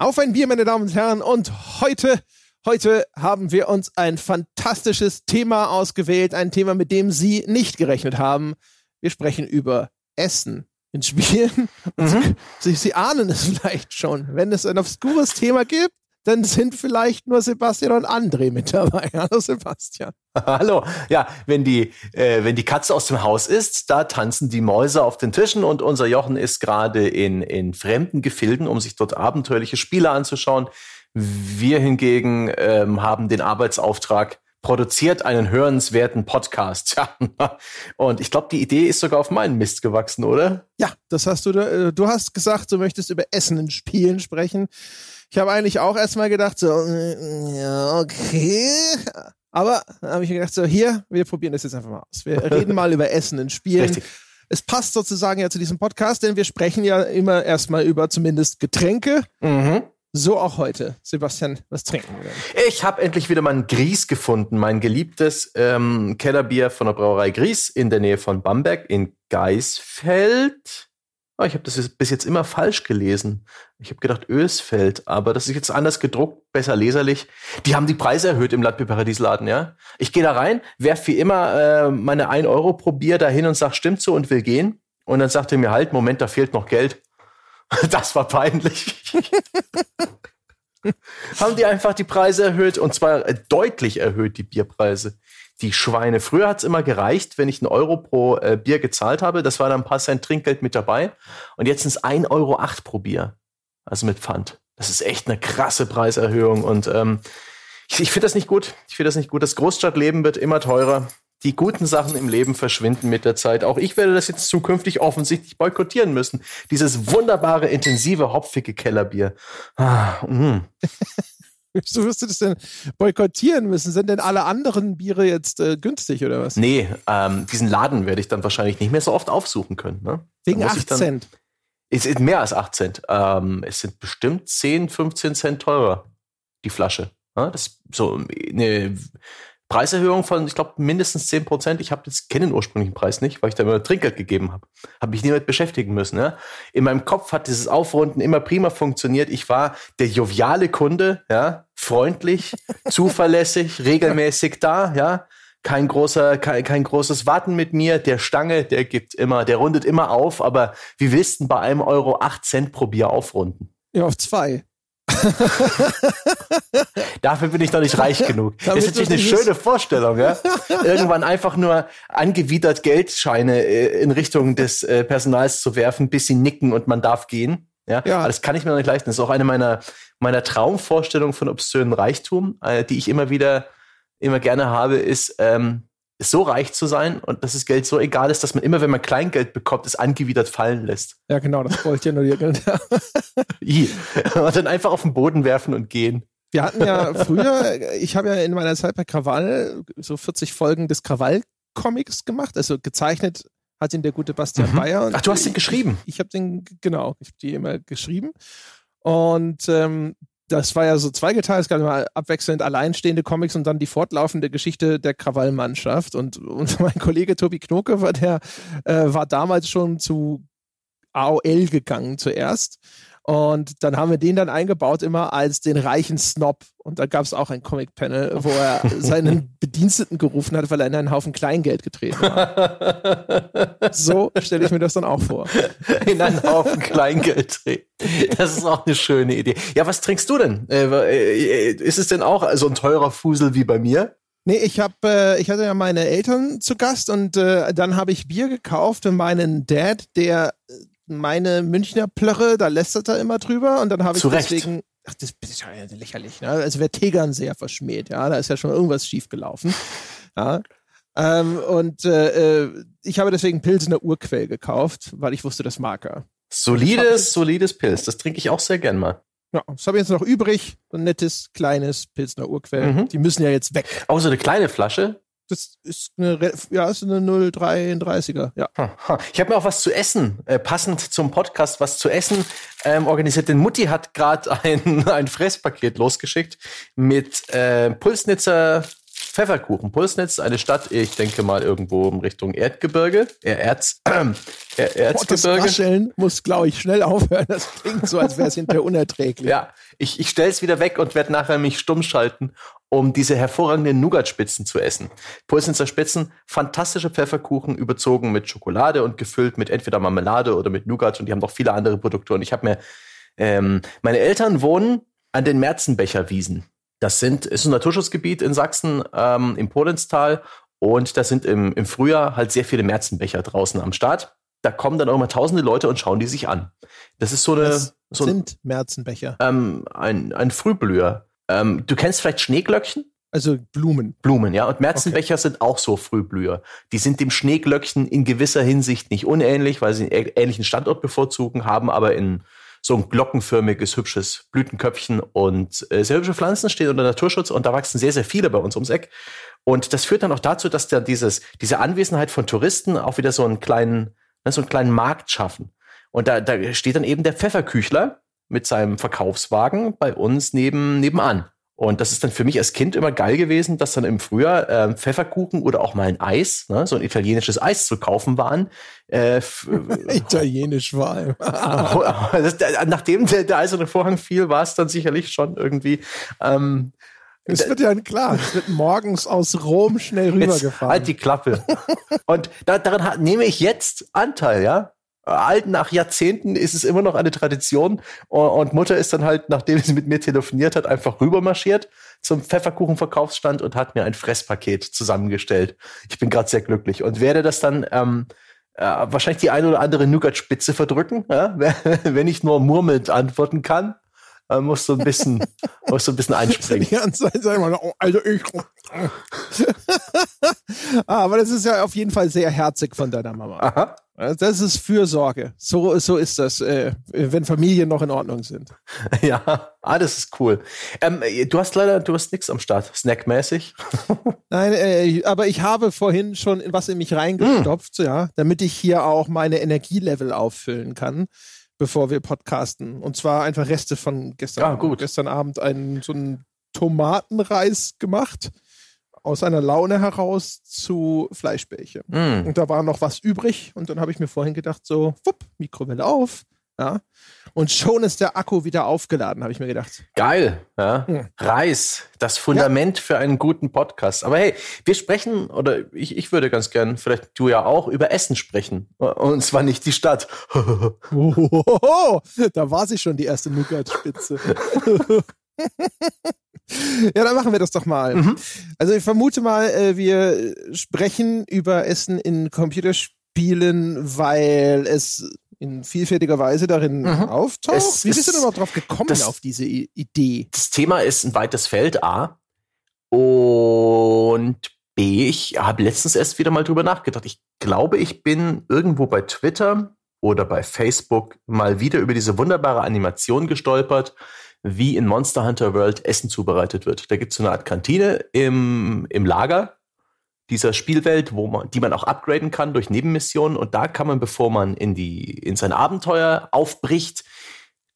Auf ein Bier, meine Damen und Herren. Und heute, heute haben wir uns ein fantastisches Thema ausgewählt. Ein Thema, mit dem Sie nicht gerechnet haben. Wir sprechen über Essen in Spielen. Mhm. Sie, Sie ahnen es vielleicht schon. Wenn es ein obskures Thema gibt, dann sind vielleicht nur Sebastian und André mit dabei. Hallo Sebastian. Hallo. Ja, wenn die, äh, wenn die Katze aus dem Haus ist, da tanzen die Mäuse auf den Tischen und unser Jochen ist gerade in, in fremden Gefilden, um sich dort abenteuerliche Spiele anzuschauen. Wir hingegen ähm, haben den Arbeitsauftrag, produziert einen hörenswerten Podcast. Ja. Und ich glaube, die Idee ist sogar auf meinen Mist gewachsen, oder? Ja, das hast du. Äh, du hast gesagt, du möchtest über Essen in Spielen sprechen. Ich habe eigentlich auch erstmal gedacht, so, äh, ja, okay. Aber dann habe ich gedacht, so, hier, wir probieren das jetzt einfach mal aus. Wir reden mal über Essen in Spielen. Richtig. Es passt sozusagen ja zu diesem Podcast, denn wir sprechen ja immer erstmal über zumindest Getränke. Mhm. So auch heute. Sebastian, was trinken wir denn? Ich habe endlich wieder meinen Gries gefunden, mein geliebtes ähm, Kellerbier von der Brauerei Gries in der Nähe von Bamberg in Geisfeld. Oh, ich habe das bis jetzt immer falsch gelesen. Ich habe gedacht Ösfeld, aber das ist jetzt anders gedruckt, besser leserlich. Die haben die Preise erhöht im Landbierparadiesladen, ja. Ich gehe da rein, werf wie immer äh, meine 1 Euro pro Bier dahin und sag, stimmt so und will gehen. Und dann sagt er mir halt, Moment, da fehlt noch Geld. Das war peinlich. haben die einfach die Preise erhöht und zwar äh, deutlich erhöht, die Bierpreise die Schweine. Früher hat's immer gereicht, wenn ich einen Euro pro äh, Bier gezahlt habe. Das war dann ein paar Cent Trinkgeld mit dabei. Und jetzt sind es 1,08 Euro pro Bier. Also mit Pfand. Das ist echt eine krasse Preiserhöhung. Und ähm, ich, ich finde das nicht gut. Ich finde das nicht gut. Das Großstadtleben wird immer teurer. Die guten Sachen im Leben verschwinden mit der Zeit. Auch ich werde das jetzt zukünftig offensichtlich boykottieren müssen. Dieses wunderbare, intensive, hopfige Kellerbier. Ah, mm. Wieso wirst du das denn boykottieren müssen? Sind denn alle anderen Biere jetzt äh, günstig oder was? Nee, ähm, diesen Laden werde ich dann wahrscheinlich nicht mehr so oft aufsuchen können. Ne? Wegen 8 Cent. Es ist mehr als 8 Cent. Ähm, es sind bestimmt 10, 15 Cent teurer, die Flasche. Ja, das ist so eine Preiserhöhung von, ich glaube, mindestens 10 Prozent. Ich habe jetzt kenne den ursprünglichen Preis nicht, weil ich da immer Trinkgeld gegeben habe. Habe mich nie damit beschäftigen müssen. Ja? In meinem Kopf hat dieses Aufrunden immer prima funktioniert. Ich war der joviale Kunde, ja, freundlich, zuverlässig, regelmäßig da, ja. Kein großer, kein, kein großes Warten mit mir. Der Stange, der gibt immer, der rundet immer auf, aber wie willst du bei einem Euro 8 Cent pro Bier aufrunden? Ja, auf zwei. Dafür bin ich doch nicht reich genug. das ist natürlich eine schöne Vorstellung, ja. Irgendwann einfach nur angewidert Geldscheine äh, in Richtung des äh, Personals zu werfen, bis sie nicken und man darf gehen. Ja, ja. das kann ich mir noch nicht leisten. Das ist auch eine meiner, meiner Traumvorstellungen von obszönen Reichtum, äh, die ich immer wieder, immer gerne habe, ist, ähm, so reich zu sein und dass das Geld so egal ist, dass man immer, wenn man Kleingeld bekommt, es angewidert fallen lässt. Ja, genau, das wollte ich ja nur dir. und dann einfach auf den Boden werfen und gehen. Wir hatten ja früher, ich habe ja in meiner Zeit bei Krawall so 40 Folgen des Krawall-Comics gemacht, also gezeichnet hat ihn der gute Bastian mhm. Bayer. Ach, du hast den geschrieben? Ich, ich habe den, genau, ich habe die immer geschrieben. Und ähm, das war ja so zweigeteilt. Es gab immer abwechselnd alleinstehende Comics und dann die fortlaufende Geschichte der Krawallmannschaft. Und, und mein Kollege Tobi Knoke war der, äh, war damals schon zu AOL gegangen zuerst und dann haben wir den dann eingebaut immer als den reichen Snob. Und da gab es auch ein Comic-Panel, wo er seinen Bediensteten gerufen hat, weil er in einen Haufen Kleingeld getreten war. so stelle ich mir das dann auch vor. In einen Haufen Kleingeld treten. Das ist auch eine schöne Idee. Ja, was trinkst du denn? Äh, äh, ist es denn auch so ein teurer Fusel wie bei mir? Nee, ich habe, äh, ich hatte ja meine Eltern zu Gast und äh, dann habe ich Bier gekauft für meinen Dad, der meine Münchner Plörre, da lästert er immer drüber und dann habe ich Zurecht. deswegen, ach, das ist ja lächerlich, ne? Also wer Tegern sehr verschmäht, ja, da ist ja schon irgendwas schiefgelaufen. Ja. Ähm, und äh, äh, ich habe deswegen Pilsener Urquell gekauft, weil ich wusste, das mag er. Solides, solides Pilz, das trinke ich auch sehr gern mal. Ja, das habe ich jetzt noch übrig. Ein nettes, kleines Pilsner Urquell. Mhm. Die müssen ja jetzt weg. Auch so eine kleine Flasche? Das ist eine, ja, ist eine 033er. Ja. Ich habe mir auch was zu essen, äh, passend zum Podcast, was zu essen ähm, organisiert. Denn Mutti hat gerade ein, ein Fresspaket losgeschickt mit äh, Pulsnitzer Pfefferkuchen. Pulsnitz, eine Stadt, ich denke mal irgendwo in Richtung Erdgebirge, äh, Erz, äh, Erzgebirge. Oh, das Rascheln muss, glaube ich, schnell aufhören. Das klingt so, als wäre es hinterher unerträglich. Ja, ich, ich stelle es wieder weg und werde nachher mich stumm schalten, um diese hervorragenden Nougat-Spitzen zu essen. Pulsnitzer Spitzen, fantastische Pfefferkuchen, überzogen mit Schokolade und gefüllt mit entweder Marmelade oder mit Nougat und die haben noch viele andere Produkte. Und ich habe mir, ähm, meine Eltern wohnen an den Merzenbecherwiesen. Das sind, ist ein Naturschutzgebiet in Sachsen, ähm, im Polenstal. Und da sind im, im Frühjahr halt sehr viele Märzenbecher draußen am Start. Da kommen dann auch immer tausende Leute und schauen die sich an. Das ist so eine. Was so sind Märzenbecher? Ähm, ein, ein Frühblüher. Ähm, du kennst vielleicht Schneeglöckchen? Also Blumen. Blumen, ja. Und Märzenbecher okay. sind auch so Frühblüher. Die sind dem Schneeglöckchen in gewisser Hinsicht nicht unähnlich, weil sie einen ähnlichen Standort bevorzugen, haben aber in so ein glockenförmiges, hübsches Blütenköpfchen und äh, sehr hübsche Pflanzen stehen unter Naturschutz und da wachsen sehr, sehr viele bei uns ums Eck. Und das führt dann auch dazu, dass dann dieses, diese Anwesenheit von Touristen auch wieder so einen kleinen, ne, so einen kleinen Markt schaffen. Und da, da steht dann eben der Pfefferküchler mit seinem Verkaufswagen bei uns neben, nebenan. Und das ist dann für mich als Kind immer geil gewesen, dass dann im Frühjahr äh, Pfefferkuchen oder auch mal ein Eis, ne, so ein italienisches Eis zu kaufen waren. Äh, Italienisch war. das, nachdem der, der eiserne Vorhang fiel, war es dann sicherlich schon irgendwie. Ähm, es wird ja klar, es wird morgens aus Rom schnell rübergefahren. Halt die Klappe. Und da, daran nehme ich jetzt Anteil, ja alt nach Jahrzehnten ist es immer noch eine Tradition. Und Mutter ist dann halt, nachdem sie mit mir telefoniert hat, einfach rübermarschiert zum Pfefferkuchenverkaufsstand und hat mir ein Fresspaket zusammengestellt. Ich bin gerade sehr glücklich und werde das dann ähm, äh, wahrscheinlich die eine oder andere Nougat-Spitze verdrücken, ja? wenn ich nur murmelnd antworten kann. Äh, muss so ein bisschen, muss so ein bisschen einspringen. Die ganze Zeit sagen wir, oh, also ich. Aber das ist ja auf jeden Fall sehr herzig von deiner Mama. Aha. Das ist Fürsorge. So, so ist das, äh, wenn Familien noch in Ordnung sind. Ja, ah, das ist cool. Ähm, du hast leider, du hast nichts am Start, snackmäßig. Nein, äh, aber ich habe vorhin schon was in mich reingestopft, mm. ja, damit ich hier auch meine Energielevel auffüllen kann, bevor wir podcasten. Und zwar einfach Reste von gestern. Ah, gut. Gestern Abend einen so einen Tomatenreis gemacht aus einer Laune heraus zu Fleischbällchen. Mm. Und da war noch was übrig und dann habe ich mir vorhin gedacht, so, wupp, Mikrowelle auf, ja. Und schon ist der Akku wieder aufgeladen, habe ich mir gedacht. Geil, ja. Mhm. Reis, das Fundament ja. für einen guten Podcast. Aber hey, wir sprechen, oder ich, ich würde ganz gern, vielleicht du ja auch, über Essen sprechen. Und zwar nicht die Stadt. da war sie schon, die erste Nougat-Spitze. Ja, dann machen wir das doch mal. Mhm. Also ich vermute mal, äh, wir sprechen über Essen in Computerspielen, weil es in vielfältiger Weise darin mhm. auftaucht. Es, Wie bist du denn überhaupt drauf gekommen das, auf diese Idee? Das Thema ist ein weites Feld, A. Und B, ich habe letztens erst wieder mal drüber nachgedacht. Ich glaube, ich bin irgendwo bei Twitter oder bei Facebook mal wieder über diese wunderbare Animation gestolpert, wie in Monster Hunter World Essen zubereitet wird. Da gibt es so eine Art Kantine im, im Lager dieser Spielwelt, wo man, die man auch upgraden kann durch Nebenmissionen. Und da kann man, bevor man in die, in sein Abenteuer aufbricht,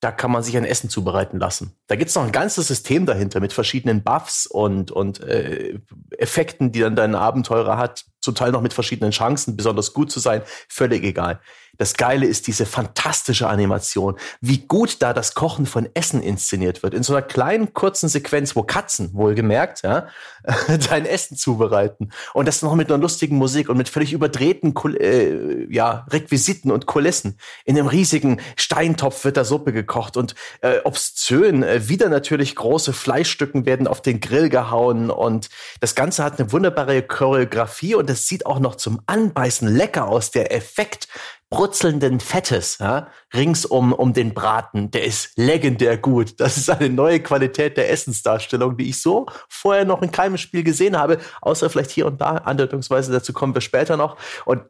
da kann man sich ein Essen zubereiten lassen. Da gibt es noch ein ganzes System dahinter mit verschiedenen Buffs und, und äh, Effekten, die dann dein Abenteurer hat. Zum Teil noch mit verschiedenen Chancen, besonders gut zu sein. Völlig egal. Das Geile ist diese fantastische Animation, wie gut da das Kochen von Essen inszeniert wird. In so einer kleinen, kurzen Sequenz, wo Katzen, wohlgemerkt, ja, dein Essen zubereiten. Und das noch mit einer lustigen Musik und mit völlig überdrehten äh, ja, Requisiten und Kulissen. In einem riesigen Steintopf wird da Suppe gekocht und äh, obszön, äh, wieder natürlich große Fleischstücken werden auf den Grill gehauen und das Ganze hat eine wunderbare Choreografie und es sieht auch noch zum Anbeißen lecker aus. Der Effekt brutzelnden Fettes ja, rings um, um den Braten, der ist legendär gut. Das ist eine neue Qualität der Essensdarstellung, die ich so vorher noch in keinem Spiel gesehen habe, außer vielleicht hier und da, andeutungsweise, dazu kommen wir später noch. Und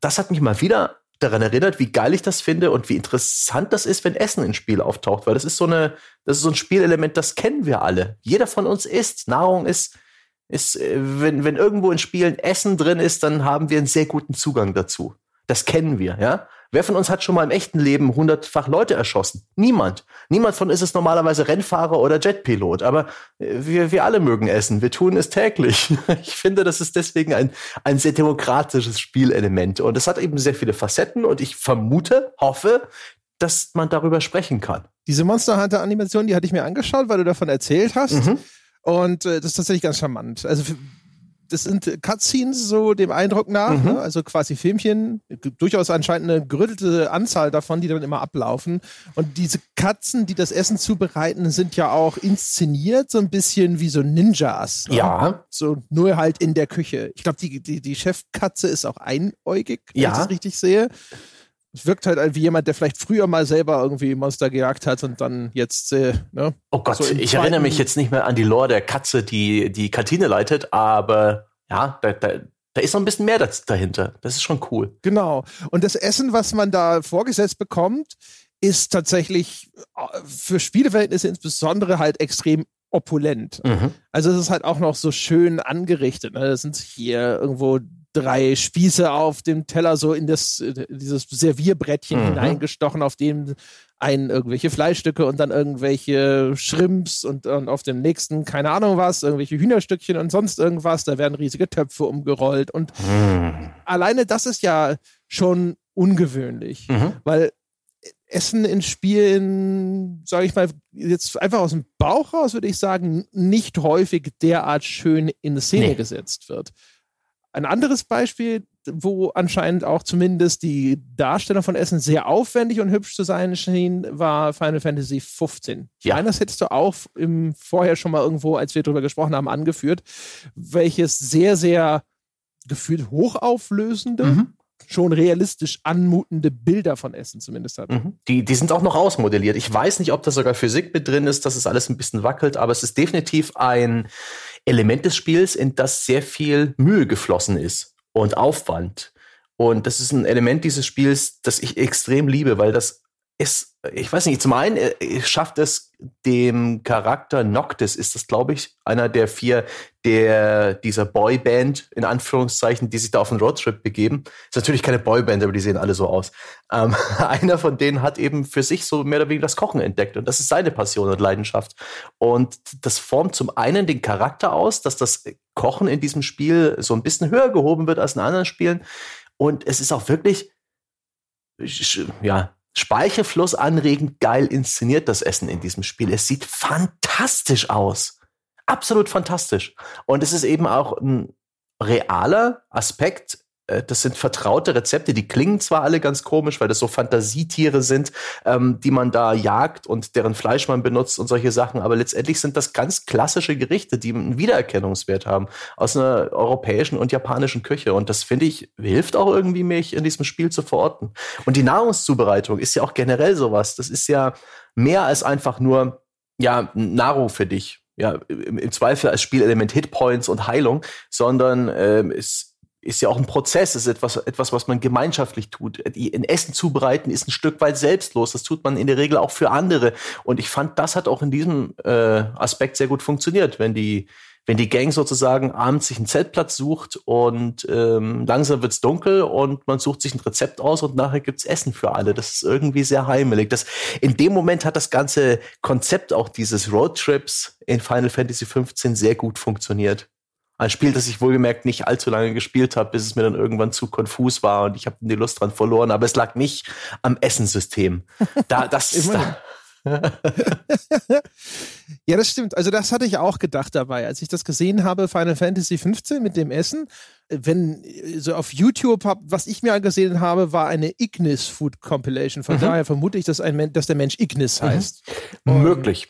das hat mich mal wieder daran erinnert, wie geil ich das finde und wie interessant das ist, wenn Essen ins Spiel auftaucht, weil das ist so eine, das ist so ein Spielelement, das kennen wir alle. Jeder von uns isst. Nahrung ist, ist, äh, wenn, wenn irgendwo in Spielen Essen drin ist, dann haben wir einen sehr guten Zugang dazu. Das kennen wir, ja. Wer von uns hat schon mal im echten Leben hundertfach Leute erschossen? Niemand. Niemand von uns ist normalerweise Rennfahrer oder Jetpilot. Aber äh, wir, wir alle mögen essen. Wir tun es täglich. Ich finde, das ist deswegen ein, ein sehr demokratisches Spielelement. Und es hat eben sehr viele Facetten. Und ich vermute, hoffe, dass man darüber sprechen kann. Diese Monster Hunter Animation, die hatte ich mir angeschaut, weil du davon erzählt hast. Mhm. Und äh, das ist tatsächlich ganz charmant. Also das sind Cutscenes so dem Eindruck nach, mhm. ne? also quasi Filmchen, durchaus anscheinend eine gerüttelte Anzahl davon, die dann immer ablaufen. Und diese Katzen, die das Essen zubereiten, sind ja auch inszeniert so ein bisschen wie so Ninjas. Ne? Ja. So nur halt in der Küche. Ich glaube, die, die, die Chefkatze ist auch einäugig, wenn ja. ich das richtig sehe. Es wirkt halt wie jemand, der vielleicht früher mal selber irgendwie Monster gejagt hat und dann jetzt, äh, ne? Oh Gott, so ich erinnere mich jetzt nicht mehr an die Lore der Katze, die die Kantine leitet, aber ja, da, da, da ist noch ein bisschen mehr dahinter. Das ist schon cool. Genau. Und das Essen, was man da vorgesetzt bekommt, ist tatsächlich äh, für Spieleverhältnisse insbesondere halt extrem opulent. Mhm. Also es ist halt auch noch so schön angerichtet. Ne? Das sind hier irgendwo drei Spieße auf dem Teller so in das dieses Servierbrettchen mhm. hineingestochen, auf dem ein irgendwelche Fleischstücke und dann irgendwelche Shrimps und, und auf dem nächsten keine Ahnung was, irgendwelche Hühnerstückchen und sonst irgendwas. Da werden riesige Töpfe umgerollt und mhm. alleine das ist ja schon ungewöhnlich, mhm. weil Essen in Spielen, sage ich mal, jetzt einfach aus dem Bauch raus, würde ich sagen, nicht häufig derart schön in Szene nee. gesetzt wird. Ein anderes Beispiel, wo anscheinend auch zumindest die Darstellung von Essen sehr aufwendig und hübsch zu sein schien, war Final Fantasy 15. Ja. Das hättest du auch im, vorher schon mal irgendwo, als wir darüber gesprochen haben, angeführt, welches sehr, sehr gefühlt hochauflösende, mhm. schon realistisch anmutende Bilder von Essen zumindest hat. Mhm. Die, die sind auch noch ausmodelliert. Ich weiß nicht, ob da sogar Physik mit drin ist, dass es alles ein bisschen wackelt, aber es ist definitiv ein Element des Spiels, in das sehr viel Mühe geflossen ist und Aufwand. Und das ist ein Element dieses Spiels, das ich extrem liebe, weil das ist, ich weiß nicht, zum einen schafft es dem Charakter Noctis, ist das, glaube ich, einer der vier der dieser Boyband, in Anführungszeichen, die sich da auf einen Roadtrip begeben. Ist natürlich keine Boyband, aber die sehen alle so aus. Ähm, einer von denen hat eben für sich so mehr oder weniger das Kochen entdeckt und das ist seine Passion und Leidenschaft. Und das formt zum einen den Charakter aus, dass das Kochen in diesem Spiel so ein bisschen höher gehoben wird als in anderen Spielen. Und es ist auch wirklich, ja, Speichelfluss anregend geil inszeniert, das Essen in diesem Spiel. Es sieht fantastisch aus. Absolut fantastisch. Und es ist eben auch ein realer Aspekt das sind vertraute Rezepte, die klingen zwar alle ganz komisch, weil das so Fantasietiere sind, ähm, die man da jagt und deren Fleisch man benutzt und solche Sachen, aber letztendlich sind das ganz klassische Gerichte, die einen Wiedererkennungswert haben aus einer europäischen und japanischen Küche. Und das finde ich, hilft auch irgendwie, mich in diesem Spiel zu verorten. Und die Nahrungszubereitung ist ja auch generell sowas. Das ist ja mehr als einfach nur ja, Nahrung für dich ja, im, Zweifel als Spielelement Hitpoints und Heilung, sondern ähm, es ist ja auch ein Prozess, ist etwas, etwas, was man gemeinschaftlich tut. Ein Essen zubereiten ist ein Stück weit selbstlos. Das tut man in der Regel auch für andere. Und ich fand, das hat auch in diesem äh, Aspekt sehr gut funktioniert, wenn die, wenn die Gang sozusagen abends sich einen Zeltplatz sucht und ähm, langsam wird's dunkel und man sucht sich ein Rezept aus und nachher gibt's Essen für alle. Das ist irgendwie sehr heimelig. Das, in dem Moment hat das ganze Konzept auch dieses Roadtrips in Final Fantasy 15 sehr gut funktioniert. Ein Spiel, das ich wohlgemerkt nicht allzu lange gespielt habe, bis es mir dann irgendwann zu konfus war und ich habe die Lust dran verloren. Aber es lag nicht am Essensystem. Da, das ist da. ja, das stimmt. Also das hatte ich auch gedacht dabei, als ich das gesehen habe, Final Fantasy 15 mit dem Essen. Wenn so auf YouTube, was ich mir angesehen habe, war eine Ignis Food Compilation. Von mhm. daher vermute ich, dass, ein, dass der Mensch Ignis mhm. heißt. Mhm. Möglich.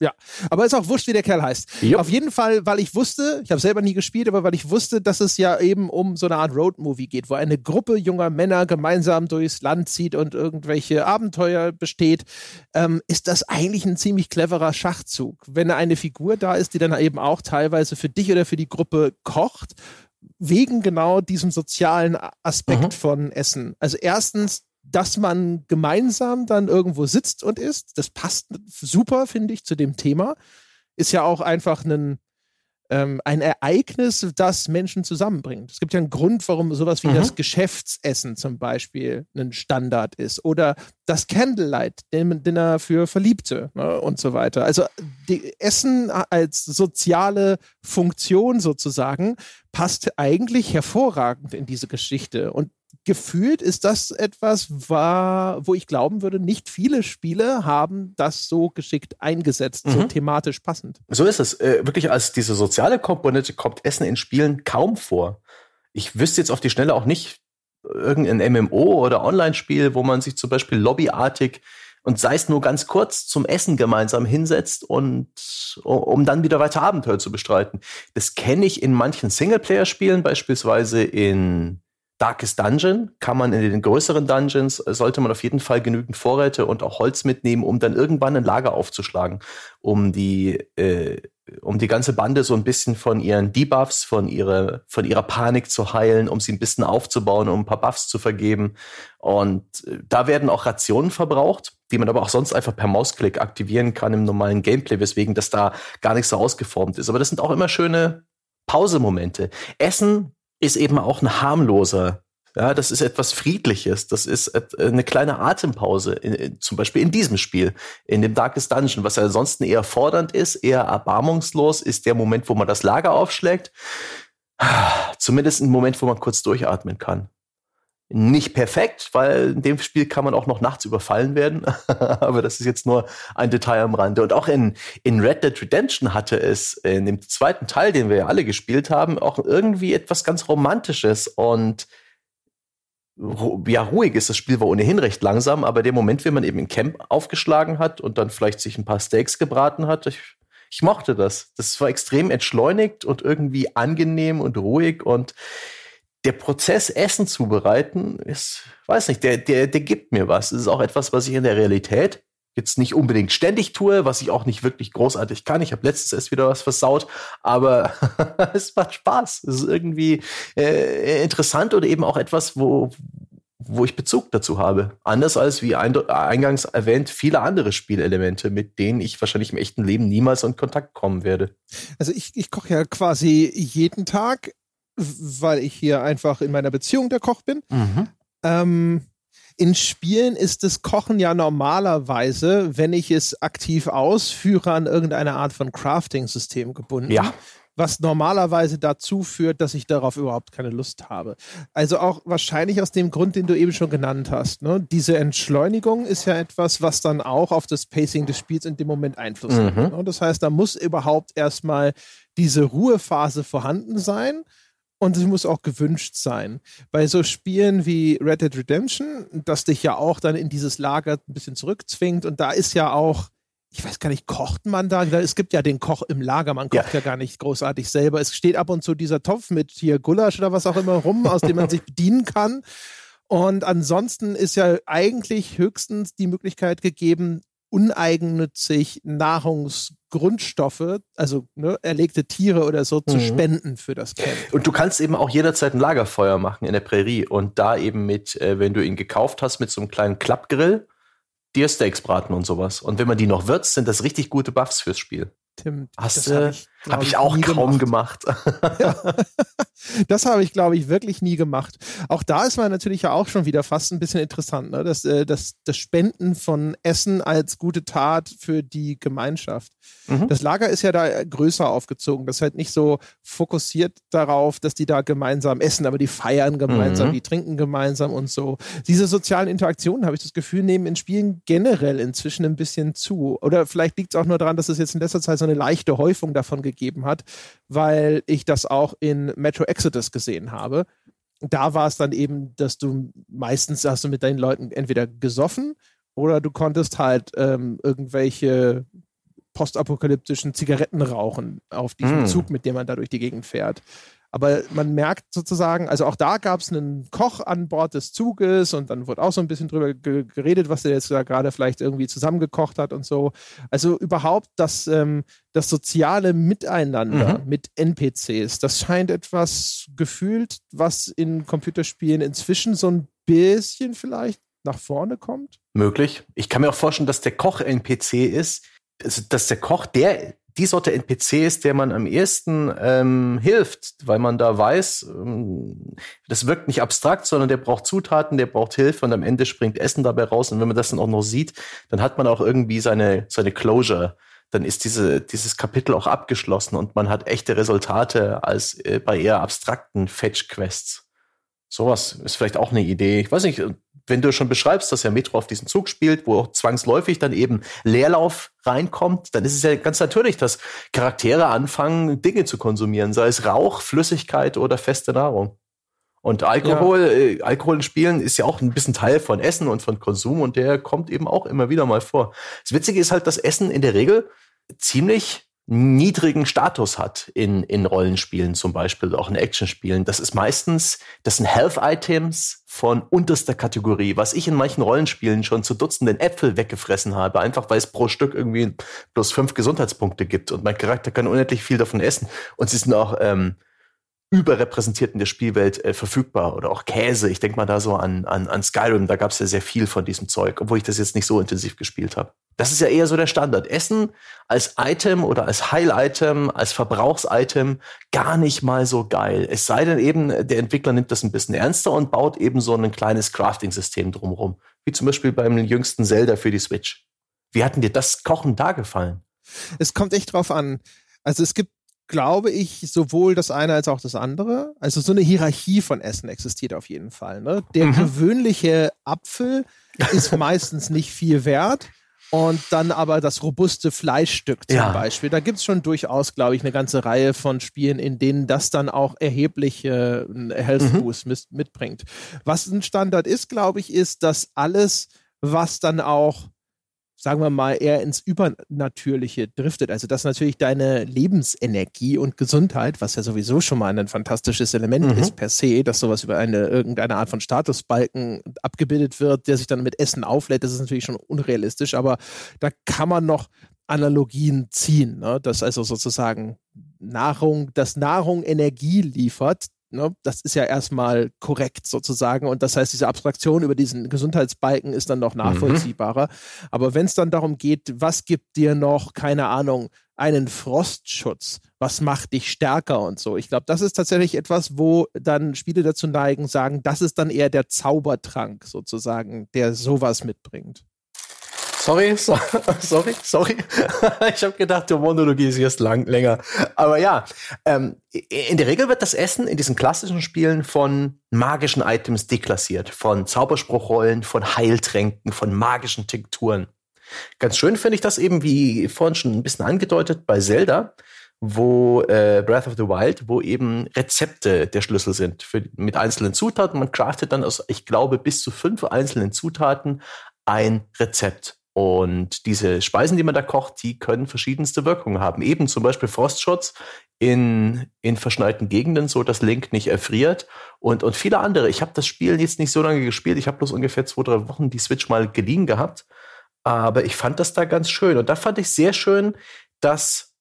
Ja, aber ist auch wurscht, wie der Kerl heißt. Jupp. Auf jeden Fall, weil ich wusste, ich habe selber nie gespielt, aber weil ich wusste, dass es ja eben um so eine Art Roadmovie geht, wo eine Gruppe junger Männer gemeinsam durchs Land zieht und irgendwelche Abenteuer besteht, ähm, ist das eigentlich ein ziemlich cleverer Schachzug. Wenn eine Figur da ist, die dann eben auch teilweise für dich oder für die Gruppe kocht, wegen genau diesem sozialen Aspekt mhm. von Essen. Also erstens dass man gemeinsam dann irgendwo sitzt und isst. Das passt super, finde ich, zu dem Thema. Ist ja auch einfach ein, ähm, ein Ereignis, das Menschen zusammenbringt. Es gibt ja einen Grund, warum sowas wie mhm. das Geschäftsessen zum Beispiel ein Standard ist oder das Candlelight Dinner für Verliebte ne, und so weiter. Also Essen als soziale Funktion sozusagen passt eigentlich hervorragend in diese Geschichte und gefühlt ist das etwas, war, wo ich glauben würde, nicht viele Spiele haben das so geschickt eingesetzt, mhm. so thematisch passend. So ist es. Äh, wirklich als diese soziale Komponente kommt Essen in Spielen kaum vor. Ich wüsste jetzt auf die Schnelle auch nicht irgendein MMO oder Online-Spiel, wo man sich zum Beispiel lobbyartig und sei es nur ganz kurz zum Essen gemeinsam hinsetzt und um dann wieder weiter Abenteuer zu bestreiten. Das kenne ich in manchen Singleplayer-Spielen, beispielsweise in Darkest Dungeon kann man in den größeren Dungeons, äh, sollte man auf jeden Fall genügend Vorräte und auch Holz mitnehmen, um dann irgendwann ein Lager aufzuschlagen, um die, äh, um die ganze Bande so ein bisschen von ihren Debuffs, von ihrer, von ihrer Panik zu heilen, um sie ein bisschen aufzubauen, um ein paar Buffs zu vergeben. Und äh, da werden auch Rationen verbraucht, die man aber auch sonst einfach per Mausklick aktivieren kann im normalen Gameplay, weswegen das da gar nicht so ausgeformt ist. Aber das sind auch immer schöne Pausemomente. Essen ist eben auch ein harmloser. Ja, das ist etwas Friedliches. Das ist eine kleine Atempause, in, zum Beispiel in diesem Spiel, in dem Darkest Dungeon, was ja ansonsten eher fordernd ist, eher erbarmungslos, ist der Moment, wo man das Lager aufschlägt. Zumindest ein Moment, wo man kurz durchatmen kann nicht perfekt, weil in dem Spiel kann man auch noch nachts überfallen werden. Aber das ist jetzt nur ein Detail am Rande. Und auch in, in Red Dead Redemption hatte es in dem zweiten Teil, den wir ja alle gespielt haben, auch irgendwie etwas ganz Romantisches und ja, ruhig ist. Das Spiel war ohnehin recht langsam, aber der Moment, wenn man eben im Camp aufgeschlagen hat und dann vielleicht sich ein paar Steaks gebraten hat, ich, ich mochte das. Das war extrem entschleunigt und irgendwie angenehm und ruhig und der Prozess, Essen zubereiten, ist, weiß nicht, der, der, der gibt mir was. Es ist auch etwas, was ich in der Realität jetzt nicht unbedingt ständig tue, was ich auch nicht wirklich großartig kann. Ich habe letztens erst wieder was versaut, aber es macht Spaß. Es ist irgendwie äh, interessant oder eben auch etwas, wo, wo ich Bezug dazu habe. Anders als, wie eingangs erwähnt, viele andere Spielelemente, mit denen ich wahrscheinlich im echten Leben niemals in Kontakt kommen werde. Also ich, ich koche ja quasi jeden Tag weil ich hier einfach in meiner Beziehung der Koch bin. Mhm. Ähm, in Spielen ist das Kochen ja normalerweise, wenn ich es aktiv ausführe, an irgendeine Art von Crafting-System gebunden. Ja. Was normalerweise dazu führt, dass ich darauf überhaupt keine Lust habe. Also auch wahrscheinlich aus dem Grund, den du eben schon genannt hast. Ne? Diese Entschleunigung ist ja etwas, was dann auch auf das Pacing des Spiels in dem Moment Einfluss mhm. hat. Ne? Das heißt, da muss überhaupt erstmal diese Ruhephase vorhanden sein und sie muss auch gewünscht sein. Bei so Spielen wie Red Dead Redemption, das dich ja auch dann in dieses Lager ein bisschen zurückzwingt und da ist ja auch, ich weiß gar nicht, kocht man da? Es gibt ja den Koch im Lager, man kocht ja, ja gar nicht großartig selber. Es steht ab und zu dieser Topf mit hier Gulasch oder was auch immer rum, aus dem man sich bedienen kann. Und ansonsten ist ja eigentlich höchstens die Möglichkeit gegeben, uneigennützig Nahrungsgrundstoffe, also ne, erlegte Tiere oder so, mhm. zu spenden für das Camp. Und du kannst eben auch jederzeit ein Lagerfeuer machen in der Prärie und da eben mit, äh, wenn du ihn gekauft hast, mit so einem kleinen Klappgrill, dir Steaks braten und sowas. Und wenn man die noch würzt, sind das richtig gute Buffs fürs Spiel. Tim, Hast du? Habe ich, hab ich, auch kaum gemacht. gemacht. ja. Das habe ich, glaube ich, wirklich nie gemacht. Auch da ist man natürlich ja auch schon wieder fast ein bisschen interessant, ne? das, äh, das, das Spenden von Essen als gute Tat für die Gemeinschaft. Mhm. Das Lager ist ja da größer aufgezogen. Das ist halt nicht so fokussiert darauf, dass die da gemeinsam essen, aber die feiern gemeinsam, mhm. die trinken gemeinsam und so. Diese sozialen Interaktionen, habe ich das Gefühl, nehmen in Spielen generell inzwischen ein bisschen zu. Oder vielleicht liegt es auch nur daran, dass es jetzt in letzter Zeit so eine leichte Häufung davon gegeben hat, weil ich das auch in Metro Exodus gesehen habe. Da war es dann eben, dass du meistens hast du mit deinen Leuten entweder gesoffen oder du konntest halt ähm, irgendwelche postapokalyptischen Zigaretten rauchen auf diesem mm. Zug, mit dem man da durch die Gegend fährt. Aber man merkt sozusagen, also auch da gab es einen Koch an Bord des Zuges und dann wurde auch so ein bisschen drüber geredet, was der jetzt da gerade vielleicht irgendwie zusammengekocht hat und so. Also überhaupt das, ähm, das soziale Miteinander mhm. mit NPCs, das scheint etwas gefühlt, was in Computerspielen inzwischen so ein bisschen vielleicht nach vorne kommt. Möglich. Ich kann mir auch vorstellen, dass der Koch NPC ist, also dass der Koch der die Sorte NPCs, der man am ehesten ähm, hilft, weil man da weiß, ähm, das wirkt nicht abstrakt, sondern der braucht Zutaten, der braucht Hilfe und am Ende springt Essen dabei raus. Und wenn man das dann auch noch sieht, dann hat man auch irgendwie seine, seine Closure. Dann ist diese, dieses Kapitel auch abgeschlossen und man hat echte Resultate als äh, bei eher abstrakten Fetch-Quests. Sowas ist vielleicht auch eine Idee. Ich weiß nicht, wenn du schon beschreibst, dass ja Metro auf diesen Zug spielt, wo auch zwangsläufig dann eben Leerlauf reinkommt, dann ist es ja ganz natürlich, dass Charaktere anfangen, Dinge zu konsumieren, sei es Rauch, Flüssigkeit oder feste Nahrung. Und Alkohol, ja. äh, Alkohol in Spielen ist ja auch ein bisschen Teil von Essen und von Konsum und der kommt eben auch immer wieder mal vor. Das Witzige ist halt, dass Essen in der Regel ziemlich niedrigen Status hat in, in Rollenspielen zum Beispiel, auch in Actionspielen. Das ist meistens, das sind Health-Items von unterster Kategorie, was ich in manchen Rollenspielen schon zu Dutzenden Äpfel weggefressen habe, einfach weil es pro Stück irgendwie bloß fünf Gesundheitspunkte gibt und mein Charakter kann unendlich viel davon essen. Und sie sind auch ähm, überrepräsentiert in der Spielwelt äh, verfügbar oder auch Käse. Ich denke mal da so an, an, an Skyrim, da gab es ja sehr viel von diesem Zeug, obwohl ich das jetzt nicht so intensiv gespielt habe. Das ist ja eher so der Standard. Essen als Item oder als Heil-Item, als Verbrauchsitem gar nicht mal so geil. Es sei denn eben, der Entwickler nimmt das ein bisschen ernster und baut eben so ein kleines Crafting-System drumherum. Wie zum Beispiel beim jüngsten Zelda für die Switch. Wie hat denn dir das Kochen da gefallen? Es kommt echt drauf an. Also es gibt glaube ich, sowohl das eine als auch das andere. Also so eine Hierarchie von Essen existiert auf jeden Fall. Ne? Der mhm. gewöhnliche Apfel ist meistens nicht viel wert. Und dann aber das robuste Fleischstück zum ja. Beispiel. Da gibt es schon durchaus, glaube ich, eine ganze Reihe von Spielen, in denen das dann auch erhebliche äh, Health mhm. Boost mhm. mitbringt. Was ein Standard ist, glaube ich, ist, dass alles, was dann auch sagen wir mal, eher ins Übernatürliche driftet. Also dass natürlich deine Lebensenergie und Gesundheit, was ja sowieso schon mal ein fantastisches Element mhm. ist per se, dass sowas über eine irgendeine Art von Statusbalken abgebildet wird, der sich dann mit Essen auflädt, das ist natürlich schon unrealistisch, aber da kann man noch Analogien ziehen, ne? dass also sozusagen Nahrung, dass Nahrung Energie liefert, Ne? Das ist ja erstmal korrekt sozusagen. Und das heißt, diese Abstraktion über diesen Gesundheitsbalken ist dann noch mhm. nachvollziehbarer. Mhm. Aber wenn es dann darum geht, was gibt dir noch, keine Ahnung, einen Frostschutz, was macht dich stärker und so. Ich glaube, das ist tatsächlich etwas, wo dann Spiele dazu neigen, sagen, das ist dann eher der Zaubertrank sozusagen, der sowas mitbringt. Sorry, so, sorry, sorry. ich habe gedacht, der Monologie ist jetzt lang, länger. Aber ja, ähm, in der Regel wird das Essen in diesen klassischen Spielen von magischen Items deklassiert. Von Zauberspruchrollen, von Heiltränken, von magischen Tinkturen. Ganz schön finde ich das eben, wie vorhin schon ein bisschen angedeutet, bei Zelda, wo äh, Breath of the Wild, wo eben Rezepte der Schlüssel sind für, mit einzelnen Zutaten. Man craftet dann aus, ich glaube, bis zu fünf einzelnen Zutaten ein Rezept. Und diese Speisen, die man da kocht, die können verschiedenste Wirkungen haben. Eben zum Beispiel Frostschutz in, in verschneiten Gegenden, so dass Link nicht erfriert. Und, und viele andere. Ich habe das Spiel jetzt nicht so lange gespielt. Ich habe bloß ungefähr zwei, drei Wochen die Switch mal geliehen gehabt. Aber ich fand das da ganz schön. Und da fand ich sehr schön, dass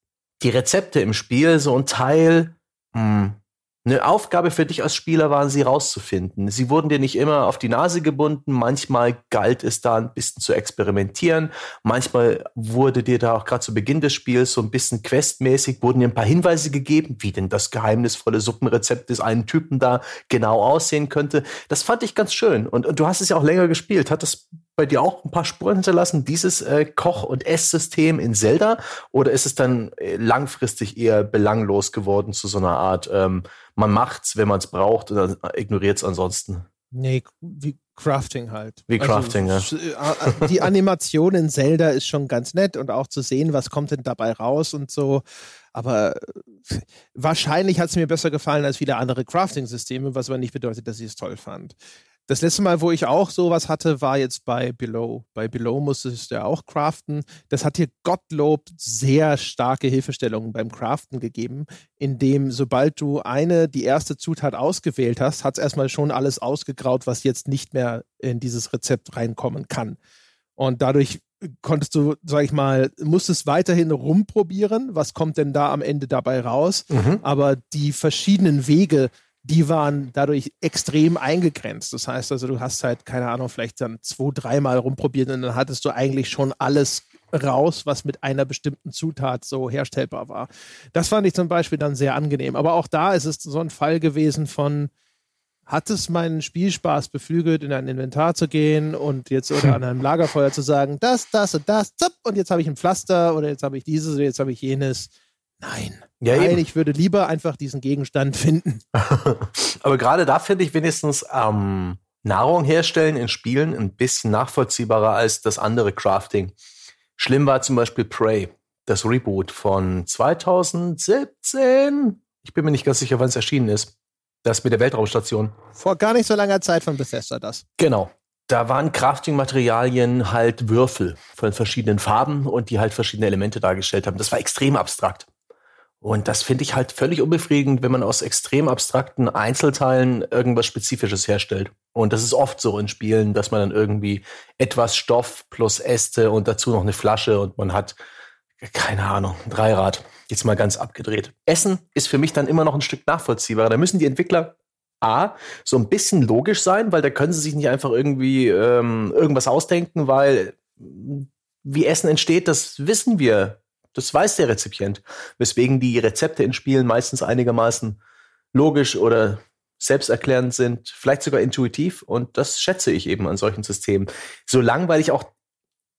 die Rezepte im Spiel so ein Teil mh, hm, eine Aufgabe für dich als Spieler waren, sie rauszufinden. Sie wurden dir nicht immer auf die Nase gebunden. Manchmal galt es da ein bisschen zu experimentieren. Manchmal wurde dir da auch gerade zu Beginn des Spiels so ein bisschen questmäßig, wurden dir ein paar Hinweise gegeben, wie denn das geheimnisvolle Suppenrezept des einen Typen da genau aussehen könnte. Das fand ich ganz schön. Und, und du hast es ja auch länger gespielt. Hat das bei dir auch ein paar Spuren hinterlassen, dieses äh, Koch- und Esssystem in Zelda? Oder ist es dann äh, langfristig eher belanglos geworden zu so einer Art, ähm, man macht's, wenn man es braucht, und dann ignoriert es ansonsten? Nee, wie Crafting halt. Wie also, Crafting, also, ja. Äh, die Animation in Zelda ist schon ganz nett und auch zu sehen, was kommt denn dabei raus und so. Aber äh, wahrscheinlich hat es mir besser gefallen als viele andere Crafting-Systeme, was aber nicht bedeutet, dass ich es toll fand. Das letzte Mal, wo ich auch sowas hatte, war jetzt bei Below. Bei Below musstest du ja auch craften. Das hat dir Gottlob sehr starke Hilfestellungen beim Craften gegeben, indem sobald du eine, die erste Zutat ausgewählt hast, hat es erstmal schon alles ausgegraut, was jetzt nicht mehr in dieses Rezept reinkommen kann. Und dadurch konntest du, sag ich mal, musstest weiterhin rumprobieren, was kommt denn da am Ende dabei raus. Mhm. Aber die verschiedenen Wege, die waren dadurch extrem eingegrenzt. Das heißt also, du hast halt, keine Ahnung, vielleicht dann zwei, dreimal rumprobiert und dann hattest du eigentlich schon alles raus, was mit einer bestimmten Zutat so herstellbar war. Das fand ich zum Beispiel dann sehr angenehm. Aber auch da ist es so ein Fall gewesen von, hat es meinen Spielspaß beflügelt, in ein Inventar zu gehen und jetzt oder an einem Lagerfeuer zu sagen, das, das und das, zapp, und jetzt habe ich ein Pflaster oder jetzt habe ich dieses oder jetzt habe ich jenes. Nein. Ja, Nein, eben. ich würde lieber einfach diesen Gegenstand finden. Aber gerade da finde ich wenigstens ähm, Nahrung herstellen in Spielen ein bisschen nachvollziehbarer als das andere Crafting. Schlimm war zum Beispiel Prey, das Reboot von 2017. Ich bin mir nicht ganz sicher, wann es erschienen ist. Das mit der Weltraumstation. Vor gar nicht so langer Zeit von Bethesda das. Genau. Da waren Crafting-Materialien halt Würfel von verschiedenen Farben und die halt verschiedene Elemente dargestellt haben. Das war extrem abstrakt. Und das finde ich halt völlig unbefriedigend, wenn man aus extrem abstrakten Einzelteilen irgendwas Spezifisches herstellt. Und das ist oft so in Spielen, dass man dann irgendwie etwas Stoff plus Äste und dazu noch eine Flasche und man hat, keine Ahnung, ein Dreirad. Jetzt mal ganz abgedreht. Essen ist für mich dann immer noch ein Stück nachvollziehbarer. Da müssen die Entwickler A, so ein bisschen logisch sein, weil da können sie sich nicht einfach irgendwie ähm, irgendwas ausdenken, weil wie Essen entsteht, das wissen wir das weiß der Rezipient. Weswegen die Rezepte in Spielen meistens einigermaßen logisch oder selbsterklärend sind, vielleicht sogar intuitiv. Und das schätze ich eben an solchen Systemen. So langweilig auch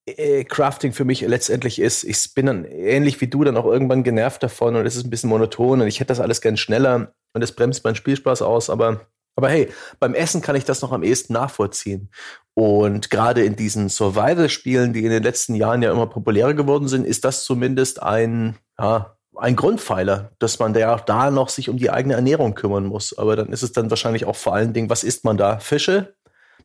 äh, Crafting für mich letztendlich ist, ich bin dann ähnlich wie du dann auch irgendwann genervt davon und es ist ein bisschen monoton und ich hätte das alles gern schneller und es bremst meinen Spielspaß aus, aber aber hey, beim Essen kann ich das noch am ehesten nachvollziehen. Und gerade in diesen Survival-Spielen, die in den letzten Jahren ja immer populärer geworden sind, ist das zumindest ein, ja, ein Grundpfeiler, dass man ja da noch sich um die eigene Ernährung kümmern muss. Aber dann ist es dann wahrscheinlich auch vor allen Dingen, was isst man da? Fische?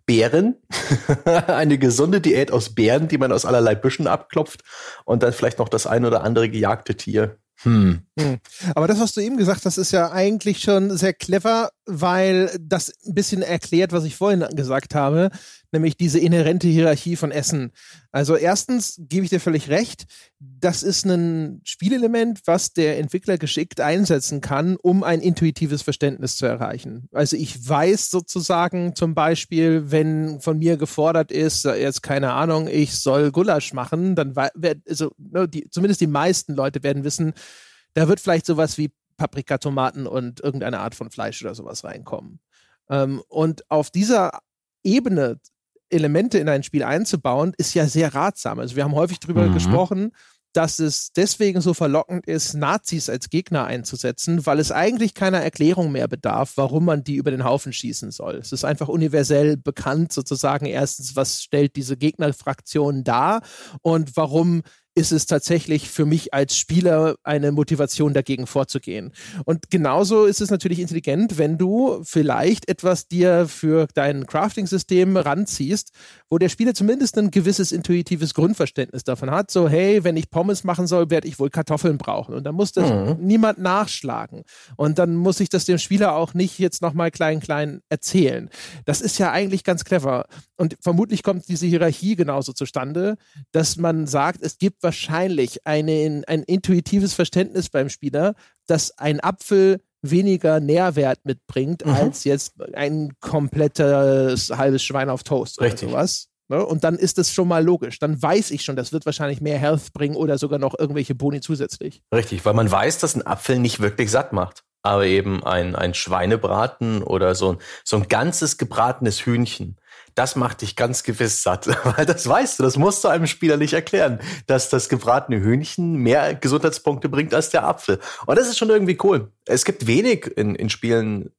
Beeren? eine gesunde Diät aus Beeren, die man aus allerlei Büschen abklopft und dann vielleicht noch das ein oder andere gejagte Tier. Hm. hm. Aber das, was du eben gesagt hast, ist ja eigentlich schon sehr clever, weil das ein bisschen erklärt, was ich vorhin gesagt habe, nämlich diese inhärente Hierarchie von Essen. Also erstens gebe ich dir völlig recht, das ist ein Spielelement, was der Entwickler geschickt einsetzen kann, um ein intuitives Verständnis zu erreichen. Also ich weiß sozusagen zum Beispiel, wenn von mir gefordert ist, jetzt keine Ahnung, ich soll Gulasch machen, dann also ne, die, zumindest die meisten Leute werden wissen, da wird vielleicht sowas wie Paprika, Tomaten und irgendeine Art von Fleisch oder sowas reinkommen. Ähm, und auf dieser Ebene Elemente in ein Spiel einzubauen, ist ja sehr ratsam. Also wir haben häufig darüber mhm. gesprochen, dass es deswegen so verlockend ist, Nazis als Gegner einzusetzen, weil es eigentlich keiner Erklärung mehr bedarf, warum man die über den Haufen schießen soll. Es ist einfach universell bekannt, sozusagen erstens, was stellt diese Gegnerfraktion dar und warum ist es tatsächlich für mich als Spieler eine Motivation dagegen vorzugehen. Und genauso ist es natürlich intelligent, wenn du vielleicht etwas dir für dein Crafting-System ranziehst, wo der Spieler zumindest ein gewisses intuitives Grundverständnis davon hat. So, hey, wenn ich Pommes machen soll, werde ich wohl Kartoffeln brauchen. Und dann muss das mhm. niemand nachschlagen. Und dann muss ich das dem Spieler auch nicht jetzt nochmal klein, klein erzählen. Das ist ja eigentlich ganz clever. Und vermutlich kommt diese Hierarchie genauso zustande, dass man sagt, es gibt wahrscheinlich eine, ein intuitives Verständnis beim Spieler, dass ein Apfel weniger Nährwert mitbringt mhm. als jetzt ein komplettes halbes Schwein auf Toast Richtig. oder sowas. Ne? Und dann ist das schon mal logisch. Dann weiß ich schon, das wird wahrscheinlich mehr Health bringen oder sogar noch irgendwelche Boni zusätzlich. Richtig, weil man weiß, dass ein Apfel nicht wirklich satt macht. Aber eben ein, ein Schweinebraten oder so ein, so ein ganzes gebratenes Hühnchen das macht dich ganz gewiss satt. Weil das weißt du, das musst du einem Spieler nicht erklären, dass das gebratene Hühnchen mehr Gesundheitspunkte bringt als der Apfel. Und das ist schon irgendwie cool. Es gibt wenig in, in Spielen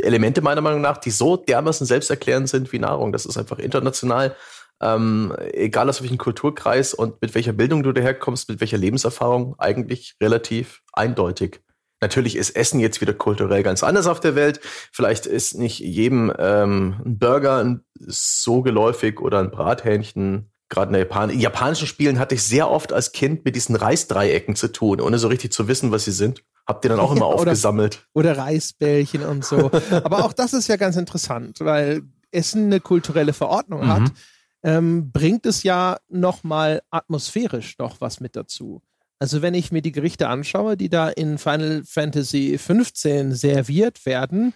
Elemente meiner Meinung nach, die so dermaßen selbsterklärend sind wie Nahrung. Das ist einfach international, ähm, egal aus welchem Kulturkreis und mit welcher Bildung du daherkommst, mit welcher Lebenserfahrung, eigentlich relativ eindeutig. Natürlich ist Essen jetzt wieder kulturell ganz anders auf der Welt. Vielleicht ist nicht jedem ähm, ein Burger so geläufig oder ein Brathähnchen. Gerade in, Japan in japanischen Spielen hatte ich sehr oft als Kind mit diesen Reisdreiecken zu tun, ohne so richtig zu wissen, was sie sind. Habt ihr dann auch immer oder, aufgesammelt. Oder Reisbällchen und so. Aber auch das ist ja ganz interessant, weil Essen eine kulturelle Verordnung mhm. hat. Ähm, bringt es ja nochmal atmosphärisch noch was mit dazu. Also wenn ich mir die Gerichte anschaue, die da in Final Fantasy 15 serviert werden,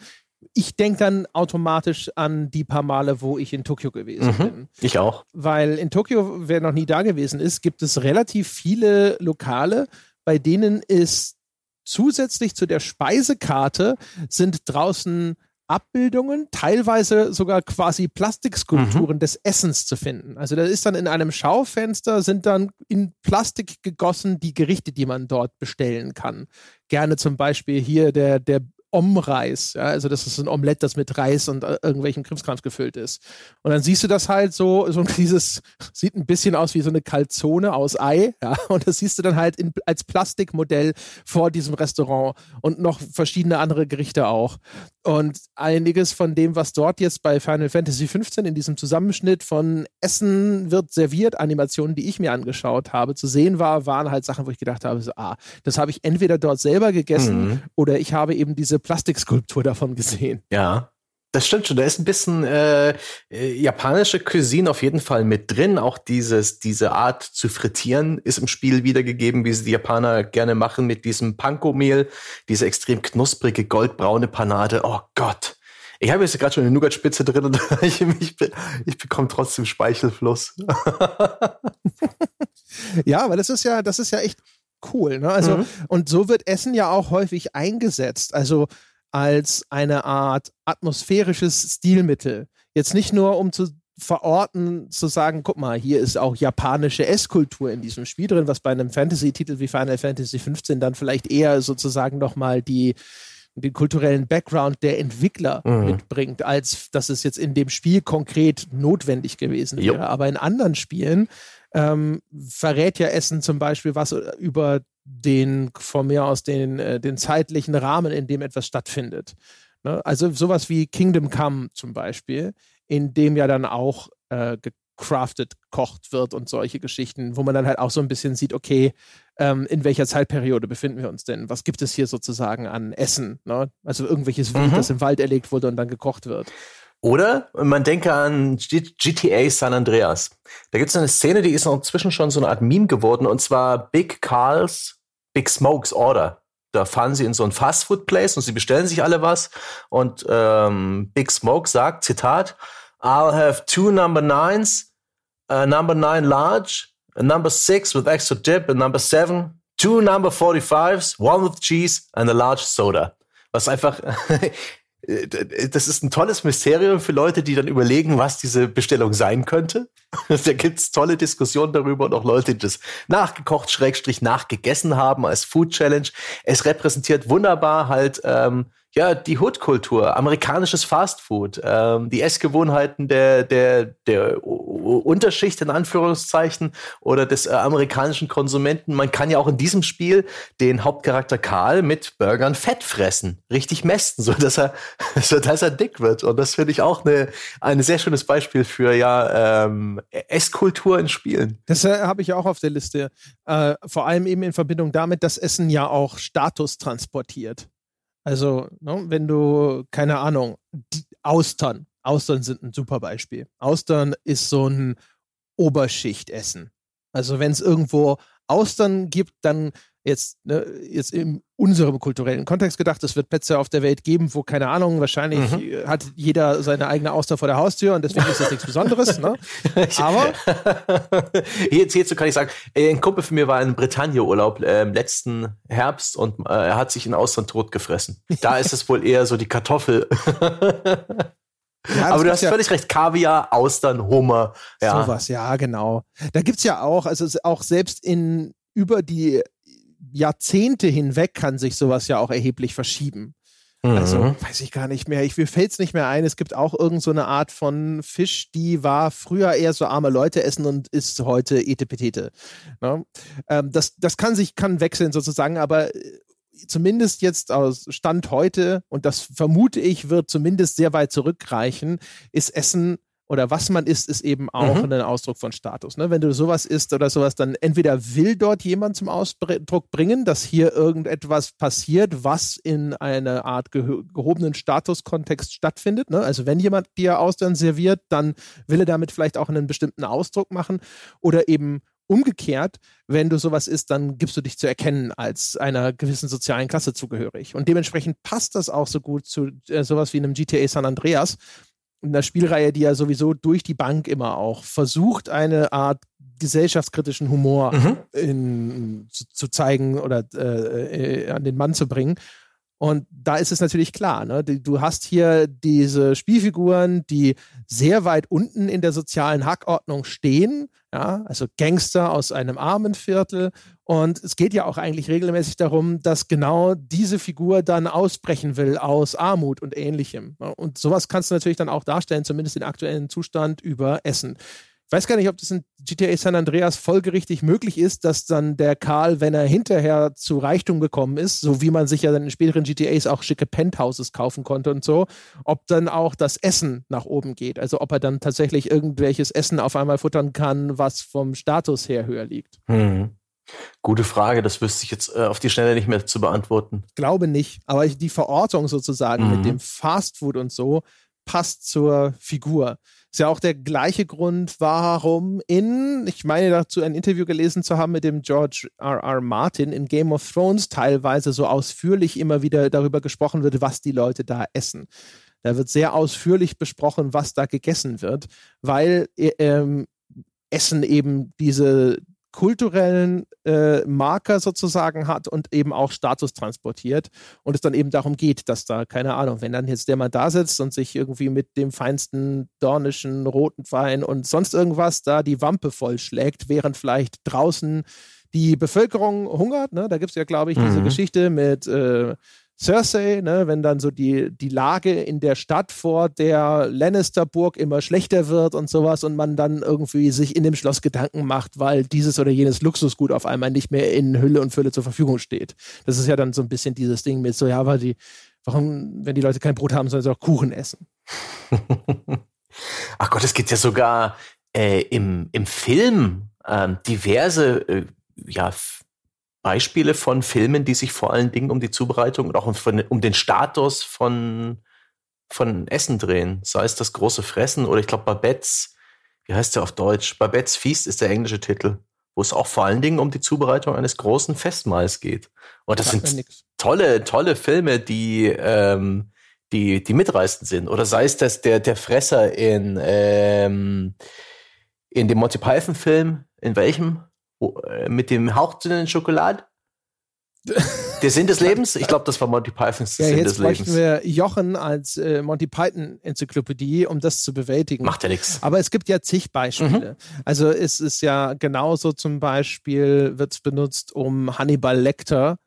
ich denke dann automatisch an die paar Male, wo ich in Tokio gewesen mhm, bin. Ich auch. Weil in Tokio, wer noch nie da gewesen ist, gibt es relativ viele Lokale, bei denen es zusätzlich zu der Speisekarte sind draußen Abbildungen, teilweise sogar quasi Plastikskulpturen mhm. des Essens zu finden. Also da ist dann in einem Schaufenster sind dann in Plastik gegossen die Gerichte, die man dort bestellen kann. Gerne zum Beispiel hier der, der Omreis. Ja? Also das ist ein Omelett, das mit Reis und äh, irgendwelchen Krimskrams gefüllt ist. Und dann siehst du das halt so, so dieses, sieht ein bisschen aus wie so eine Kalzone aus Ei. Ja? Und das siehst du dann halt in, als Plastikmodell vor diesem Restaurant und noch verschiedene andere Gerichte auch. Und einiges von dem, was dort jetzt bei Final Fantasy XV in diesem Zusammenschnitt von Essen wird serviert, Animationen, die ich mir angeschaut habe, zu sehen war, waren halt Sachen, wo ich gedacht habe, so, ah, das habe ich entweder dort selber gegessen mhm. oder ich habe eben diese Plastikskulptur davon gesehen. Ja. Das stimmt schon. Da ist ein bisschen äh, äh, japanische Cuisine auf jeden Fall mit drin. Auch dieses, diese Art zu frittieren ist im Spiel wiedergegeben, wie sie die Japaner gerne machen mit diesem Panko-Mehl, diese extrem knusprige goldbraune Panade. Oh Gott. Ich habe jetzt gerade schon eine Nougat-Spitze drin und ich, ich, ich bekomme trotzdem Speichelfluss. ja, aber das ist ja, das ist ja echt cool. Ne? Also, mhm. und so wird Essen ja auch häufig eingesetzt. Also als eine Art atmosphärisches Stilmittel. Jetzt nicht nur, um zu verorten, zu sagen, guck mal, hier ist auch japanische Esskultur in diesem Spiel drin, was bei einem Fantasy-Titel wie Final Fantasy XV dann vielleicht eher sozusagen nochmal die, den kulturellen Background der Entwickler mhm. mitbringt, als dass es jetzt in dem Spiel konkret notwendig gewesen wäre. Jo. Aber in anderen Spielen ähm, verrät ja Essen zum Beispiel was über den, von mir aus den, äh, den zeitlichen Rahmen, in dem etwas stattfindet. Ne? Also sowas wie Kingdom Come zum Beispiel, in dem ja dann auch äh, gecraftet, kocht wird und solche Geschichten, wo man dann halt auch so ein bisschen sieht, okay, ähm, in welcher Zeitperiode befinden wir uns denn? Was gibt es hier sozusagen an Essen? Ne? Also irgendwelches Wild, mhm. das im Wald erlegt wurde und dann gekocht wird. Oder man denke an GTA San Andreas. Da gibt es eine Szene, die ist inzwischen schon so eine Art Meme geworden, und zwar Big Carls Big Smokes Order. Da fahren sie in so ein Fastfood-Place und sie bestellen sich alle was. Und ähm, Big Smoke sagt, Zitat, I'll have two number nines, a number nine large, a number six with extra dip, a number seven, two number 45s, one with cheese and a large soda. Was einfach das ist ein tolles Mysterium für Leute, die dann überlegen, was diese Bestellung sein könnte. da gibt's tolle Diskussionen darüber und auch Leute, die das nachgekocht, schrägstrich nachgegessen haben als Food Challenge. Es repräsentiert wunderbar halt ähm, ja, die Hood-Kultur, amerikanisches Fastfood, ähm, die Essgewohnheiten der, der, der Unterschicht in Anführungszeichen oder des äh, amerikanischen Konsumenten. Man kann ja auch in diesem Spiel den Hauptcharakter Karl mit Burgern Fett fressen, richtig mästen, so dass er, so dass er dick wird. Und das finde ich auch eine, ein sehr schönes Beispiel für ja ähm, Esskultur in Spielen. Das äh, habe ich auch auf der Liste. Äh, vor allem eben in Verbindung damit, dass Essen ja auch Status transportiert. Also, ne, wenn du, keine Ahnung, Austern. Austern sind ein super Beispiel. Austern ist so ein Oberschichtessen. Also, wenn es irgendwo Austern gibt, dann jetzt, ne, jetzt in unserem kulturellen Kontext gedacht, es wird Plätze auf der Welt geben, wo, keine Ahnung, wahrscheinlich mhm. hat jeder seine eigene Auster vor der Haustür und deswegen ist das nichts Besonderes. Ne? Aber jetzt hierzu kann ich sagen, ein Kumpel von mir war in Bretagne-Urlaub äh, im letzten Herbst und äh, er hat sich in Austern tot gefressen. Da ist es wohl eher so die Kartoffel. Ja, Aber du hast ja völlig recht. Kaviar, Austern, Hummer. Ja. Sowas, ja, genau. Da gibt es ja auch, also auch selbst in über die Jahrzehnte hinweg kann sich sowas ja auch erheblich verschieben. Also, mhm. Also weiß ich gar nicht mehr. Ich, mir fällt es nicht mehr ein. Es gibt auch irgendeine so Art von Fisch, die war früher eher so arme Leute essen und ist heute Etepetete. Ne? Ähm, das, das kann sich, kann wechseln sozusagen, aber äh, zumindest jetzt aus Stand heute, und das vermute ich, wird zumindest sehr weit zurückreichen, ist Essen oder was man isst, ist eben auch mhm. ein Ausdruck von Status. Ne? Wenn du sowas isst oder sowas, dann entweder will dort jemand zum Ausdruck bringen, dass hier irgendetwas passiert, was in einer Art geh gehobenen Statuskontext stattfindet. Ne? Also wenn jemand dir Austern serviert, dann will er damit vielleicht auch einen bestimmten Ausdruck machen oder eben Umgekehrt, wenn du sowas isst, dann gibst du dich zu erkennen als einer gewissen sozialen Klasse zugehörig. Und dementsprechend passt das auch so gut zu äh, sowas wie einem GTA San Andreas, einer Spielreihe, die ja sowieso durch die Bank immer auch versucht, eine Art gesellschaftskritischen Humor mhm. in, zu, zu, zeigen oder äh, äh, an den Mann zu bringen. Und da ist es natürlich klar, ne? du hast hier diese Spielfiguren, die sehr weit unten in der sozialen Hackordnung stehen, ja, also Gangster aus einem armen Viertel. Und es geht ja auch eigentlich regelmäßig darum, dass genau diese Figur dann ausbrechen will aus Armut und ähnlichem. Und sowas kannst du natürlich dann auch darstellen, zumindest den aktuellen Zustand über Essen. Ich weiß gar nicht, ob das in GTA San Andreas folgerichtig möglich ist, dass dann der Karl, wenn er hinterher zu Reichtum gekommen ist, so wie man sich ja dann in späteren GTAs auch schicke Penthouses kaufen konnte und so, ob dann auch das Essen nach oben geht. Also ob er dann tatsächlich irgendwelches Essen auf einmal futtern kann, was vom Status her höher liegt. Hm. Gute Frage, das wüsste ich jetzt äh, auf die Schnelle nicht mehr zu beantworten. Glaube nicht, aber die Verortung sozusagen mhm. mit dem Fastfood und so passt zur Figur. Ist ja auch der gleiche Grund, warum in, ich meine dazu ein Interview gelesen zu haben mit dem George R. R. Martin in Game of Thrones teilweise so ausführlich immer wieder darüber gesprochen wird, was die Leute da essen. Da wird sehr ausführlich besprochen, was da gegessen wird, weil äh, ähm, Essen eben diese kulturellen äh, Marker sozusagen hat und eben auch Status transportiert und es dann eben darum geht, dass da, keine Ahnung, wenn dann jetzt der mal da sitzt und sich irgendwie mit dem feinsten dornischen roten Wein und sonst irgendwas da die Wampe vollschlägt, während vielleicht draußen die Bevölkerung hungert, ne? da gibt es ja, glaube ich, diese mhm. Geschichte mit äh, Cersei, ne, wenn dann so die, die Lage in der Stadt vor der Lannisterburg immer schlechter wird und sowas und man dann irgendwie sich in dem Schloss Gedanken macht, weil dieses oder jenes Luxusgut auf einmal nicht mehr in Hülle und Fülle zur Verfügung steht. Das ist ja dann so ein bisschen dieses Ding mit so, ja, weil die, warum, wenn die Leute kein Brot haben, sollen sie auch Kuchen essen. Ach Gott, es gibt ja sogar äh, im, im Film äh, diverse äh, ja, Beispiele von Filmen, die sich vor allen Dingen um die Zubereitung und auch von, um den Status von, von Essen drehen. Sei es das große Fressen oder ich glaube Babettes, wie heißt der auf Deutsch? Babettes Feast ist der englische Titel, wo es auch vor allen Dingen um die Zubereitung eines großen Festmahls geht. Und das, das sind tolle, tolle Filme, die, ähm, die, die mitreißend sind. Oder sei es das der, der Fresser in, ähm, in dem Monty Python Film, in welchem? Äh, mit dem hauchdünnen Schokolade. Der Sinn des Lebens? Ich glaube, das war Monty Pythons ja, Sinn des Lebens. Jetzt wir Jochen als äh, Monty Python-Enzyklopädie, um das zu bewältigen. Macht ja nichts. Aber es gibt ja zig Beispiele. Mhm. Also es ist ja genauso zum Beispiel, wird es benutzt, um Hannibal Lecter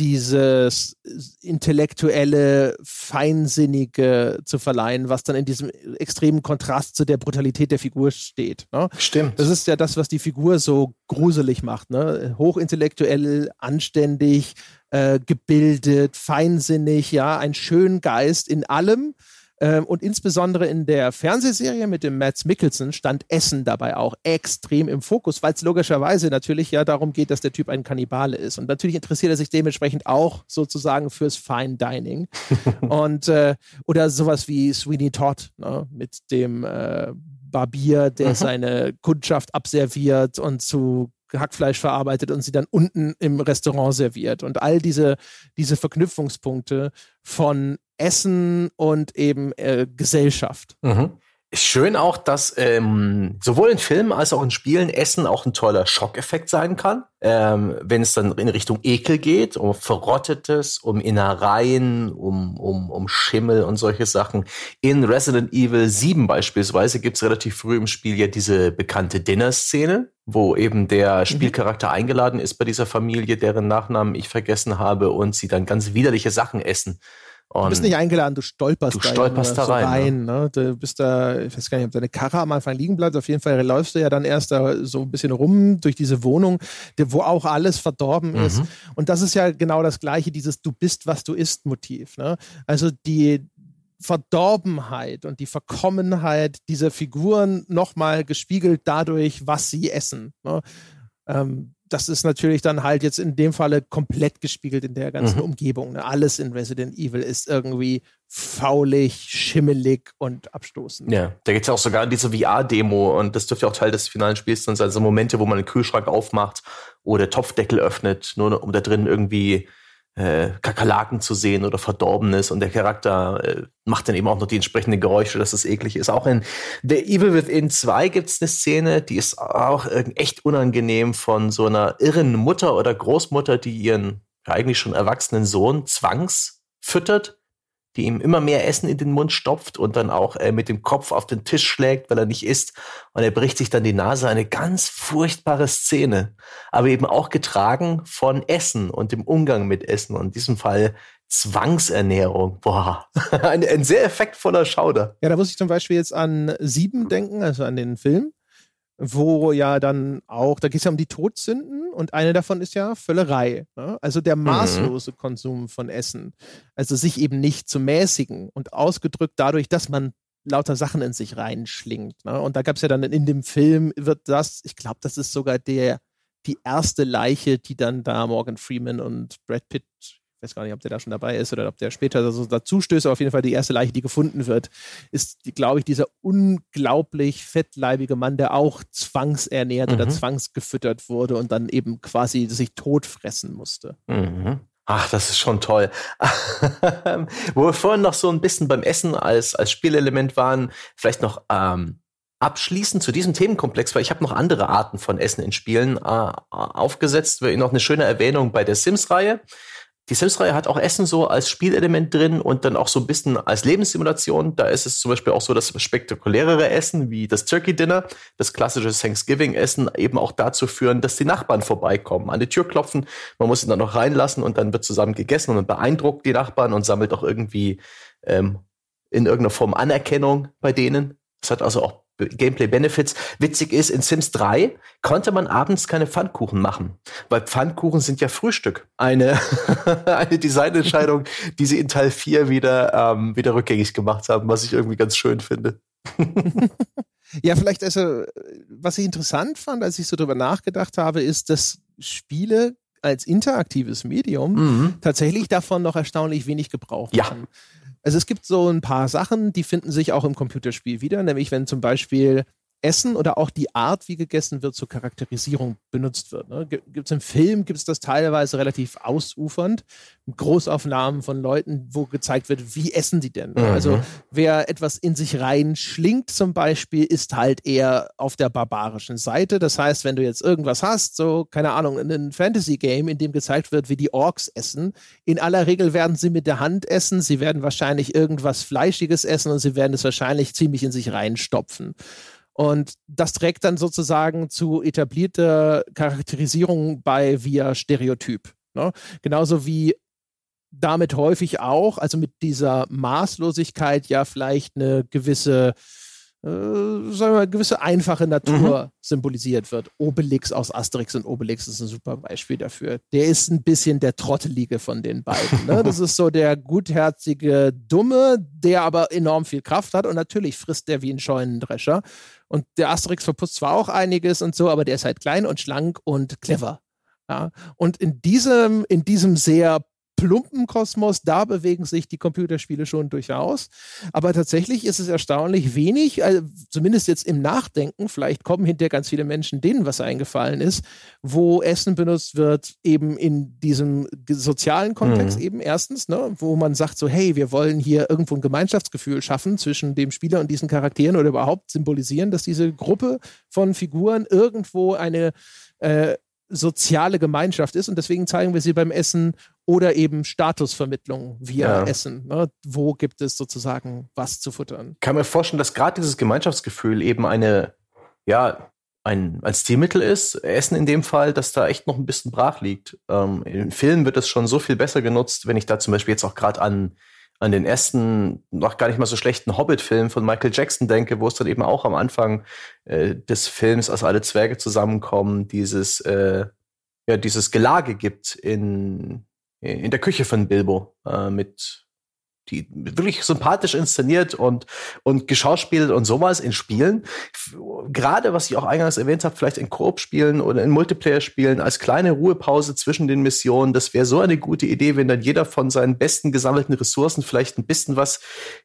dieses intellektuelle, feinsinnige zu verleihen, was dann in diesem extremen Kontrast zu der Brutalität der Figur steht. Ne? Stimmt. Das ist ja das, was die Figur so gruselig macht. Ne? Hochintellektuell, anständig, äh, gebildet, feinsinnig, ja, ein schönen Geist in allem ähm, und insbesondere in der Fernsehserie mit dem Mads Mikkelsen stand Essen dabei auch extrem im Fokus, weil es logischerweise natürlich ja darum geht, dass der Typ ein Kannibale ist. Und natürlich interessiert er sich dementsprechend auch sozusagen fürs Fine Dining. und äh, oder sowas wie Sweeney Todd ne, mit dem äh, Barbier, der seine Kundschaft abserviert und zu Hackfleisch verarbeitet und sie dann unten im Restaurant serviert. Und all diese, diese Verknüpfungspunkte von Essen und eben äh, Gesellschaft. Mhm. Schön auch, dass ähm, sowohl in Filmen als auch in Spielen Essen auch ein toller Schockeffekt sein kann. Ähm, wenn es dann in Richtung Ekel geht, um Verrottetes, um Innereien, um, um, um Schimmel und solche Sachen. In Resident Evil 7 beispielsweise gibt es relativ früh im Spiel ja diese bekannte Dinner-Szene, wo eben der mhm. Spielcharakter eingeladen ist bei dieser Familie, deren Nachnamen ich vergessen habe, und sie dann ganz widerliche Sachen essen. Und du bist nicht eingeladen, du stolperst, du stolperst da, rein. rein ne? ne? Du bist da, ich weiß gar nicht, ob deine Karre am Anfang liegen bleibt. Auf jeden Fall läufst du ja dann erst da so ein bisschen rum durch diese Wohnung, wo auch alles verdorben mhm. ist. Und das ist ja genau das Gleiche, dieses Du bist, was du isst Motiv. Ne? Also die, Verdorbenheit und die Verkommenheit dieser Figuren nochmal gespiegelt dadurch, was sie essen. Ne? Ähm, das ist natürlich dann halt jetzt in dem Falle komplett gespiegelt in der ganzen mhm. Umgebung. Ne? Alles in Resident Evil ist irgendwie faulig, schimmelig und abstoßend. Ja, da geht es ja auch sogar in diese VR-Demo und das dürfte ja auch Teil des finalen Spiels sein. Also Momente, wo man den Kühlschrank aufmacht oder Topfdeckel öffnet, nur um da drin irgendwie äh, Kakerlaken zu sehen oder Verdorbenes und der Charakter äh, macht dann eben auch noch die entsprechenden Geräusche, dass es eklig ist. Auch in The Evil Within 2 gibt es eine Szene, die ist auch echt unangenehm von so einer irren Mutter oder Großmutter, die ihren eigentlich schon erwachsenen Sohn zwangs füttert die ihm immer mehr Essen in den Mund stopft und dann auch äh, mit dem Kopf auf den Tisch schlägt, weil er nicht isst. Und er bricht sich dann die Nase. Eine ganz furchtbare Szene. Aber eben auch getragen von Essen und dem Umgang mit Essen. Und in diesem Fall Zwangsernährung. Boah, ein, ein sehr effektvoller Schauder. Ja, da muss ich zum Beispiel jetzt an Sieben denken, also an den Film wo ja dann auch, da geht es ja um die Todsünden und eine davon ist ja Völlerei. Ne? Also der mhm. maßlose mhm. Konsum von Essen. Also sich eben nicht zu mäßigen und ausgedrückt dadurch, dass man lauter Sachen in sich reinschlingt. Ne? Und da gab es ja dann in dem Film, wird das, ich glaube, das ist sogar der, die erste Leiche, die dann da Morgan Freeman und Brad Pitt ich weiß gar nicht, ob der da schon dabei ist oder ob der später so dazu stößt, aber auf jeden Fall die erste Leiche, die gefunden wird, ist, glaube ich, dieser unglaublich fettleibige Mann, der auch zwangsernährt mhm. oder zwangsgefüttert wurde und dann eben quasi sich totfressen musste. Mhm. Ach, das ist schon toll. Wo wir vorhin noch so ein bisschen beim Essen als, als Spielelement waren, vielleicht noch ähm, abschließend zu diesem Themenkomplex, weil ich habe noch andere Arten von Essen in Spielen äh, aufgesetzt. Noch eine schöne Erwähnung bei der Sims-Reihe. Die Sims-Reihe hat auch Essen so als Spielelement drin und dann auch so ein bisschen als Lebenssimulation. Da ist es zum Beispiel auch so, dass spektakulärere Essen wie das Turkey Dinner, das klassische Thanksgiving-Essen, eben auch dazu führen, dass die Nachbarn vorbeikommen, an die Tür klopfen. Man muss ihn dann noch reinlassen und dann wird zusammen gegessen und man beeindruckt die Nachbarn und sammelt auch irgendwie ähm, in irgendeiner Form Anerkennung bei denen. Das hat also auch Gameplay-Benefits. Witzig ist, in Sims 3 konnte man abends keine Pfannkuchen machen, weil Pfannkuchen sind ja Frühstück. Eine, eine Designentscheidung, die sie in Teil 4 wieder, ähm, wieder rückgängig gemacht haben, was ich irgendwie ganz schön finde. ja, vielleicht also, was ich interessant fand, als ich so drüber nachgedacht habe, ist, dass Spiele als interaktives Medium mhm. tatsächlich davon noch erstaunlich wenig Gebrauch machen. Ja. Also es gibt so ein paar Sachen, die finden sich auch im Computerspiel wieder, nämlich wenn zum Beispiel Essen oder auch die Art, wie gegessen wird, zur Charakterisierung benutzt wird. Ne? Gibt es im Film, gibt es das teilweise relativ ausufernd. Großaufnahmen von Leuten, wo gezeigt wird, wie essen die denn? Ne? Mhm. Also wer etwas in sich rein schlingt zum Beispiel, ist halt eher auf der barbarischen Seite. Das heißt, wenn du jetzt irgendwas hast, so, keine Ahnung, ein Fantasy-Game, in dem gezeigt wird, wie die Orks essen, in aller Regel werden sie mit der Hand essen, sie werden wahrscheinlich irgendwas Fleischiges essen und sie werden es wahrscheinlich ziemlich in sich reinstopfen. Und das trägt dann sozusagen zu etablierter Charakterisierung bei via Stereotyp. Ne? Genauso wie damit häufig auch, also mit dieser Maßlosigkeit ja vielleicht eine gewisse äh, sagen wir mal, gewisse einfache Natur mhm. symbolisiert wird. Obelix aus Asterix und Obelix ist ein super Beispiel dafür. Der ist ein bisschen der Trottelige von den beiden. Ne? Das ist so der gutherzige Dumme, der aber enorm viel Kraft hat und natürlich frisst der wie ein Scheunendrescher. Und der Asterix verputzt zwar auch einiges und so, aber der ist halt klein und schlank und clever. Ja? Und in diesem, in diesem sehr plumpen Kosmos, da bewegen sich die Computerspiele schon durchaus. Aber tatsächlich ist es erstaunlich wenig, also zumindest jetzt im Nachdenken, vielleicht kommen hinterher ganz viele Menschen, denen was eingefallen ist, wo Essen benutzt wird, eben in diesem sozialen Kontext mhm. eben erstens, ne, wo man sagt so, hey, wir wollen hier irgendwo ein Gemeinschaftsgefühl schaffen zwischen dem Spieler und diesen Charakteren oder überhaupt symbolisieren, dass diese Gruppe von Figuren irgendwo eine äh, soziale Gemeinschaft ist und deswegen zeigen wir sie beim Essen oder eben Statusvermittlung via ja. Essen. Ne? Wo gibt es sozusagen was zu futtern? Ich kann mir vorstellen, dass gerade dieses Gemeinschaftsgefühl eben eine, ja, ein, ein Stilmittel ist, Essen in dem Fall, dass da echt noch ein bisschen brach liegt. Ähm, in Filmen wird es schon so viel besser genutzt, wenn ich da zum Beispiel jetzt auch gerade an an den ersten, noch gar nicht mal so schlechten Hobbit-Film von Michael Jackson denke, wo es dann eben auch am Anfang äh, des Films, als alle Zwerge zusammenkommen, dieses, äh, ja, dieses Gelage gibt in, in der Küche von Bilbo äh, mit die wirklich sympathisch inszeniert und, und geschauspielt und sowas in Spielen. Gerade, was ich auch eingangs erwähnt habe, vielleicht in Koop-Spielen oder in Multiplayer-Spielen als kleine Ruhepause zwischen den Missionen. Das wäre so eine gute Idee, wenn dann jeder von seinen besten gesammelten Ressourcen vielleicht ein bisschen was,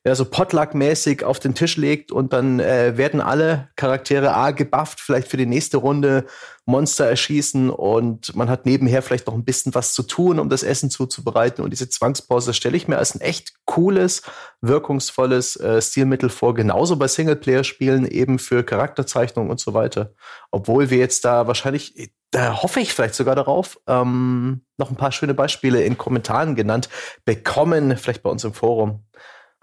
ja, so Potluck-mäßig auf den Tisch legt und dann äh, werden alle Charaktere A gebufft, vielleicht für die nächste Runde Monster erschießen und man hat nebenher vielleicht noch ein bisschen was zu tun, um das Essen zuzubereiten. Und diese Zwangspause stelle ich mir als ein echt cooles, wirkungsvolles äh, Stilmittel vor, genauso bei Singleplayer-Spielen eben für Charakterzeichnung und so weiter. Obwohl wir jetzt da wahrscheinlich, da hoffe ich vielleicht sogar darauf, ähm, noch ein paar schöne Beispiele in Kommentaren genannt bekommen, vielleicht bei uns im Forum.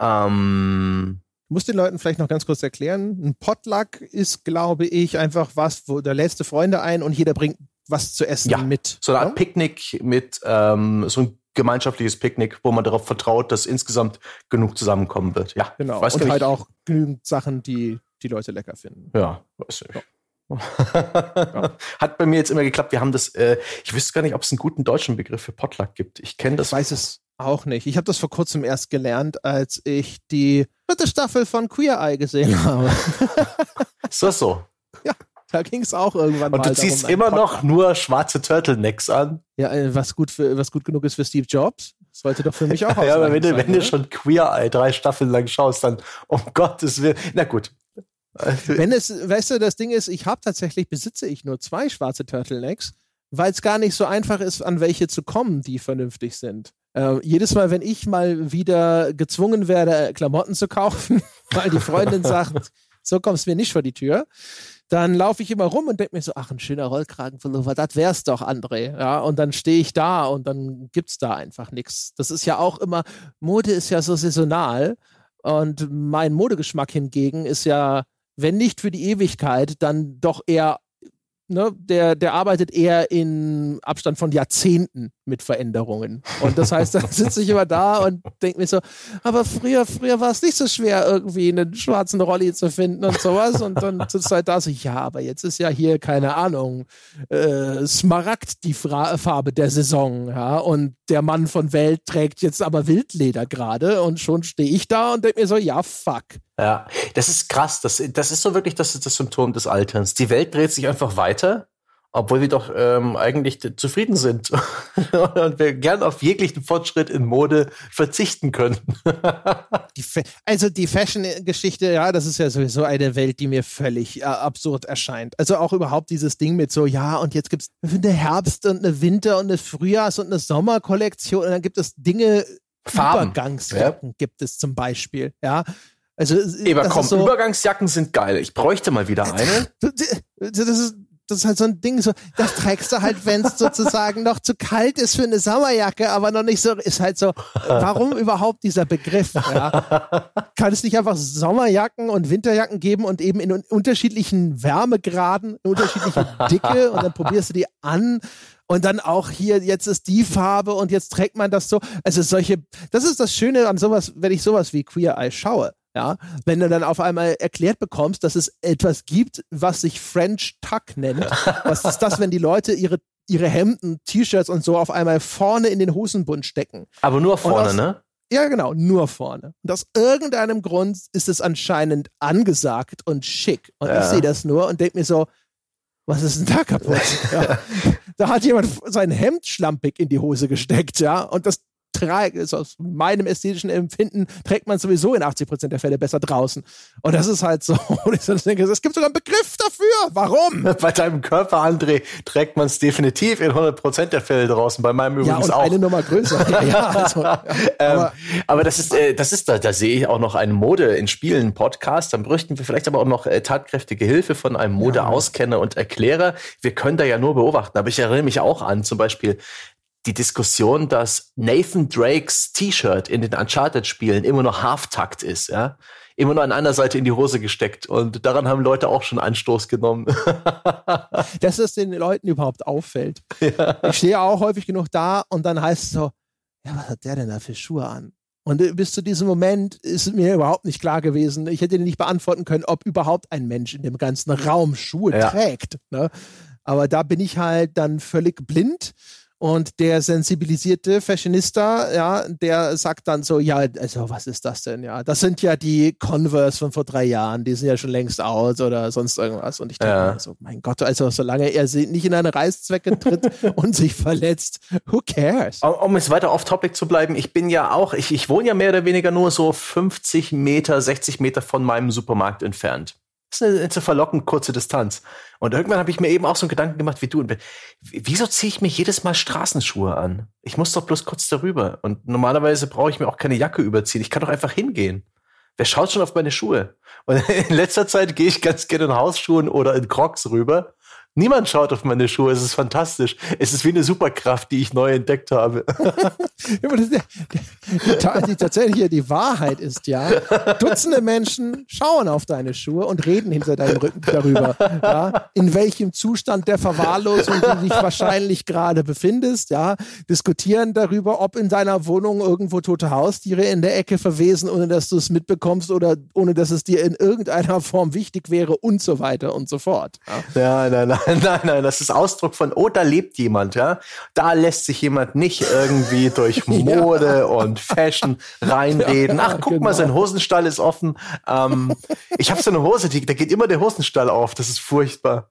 Ähm, muss den Leuten vielleicht noch ganz kurz erklären. Ein Potluck ist, glaube ich, einfach was, wo da lädst du Freunde ein und jeder bringt was zu essen ja, mit. So eine Art ja? Picknick mit ähm, so ein gemeinschaftliches Picknick, wo man darauf vertraut, dass insgesamt genug zusammenkommen wird. Ja, genau. Weiß und halt auch genügend Sachen, die die Leute lecker finden. Ja, weiß ich. Ja. Hat bei mir jetzt immer geklappt. Wir haben das, äh, ich wüsste gar nicht, ob es einen guten deutschen Begriff für Potluck gibt. Ich kenne das. Ich weiß es auch nicht. Ich habe das vor kurzem erst gelernt, als ich die dritte Staffel von Queer Eye gesehen habe. Ist das so? Ja, da ging es auch irgendwann Und mal. Und du ziehst immer noch nur schwarze Turtlenecks an? Ja, äh, was gut, für, was gut genug ist für Steve Jobs. sollte doch für mich auch Ja, aber wenn, du, wenn du schon Queer Eye drei Staffeln lang schaust, dann um Gottes Willen. Na gut. Wenn es, weißt du, das Ding ist, ich habe tatsächlich, besitze ich nur zwei schwarze Turtlenecks, weil es gar nicht so einfach ist, an welche zu kommen, die vernünftig sind. Äh, jedes Mal, wenn ich mal wieder gezwungen werde, Klamotten zu kaufen, weil die Freundin sagt, so kommst du mir nicht vor die Tür, dann laufe ich immer rum und denke mir so, ach, ein schöner Rollkragenpullover, das wär's doch, André. Ja, und dann stehe ich da und dann gibt's da einfach nichts. Das ist ja auch immer, Mode ist ja so saisonal und mein Modegeschmack hingegen ist ja, wenn nicht für die Ewigkeit, dann doch eher ne, der, der arbeitet eher in Abstand von Jahrzehnten mit Veränderungen. Und das heißt, dann sitze ich immer da und denke mir so, aber früher, früher war es nicht so schwer, irgendwie einen schwarzen Rolli zu finden und sowas. Und dann sitzt halt da so, ja, aber jetzt ist ja hier, keine Ahnung, äh, Smaragd die Fra Farbe der Saison, ja. Und der Mann von Welt trägt jetzt aber Wildleder gerade und schon stehe ich da und denke mir so, ja, fuck. Ja, das ist krass. Das, das ist so wirklich das, das Symptom des Alterns. Die Welt dreht sich einfach weiter, obwohl wir doch ähm, eigentlich zufrieden sind und wir gern auf jeglichen Fortschritt in Mode verzichten können. die also die Fashion-Geschichte, ja, das ist ja sowieso eine Welt, die mir völlig äh, absurd erscheint. Also auch überhaupt dieses Ding mit so, ja, und jetzt gibt es eine Herbst- und eine Winter- und eine Frühjahrs- und eine Sommerkollektion und dann gibt es Dinge, Farben. Übergangsjacken ja. gibt es zum Beispiel, ja. Also, Aber komm, so, Übergangsjacken sind geil. Ich bräuchte mal wieder eine. Das ist, das ist halt so ein Ding, so, das trägst du halt, wenn es sozusagen noch zu kalt ist für eine Sommerjacke, aber noch nicht so, ist halt so, warum überhaupt dieser Begriff? Ja? Kann es nicht einfach Sommerjacken und Winterjacken geben und eben in unterschiedlichen Wärmegraden, in unterschiedliche Dicke und dann probierst du die an und dann auch hier, jetzt ist die Farbe und jetzt trägt man das so. Also solche, das ist das Schöne an sowas, wenn ich sowas wie Queer Eye schaue. Ja, wenn du dann auf einmal erklärt bekommst, dass es etwas gibt, was sich French Tuck nennt. Was ist das, wenn die Leute ihre, ihre Hemden, T-Shirts und so auf einmal vorne in den Hosenbund stecken? Aber nur vorne, aus, ne? Ja, genau, nur vorne. Und aus irgendeinem Grund ist es anscheinend angesagt und schick. Und ja. ich sehe das nur und denke mir so, was ist denn da kaputt? ja. Da hat jemand sein Hemd schlampig in die Hose gesteckt, ja. Und das trägt, ist aus meinem ästhetischen Empfinden, trägt man sowieso in 80 Prozent der Fälle besser draußen. Und das ist halt so. Und ich denke, es gibt sogar einen Begriff dafür. Warum? Bei deinem Körper, André, trägt man es definitiv in 100 Prozent der Fälle draußen. Bei meinem übrigens ja, und auch. eine Nummer größer. ja, ja, also, ja. Ähm, aber, aber, das ist, äh, das ist da, da sehe ich auch noch einen Mode in Spielen Podcast. Dann bräuchten wir vielleicht aber auch noch äh, tatkräftige Hilfe von einem Mode-Auskenner und Erklärer. Wir können da ja nur beobachten. Aber ich erinnere mich auch an zum Beispiel die Diskussion, dass Nathan Drakes T-Shirt in den Uncharted-Spielen immer noch Halftakt ist, ja. Immer nur an einer Seite in die Hose gesteckt. Und daran haben Leute auch schon Anstoß genommen. Dass es den Leuten überhaupt auffällt. Ja. Ich stehe auch häufig genug da und dann heißt es so, ja, was hat der denn da für Schuhe an? Und äh, bis zu diesem Moment ist mir überhaupt nicht klar gewesen. Ich hätte nicht beantworten können, ob überhaupt ein Mensch in dem ganzen Raum Schuhe ja. trägt. Ne? Aber da bin ich halt dann völlig blind Und der sensibilisierte Fashionista, ja, der sagt dann so, ja, also was ist das denn? Ja, das sind ja die Converse von vor drei Jahren, die sind ja schon längst out oder sonst irgendwas. Und ich denke ja. so, mein Gott, also solange er nicht in eine Reißzwecke tritt und sich verletzt, who cares? Um, um jetzt weiter auf Topic zu bleiben, ich bin ja auch, ich, ich wohne ja mehr oder weniger nur so 50 Meter, 60 Meter von meinem Supermarkt entfernt. Das ist eine, eine verlockend kurze Distanz. Und irgendwann habe ich mir eben auch so einen Gedanken gemacht wie du. Wieso ziehe ich mir jedes Mal Straßenschuhe an? Ich muss doch bloß kurz darüber. Und normalerweise brauche ich mir auch keine Jacke überziehen. Ich kann doch einfach hingehen. Wer schaut schon auf meine Schuhe? Und in letzter Zeit gehe ich ganz gerne in Hausschuhen oder in Crocs rüber Niemand schaut auf meine Schuhe. Es ist fantastisch. Es ist wie eine Superkraft, die ich neu entdeckt habe. die, tatsächlich die Wahrheit ist ja, Dutzende Menschen schauen auf deine Schuhe und reden hinter deinem Rücken darüber, ja, in welchem Zustand der Verwahrlosung du dich wahrscheinlich gerade befindest, ja, diskutieren darüber, ob in deiner Wohnung irgendwo tote Haustiere in der Ecke verwesen, ohne dass du es mitbekommst oder ohne dass es dir in irgendeiner Form wichtig wäre und so weiter und so fort. Ja, nein, nein. nein, nein, das ist Ausdruck von, oh, da lebt jemand, ja. Da lässt sich jemand nicht irgendwie durch Mode ja. und Fashion reinreden. Ach, guck genau. mal, sein Hosenstall ist offen. Ähm, ich habe so eine Hose, die, da geht immer der Hosenstall auf. Das ist furchtbar.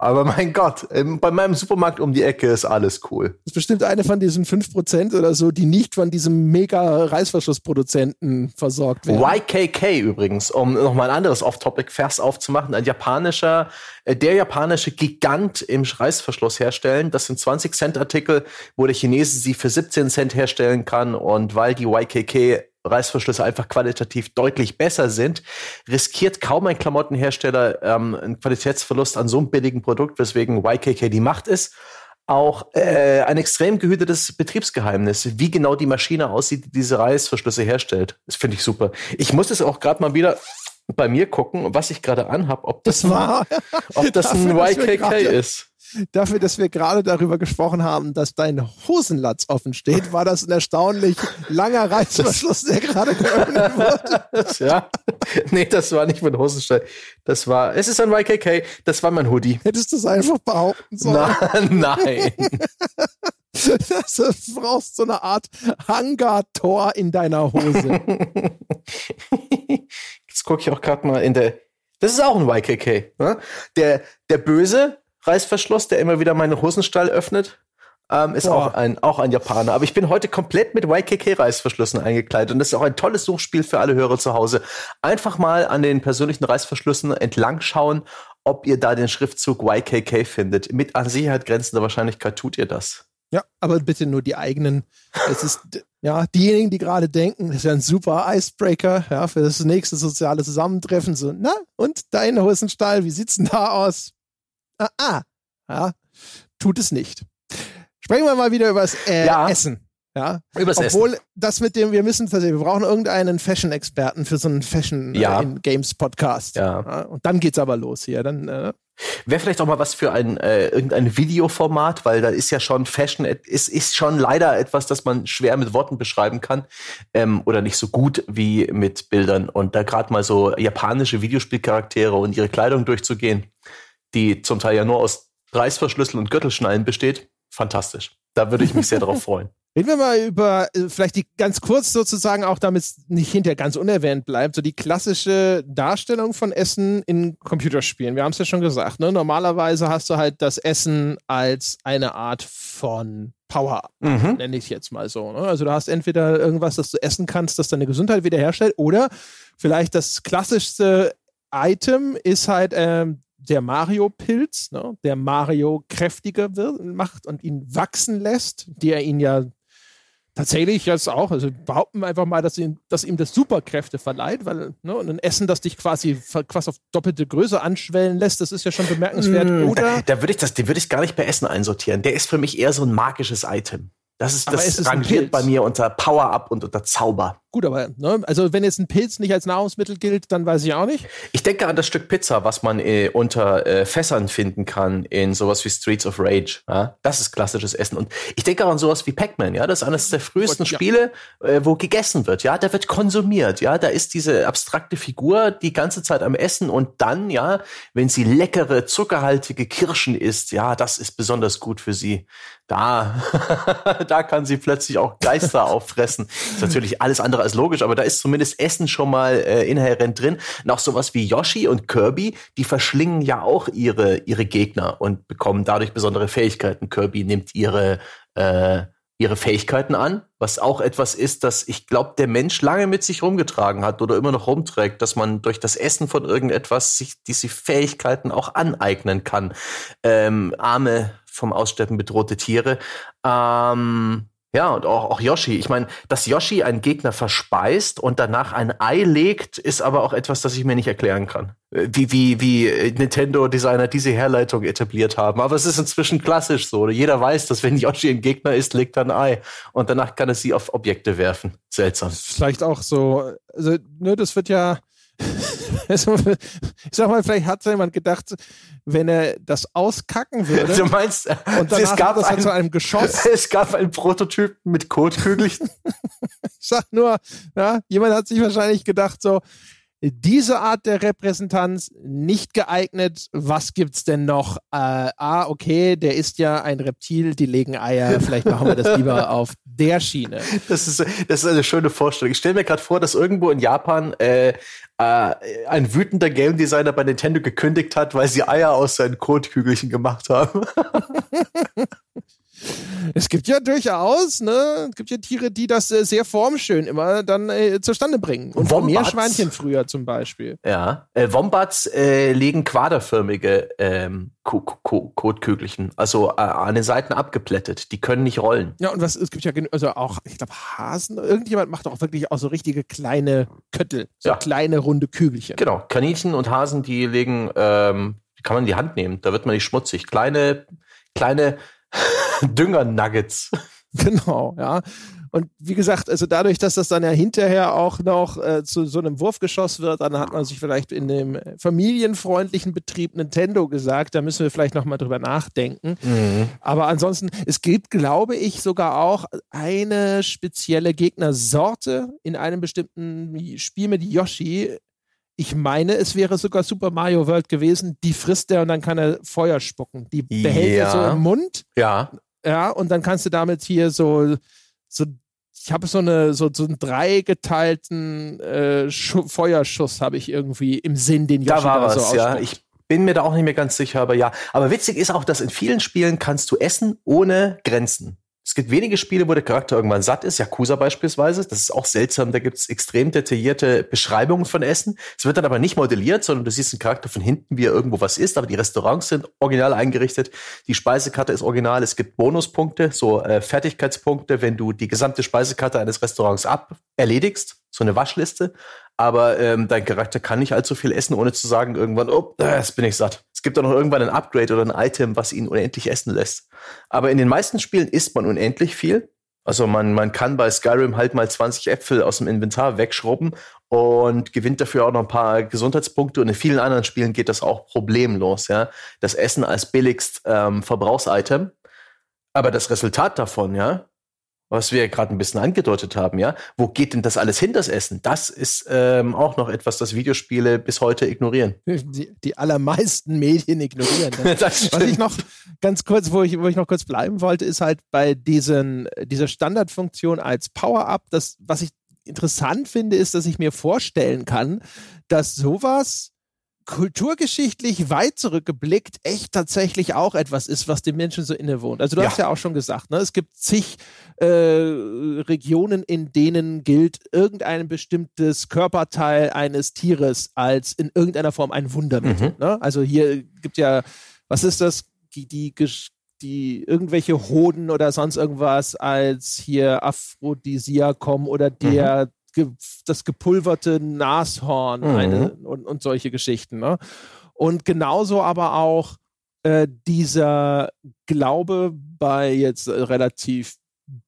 Aber mein Gott, bei meinem Supermarkt um die Ecke ist alles cool. Das ist bestimmt eine von diesen 5% oder so, die nicht von diesem mega Reißverschlussproduzenten versorgt werden. YKK übrigens, um nochmal ein anderes Off-Topic-Vers aufzumachen, ein japanischer, äh, der japanische Gigant im Reißverschluss herstellen. Das sind 20 Cent Artikel, wo der Chinese sie für 17 Cent herstellen kann und weil die YKK Reißverschlüsse einfach qualitativ deutlich besser sind, riskiert kaum ein Klamottenhersteller ähm, einen Qualitätsverlust an so einem billigen Produkt, weswegen YKK die Macht ist. Auch äh, ein extrem gehütetes Betriebsgeheimnis, wie genau die Maschine aussieht, die diese Reißverschlüsse herstellt. Das finde ich super. Ich muss es auch gerade mal wieder bei mir gucken, was ich gerade anhab, ob das, das war, ob das ein YKK ist. Dafür, dass wir gerade darüber gesprochen haben, dass dein Hosenlatz offen steht, war das ein erstaunlich langer Reißverschluss, der gerade geöffnet wurde. ja. Nee, das war nicht mein Hosenstall. Das war, es ist ein YKK, das war mein Hoodie. Hättest du es einfach behaupten sollen? Na, nein. du brauchst so eine Art Hangar-Tor in deiner Hose. Jetzt gucke ich auch gerade mal in der. Das ist auch ein YKK. Ne? Der, der Böse Reißverschluss, der immer wieder meinen Hosenstall öffnet. Ähm, ist auch ein, auch ein Japaner. Aber ich bin heute komplett mit YKK-Reißverschlüssen eingekleidet. Und das ist auch ein tolles Suchspiel für alle Hörer zu Hause. Einfach mal an den persönlichen Reißverschlüssen entlang schauen, ob ihr da den Schriftzug YKK findet. Mit an Sicherheit grenzender Wahrscheinlichkeit tut ihr das. Ja, aber bitte nur die eigenen. Es ist, ja, diejenigen, die gerade denken, das ist ja ein super Icebreaker, ja, für das nächste soziale Zusammentreffen. So, na, und dein Hosenstall, wie sieht's denn da aus? Ah, ah, ja, tut es nicht. Sprechen wir mal wieder über das äh, ja. Essen. Ja, Übers obwohl Essen. das mit dem, wir müssen wir brauchen irgendeinen Fashion-Experten für so einen Fashion ja. äh, Games Podcast. Ja. ja. Und dann geht's aber los hier. Dann äh, wäre vielleicht auch mal was für ein äh, irgendein Videoformat, weil da ist ja schon Fashion, ist ist schon leider etwas, das man schwer mit Worten beschreiben kann ähm, oder nicht so gut wie mit Bildern. Und da gerade mal so japanische Videospielcharaktere und ihre Kleidung durchzugehen die zum Teil ja nur aus Reißverschlüsseln und Gürtelschnallen besteht, fantastisch. Da würde ich mich sehr darauf freuen. Reden wir mal über, äh, vielleicht die ganz kurz sozusagen, auch damit es nicht hinterher ganz unerwähnt bleibt, so die klassische Darstellung von Essen in Computerspielen. Wir haben es ja schon gesagt, ne? Normalerweise hast du halt das Essen als eine Art von Power, mhm. nenne ich jetzt mal so. Ne? Also du hast entweder irgendwas, das du essen kannst, das deine Gesundheit wiederherstellt, oder vielleicht das klassischste Item ist halt ähm, der Mario-Pilz, ne, der Mario kräftiger wird, macht und ihn wachsen lässt, der ihn ja tatsächlich jetzt auch, also behaupten wir einfach mal, dass, ihn, dass ihm das Superkräfte verleiht, weil ne, ein Essen, das dich quasi fast auf doppelte Größe anschwellen lässt, das ist ja schon bemerkenswert, mm, oder? Da, da würde ich das, den würde ich gar nicht bei Essen einsortieren. Der ist für mich eher so ein magisches Item. Das ist, das rangiert bei mir unter Power-Up und unter Zauber. Gut, aber ne, also wenn jetzt ein Pilz nicht als Nahrungsmittel gilt, dann weiß ich auch nicht. Ich denke an das Stück Pizza, was man äh, unter äh, Fässern finden kann in sowas wie Streets of Rage. Ja? Das ist klassisches Essen. Und ich denke auch an sowas wie Pac-Man. Ja, das ist eines der frühesten ja. Spiele, äh, wo gegessen wird. Ja, da wird konsumiert. Ja, da ist diese abstrakte Figur die ganze Zeit am Essen und dann, ja, wenn sie leckere zuckerhaltige Kirschen isst, ja, das ist besonders gut für sie da, da kann sie plötzlich auch Geister auffressen. Ist natürlich alles andere als logisch, aber da ist zumindest Essen schon mal äh, inhärent drin. Noch sowas wie Yoshi und Kirby, die verschlingen ja auch ihre, ihre Gegner und bekommen dadurch besondere Fähigkeiten. Kirby nimmt ihre, äh, ihre Fähigkeiten an, was auch etwas ist, das ich glaube, der Mensch lange mit sich rumgetragen hat oder immer noch rumträgt, dass man durch das Essen von irgendetwas sich diese Fähigkeiten auch aneignen kann. Ähm, arme vom Aussterben bedrohte Tiere. Ähm, ja, und auch, auch Yoshi. Ich meine, dass Yoshi einen Gegner verspeist und danach ein Ei legt, ist aber auch etwas, das ich mir nicht erklären kann. Äh, wie, wie, wie Nintendo-Designer diese Herleitung etabliert haben. Aber es ist inzwischen klassisch so. Jeder weiß, dass wenn Yoshi ein Gegner ist, legt er ein Ei. Und danach kann er sie auf Objekte werfen. Seltsam. Vielleicht auch so. Also, ne, das wird ja ich sag mal, vielleicht hat jemand gedacht, wenn er das auskacken würde. Du meinst, und es gab das ein, zu einem Geschoss. Es gab einen Prototyp mit Kotkügelchen. ich sag nur, ja, jemand hat sich wahrscheinlich gedacht, so, diese Art der Repräsentanz nicht geeignet. Was gibt's denn noch? Äh, ah, okay, der ist ja ein Reptil, die legen Eier. Vielleicht machen wir das lieber auf der Schiene. Das ist, das ist eine schöne Vorstellung. Ich stelle mir gerade vor, dass irgendwo in Japan äh, äh, ein wütender Game Designer bei Nintendo gekündigt hat, weil sie Eier aus seinen Kotkügelchen gemacht haben. es gibt ja durchaus, ne, es gibt ja Tiere, die das äh, sehr formschön immer dann äh, zustande bringen. Und Wombats, Meerschweinchen früher zum Beispiel. Ja, äh, Wombats äh, legen quaderförmige ähm, Kotkügelchen, also äh, an den Seiten abgeplättet. Die können nicht rollen. Ja, und was es gibt ja also auch, ich glaube, Hasen, irgendjemand macht auch wirklich auch so richtige kleine Köttel, so ja. kleine runde Kügelchen. Genau, Kaninchen und Hasen, die legen, ähm, die kann man in die Hand nehmen, da wird man nicht schmutzig. Kleine, kleine Dünger-Nuggets. Genau, ja. Und wie gesagt, also dadurch, dass das dann ja hinterher auch noch äh, zu so einem Wurfgeschoss wird, dann hat man sich vielleicht in dem familienfreundlichen Betrieb Nintendo gesagt, da müssen wir vielleicht nochmal drüber nachdenken. Mhm. Aber ansonsten, es gibt, glaube ich, sogar auch eine spezielle Gegnersorte in einem bestimmten Spiel mit Yoshi. Ich meine, es wäre sogar Super Mario World gewesen. Die frisst er und dann kann er Feuer spucken. Die behält ja. er so im Mund. Ja. Ja, und dann kannst du damit hier so so ich habe so eine so, so einen dreigeteilten äh, Feuerschuss habe ich irgendwie im Sinn, den Yoshi da war da was, so ja. Ich bin mir da auch nicht mehr ganz sicher, aber ja. Aber witzig ist auch, dass in vielen Spielen kannst du essen ohne Grenzen. Es gibt wenige Spiele, wo der Charakter irgendwann satt ist, Yakuza beispielsweise. Das ist auch seltsam. Da gibt es extrem detaillierte Beschreibungen von Essen. Es wird dann aber nicht modelliert, sondern du siehst einen Charakter von hinten, wie er irgendwo was isst. Aber die Restaurants sind original eingerichtet. Die Speisekarte ist original. Es gibt Bonuspunkte, so äh, Fertigkeitspunkte, wenn du die gesamte Speisekarte eines Restaurants ab erledigst. So eine Waschliste. Aber ähm, dein Charakter kann nicht allzu viel essen, ohne zu sagen irgendwann, oh, jetzt bin ich satt. Es gibt auch noch irgendwann ein Upgrade oder ein Item, was ihn unendlich essen lässt. Aber in den meisten Spielen isst man unendlich viel. Also man, man kann bei Skyrim halt mal 20 Äpfel aus dem Inventar wegschrubben und gewinnt dafür auch noch ein paar Gesundheitspunkte. Und in vielen anderen Spielen geht das auch problemlos, ja. Das Essen als billigst ähm, Verbrauchsitem. Aber das Resultat davon, ja, was wir gerade ein bisschen angedeutet haben, ja. Wo geht denn das alles hin, das Essen? Das ist ähm, auch noch etwas, das Videospiele bis heute ignorieren. Die, die allermeisten Medien ignorieren. das was ich noch ganz kurz, wo ich, wo ich noch kurz bleiben wollte, ist halt bei diesen, dieser Standardfunktion als Power-Up, das, was ich interessant finde, ist, dass ich mir vorstellen kann, dass sowas kulturgeschichtlich weit zurückgeblickt echt tatsächlich auch etwas ist, was den Menschen so innewohnt. Also du ja. hast ja auch schon gesagt, ne? es gibt zig äh, Regionen, in denen gilt irgendein bestimmtes Körperteil eines Tieres als in irgendeiner Form ein Wundermittel. Mhm. Ne? Also hier gibt ja, was ist das? Die, die, die irgendwelche Hoden oder sonst irgendwas als hier Aphrodisiakum oder der mhm das gepulverte Nashorn mhm. eine, und, und solche Geschichten. Ne? Und genauso aber auch äh, dieser Glaube bei jetzt relativ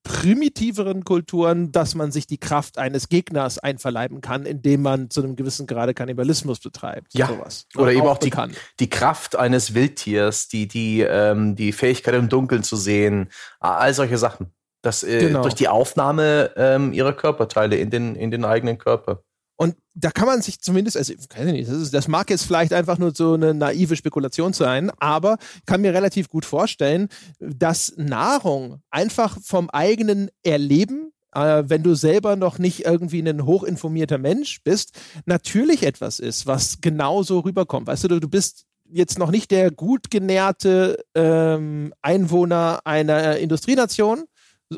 primitiveren Kulturen, dass man sich die Kraft eines Gegners einverleiben kann, indem man zu einem gewissen Grade Kannibalismus betreibt. Ja. Sowas. Oder, Oder eben auch, auch die, die, Kraft eines Wildtiers, die, die, ähm, die Fähigkeit im Dunkeln zu sehen, all solche Sachen. Das, äh, genau. Durch die Aufnahme ähm, ihrer Körperteile in den, in den eigenen Körper. Und da kann man sich zumindest, also weiß ich nicht, das, ist, das, mag jetzt vielleicht einfach nur so eine naive Spekulation sein, aber kann mir relativ gut vorstellen, dass Nahrung einfach vom eigenen Erleben, äh, wenn du selber noch nicht irgendwie ein hochinformierter Mensch bist, natürlich etwas ist, was genauso rüberkommt. Weißt du, du bist jetzt noch nicht der gut genährte ähm, Einwohner einer Industrienation,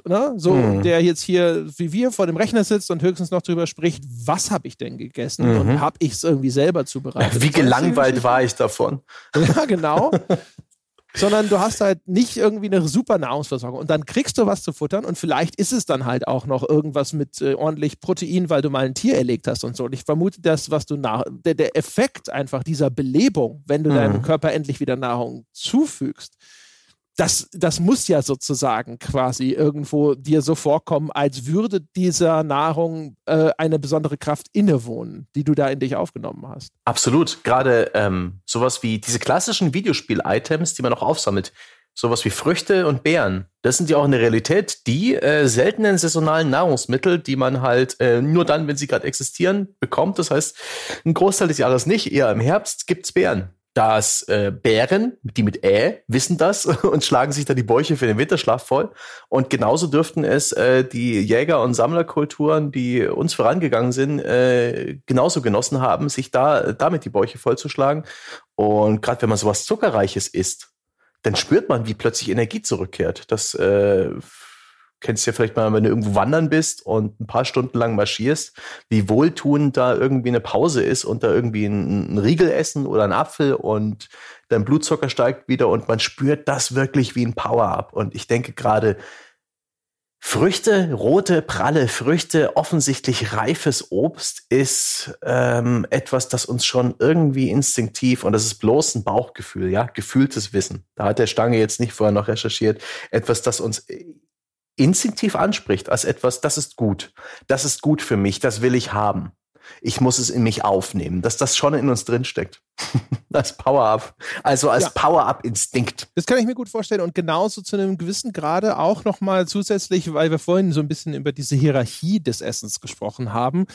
ne? so mhm. der jetzt hier wie wir vor dem Rechner sitzt und höchstens noch drüber spricht, was habe ich denn gegessen mhm. und habe ich es irgendwie selber zubereitet. Wie gelangweilt war ich davon? Ja, genau. sondern du hast halt nicht irgendwie eine super Nahrungsversorgung und dann kriegst du was zu futtern und vielleicht ist es dann halt auch noch irgendwas mit äh, ordentlich Protein, weil du mal ein Tier erlegt hast und so. Und ich vermute, dass was du nach der, der Effekt einfach dieser Belebung, wenn du mhm. deinem Körper endlich wieder Nahrung zufügst, das, das muss ja sozusagen quasi irgendwo dir so vorkommen, als würde dieser Nahrung äh, eine besondere Kraft innewohnen, die du da in dich aufgenommen hast. Absolut. Gerade ähm, sowas wie diese klassischen Videospiel-Items, die man auch aufsammelt, sowas wie Früchte und Beeren, das sind ja auch in der Realität die äh, seltenen saisonalen Nahrungsmittel, die man halt äh, nur dann, wenn sie gerade existieren, bekommt. Das heißt, ein Großteil des Jahres nicht, eher im Herbst gibt's Beeren dass äh, Bären, die mit Ä, wissen das und schlagen sich da die Bäuche für den Winterschlaf voll. Und genauso dürften es äh, die Jäger- und Sammlerkulturen, die uns vorangegangen sind, äh, genauso genossen haben, sich da damit die Bäuche vollzuschlagen. Und gerade wenn man sowas Zuckerreiches isst, dann spürt man, wie plötzlich Energie zurückkehrt. Das äh, kennst ja vielleicht mal, wenn du irgendwo wandern bist und ein paar Stunden lang marschierst, wie wohltuend da irgendwie eine Pause ist und da irgendwie ein, ein Riegel essen oder ein Apfel und dein Blutzucker steigt wieder und man spürt das wirklich wie ein Power-Up. Und ich denke gerade, Früchte, rote, pralle Früchte, offensichtlich reifes Obst ist ähm, etwas, das uns schon irgendwie instinktiv, und das ist bloß ein Bauchgefühl, ja, gefühltes Wissen. Da hat der Stange jetzt nicht vorher noch recherchiert, etwas, das uns instinktiv anspricht als etwas, das ist gut, das ist gut für mich, das will ich haben. Ich muss es in mich aufnehmen, dass das schon in uns drinsteckt. als Power-Up. Also als ja. Power-Up-Instinkt. Das kann ich mir gut vorstellen. Und genauso zu einem gewissen Grade auch nochmal zusätzlich, weil wir vorhin so ein bisschen über diese Hierarchie des Essens gesprochen haben,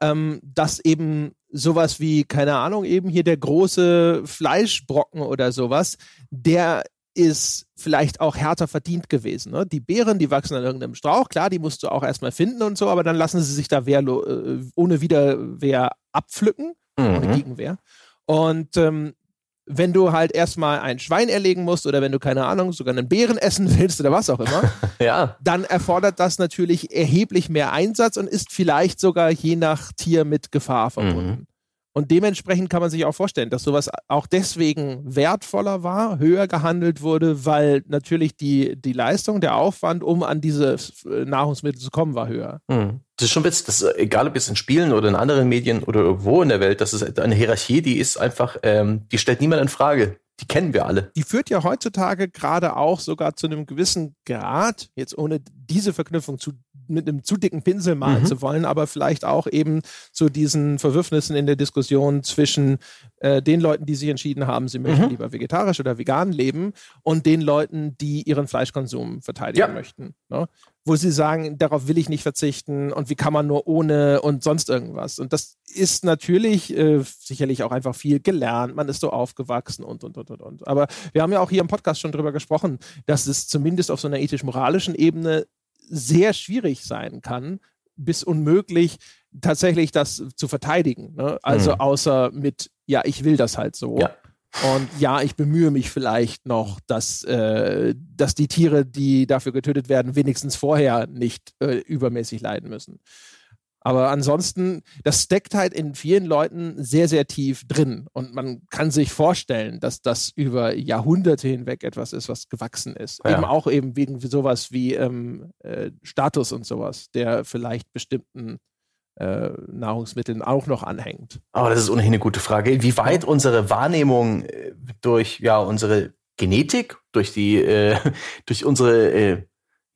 ähm, dass eben sowas wie, keine Ahnung, eben hier der große Fleischbrocken oder sowas, der ist vielleicht auch härter verdient gewesen. Ne? Die Beeren, die wachsen an irgendeinem Strauch, klar, die musst du auch erstmal finden und so, aber dann lassen sie sich da wehrlo äh, ohne Widerwehr abpflücken, mhm. ohne Gegenwehr. Und ähm, wenn du halt erstmal ein Schwein erlegen musst oder wenn du, keine Ahnung, sogar einen Bären essen willst oder was auch immer, ja. dann erfordert das natürlich erheblich mehr Einsatz und ist vielleicht sogar je nach Tier mit Gefahr verbunden. Mhm. Und dementsprechend kann man sich auch vorstellen, dass sowas auch deswegen wertvoller war, höher gehandelt wurde, weil natürlich die, die Leistung, der Aufwand, um an diese äh, Nahrungsmittel zu kommen, war höher. Mhm. Das ist schon witzig, dass, äh, egal ob jetzt in Spielen oder in anderen Medien oder irgendwo in der Welt, das ist eine Hierarchie, die ist einfach, ähm, die stellt niemand in Frage. Die kennen wir alle. Die führt ja heutzutage gerade auch sogar zu einem gewissen Grad, jetzt ohne diese Verknüpfung zu mit einem zu dicken Pinsel malen mhm. zu wollen, aber vielleicht auch eben zu diesen Verwürfnissen in der Diskussion zwischen äh, den Leuten, die sich entschieden haben, sie möchten mhm. lieber vegetarisch oder vegan leben und den Leuten, die ihren Fleischkonsum verteidigen ja. möchten. Ne? Wo sie sagen, darauf will ich nicht verzichten und wie kann man nur ohne und sonst irgendwas. Und das ist natürlich äh, sicherlich auch einfach viel gelernt, man ist so aufgewachsen und, und, und, und, und. Aber wir haben ja auch hier im Podcast schon drüber gesprochen, dass es zumindest auf so einer ethisch-moralischen Ebene sehr schwierig sein kann, bis unmöglich, tatsächlich das zu verteidigen. Ne? Also mhm. außer mit, ja, ich will das halt so. Ja. Und ja, ich bemühe mich vielleicht noch, dass, äh, dass die Tiere, die dafür getötet werden, wenigstens vorher nicht äh, übermäßig leiden müssen. Aber ansonsten, das steckt halt in vielen Leuten sehr, sehr tief drin. Und man kann sich vorstellen, dass das über Jahrhunderte hinweg etwas ist, was gewachsen ist. Ja. Eben auch eben wegen sowas wie ähm, äh, Status und sowas, der vielleicht bestimmten äh, Nahrungsmitteln auch noch anhängt. Aber das ist ohnehin eine gute Frage. Wie weit unsere Wahrnehmung äh, durch ja unsere Genetik, durch die, äh, durch unsere äh,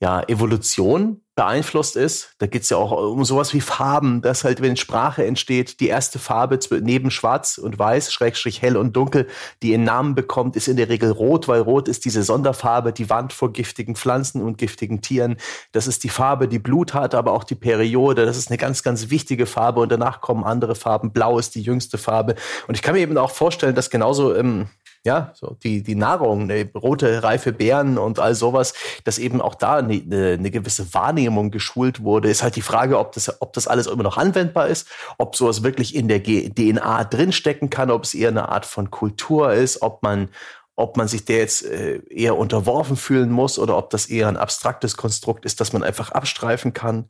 ja, Evolution beeinflusst ist. Da geht's ja auch um sowas wie Farben, dass halt, wenn Sprache entsteht, die erste Farbe neben Schwarz und Weiß, Schrägstrich hell und dunkel, die ihren Namen bekommt, ist in der Regel Rot, weil Rot ist diese Sonderfarbe, die warnt vor giftigen Pflanzen und giftigen Tieren. Das ist die Farbe, die Blut hat, aber auch die Periode. Das ist eine ganz, ganz wichtige Farbe und danach kommen andere Farben. Blau ist die jüngste Farbe. Und ich kann mir eben auch vorstellen, dass genauso ähm, ja, so die, die Nahrung, ne, rote, reife Beeren und all sowas, dass eben auch da eine, eine, eine gewisse Wahrnehmung geschult wurde, ist halt die Frage, ob das, ob das alles immer noch anwendbar ist, ob sowas wirklich in der G DNA drinstecken kann, ob es eher eine Art von Kultur ist, ob man, ob man sich der jetzt äh, eher unterworfen fühlen muss oder ob das eher ein abstraktes Konstrukt ist, das man einfach abstreifen kann.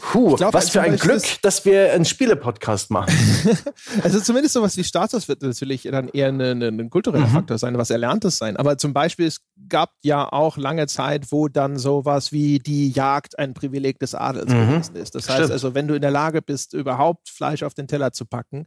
Puh, glaub, was für ein Glück, dass wir einen Spiele-Podcast machen. also zumindest sowas wie Status wird natürlich dann eher ein eine kultureller mhm. Faktor sein, was Erlerntes sein. Aber zum Beispiel, es gab ja auch lange Zeit, wo dann sowas wie die Jagd ein Privileg des Adels mhm. gewesen ist. Das heißt also, wenn du in der Lage bist, überhaupt Fleisch auf den Teller zu packen,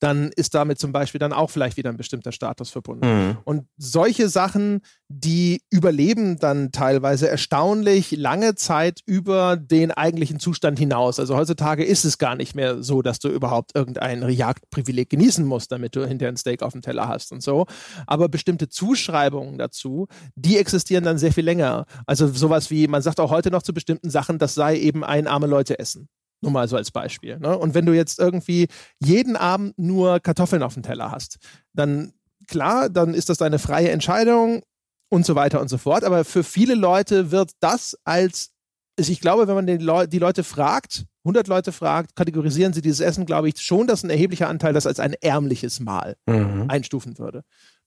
dann ist damit zum Beispiel dann auch vielleicht wieder ein bestimmter Status verbunden. Mhm. Und solche Sachen, die überleben dann teilweise erstaunlich lange Zeit über den eigentlichen Zustand hinaus. Also heutzutage ist es gar nicht mehr so, dass du überhaupt irgendein Jagdprivileg genießen musst, damit du hinterher ein Steak auf dem Teller hast und so. Aber bestimmte Zuschreibungen dazu, die existieren dann sehr viel länger. Also sowas wie, man sagt auch heute noch zu bestimmten Sachen, das sei eben ein arme Leute essen. Nur mal so als Beispiel. Ne? Und wenn du jetzt irgendwie jeden Abend nur Kartoffeln auf dem Teller hast, dann klar, dann ist das deine freie Entscheidung und so weiter und so fort. Aber für viele Leute wird das als, also ich glaube, wenn man Leu die Leute fragt, 100 Leute fragt, kategorisieren sie dieses Essen, glaube ich, schon, dass ein erheblicher Anteil das als ein ärmliches Mahl mhm. einstufen würde.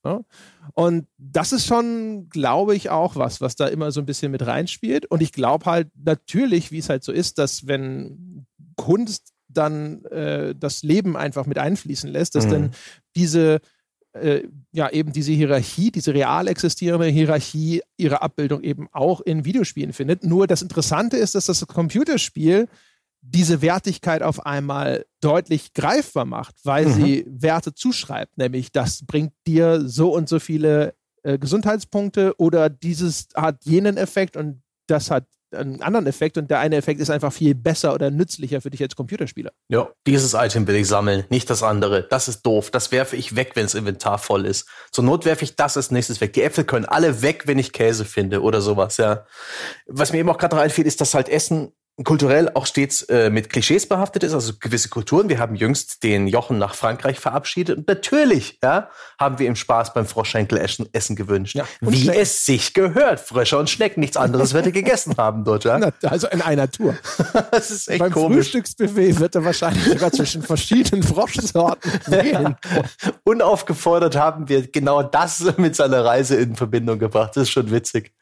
Ne? Und das ist schon, glaube ich, auch was, was da immer so ein bisschen mit reinspielt. Und ich glaube halt natürlich, wie es halt so ist, dass wenn Kunst dann äh, das Leben einfach mit einfließen lässt, dass mhm. dann diese äh, ja eben diese Hierarchie, diese real existierende Hierarchie ihre Abbildung eben auch in Videospielen findet. Nur das Interessante ist, dass das Computerspiel diese Wertigkeit auf einmal deutlich greifbar macht, weil mhm. sie Werte zuschreibt, nämlich das bringt dir so und so viele äh, Gesundheitspunkte oder dieses hat jenen Effekt und das hat einen anderen Effekt und der eine Effekt ist einfach viel besser oder nützlicher für dich als Computerspieler. Ja, dieses Item will ich sammeln, nicht das andere. Das ist doof. Das werfe ich weg, wenn das Inventar voll ist. Zur Not werfe ich das als nächstes weg. Die Äpfel können alle weg, wenn ich Käse finde oder sowas, ja. Was mir eben auch gerade noch einfällt, ist, dass halt Essen kulturell auch stets äh, mit Klischees behaftet ist, also gewisse Kulturen. Wir haben jüngst den Jochen nach Frankreich verabschiedet und natürlich ja, haben wir ihm Spaß beim Froschschenkel essen, gewünscht. Ja, Wie Schnecken. es sich gehört. Frösche und Schnecken, nichts anderes wird er gegessen haben dort. Ja? Also in einer Tour. das ist echt beim komisch. Frühstücksbuffet wird er wahrscheinlich sogar zwischen verschiedenen Froschsorten wählen. Unaufgefordert haben wir genau das mit seiner Reise in Verbindung gebracht. Das ist schon witzig.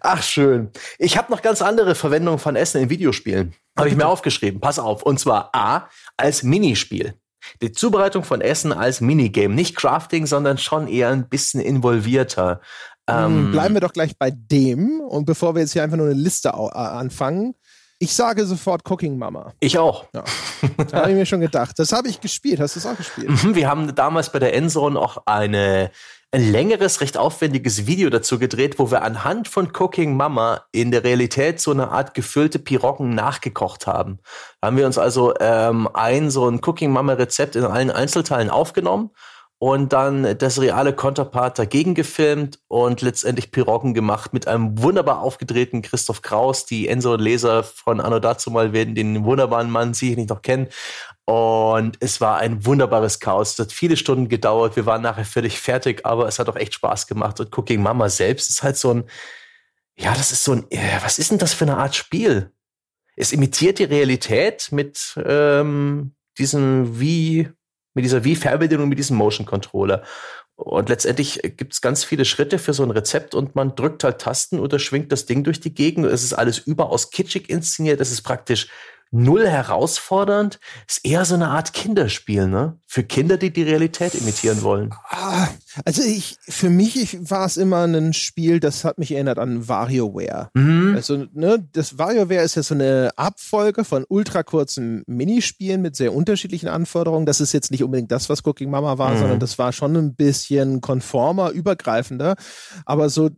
Ach schön. Ich habe noch ganz andere Verwendungen von Essen in Videospielen spielen. Habe ich mir aufgeschrieben. Pass auf. Und zwar A als Minispiel. Die Zubereitung von Essen als Minigame. Nicht Crafting, sondern schon eher ein bisschen involvierter. Ähm, Bleiben wir doch gleich bei dem. Und bevor wir jetzt hier einfach nur eine Liste anfangen, ich sage sofort Cooking Mama. Ich auch. Ja. Da habe ich mir schon gedacht. Das habe ich gespielt. Hast du es auch gespielt? Mhm, wir haben damals bei der Endzone auch eine ein längeres, recht aufwendiges Video dazu gedreht, wo wir anhand von Cooking Mama in der Realität so eine Art gefüllte Piroggen nachgekocht haben. Da haben wir uns also ähm, ein so ein Cooking Mama Rezept in allen Einzelteilen aufgenommen und dann das reale Konterpart dagegen gefilmt und letztendlich Piroggen gemacht mit einem wunderbar aufgedrehten Christoph Kraus. Die Enso-Leser von Anno dazu mal werden den wunderbaren Mann sicher nicht noch kennen. Und es war ein wunderbares Chaos. Es hat viele Stunden gedauert. Wir waren nachher völlig fertig, aber es hat auch echt Spaß gemacht. Und Cooking Mama selbst ist halt so ein, ja, das ist so ein, äh, was ist denn das für eine Art Spiel? Es imitiert die Realität mit ähm, diesem wie, mit dieser Wie-Fernbedienung, mit diesem Motion Controller. Und letztendlich gibt es ganz viele Schritte für so ein Rezept und man drückt halt Tasten oder schwingt das Ding durch die Gegend. Es ist alles überaus kitschig inszeniert. Es ist praktisch null herausfordernd. Ist eher so eine Art Kinderspiel, ne? Für Kinder, die die Realität imitieren wollen. Ah, also ich, für mich war es immer ein Spiel, das hat mich erinnert an WarioWare. Mhm. Also, ne, das WarioWare ist ja so eine Abfolge von ultra kurzen Minispielen mit sehr unterschiedlichen Anforderungen. Das ist jetzt nicht unbedingt das, was Cooking Mama war, mhm. sondern das war schon ein bisschen konformer, übergreifender. Aber so,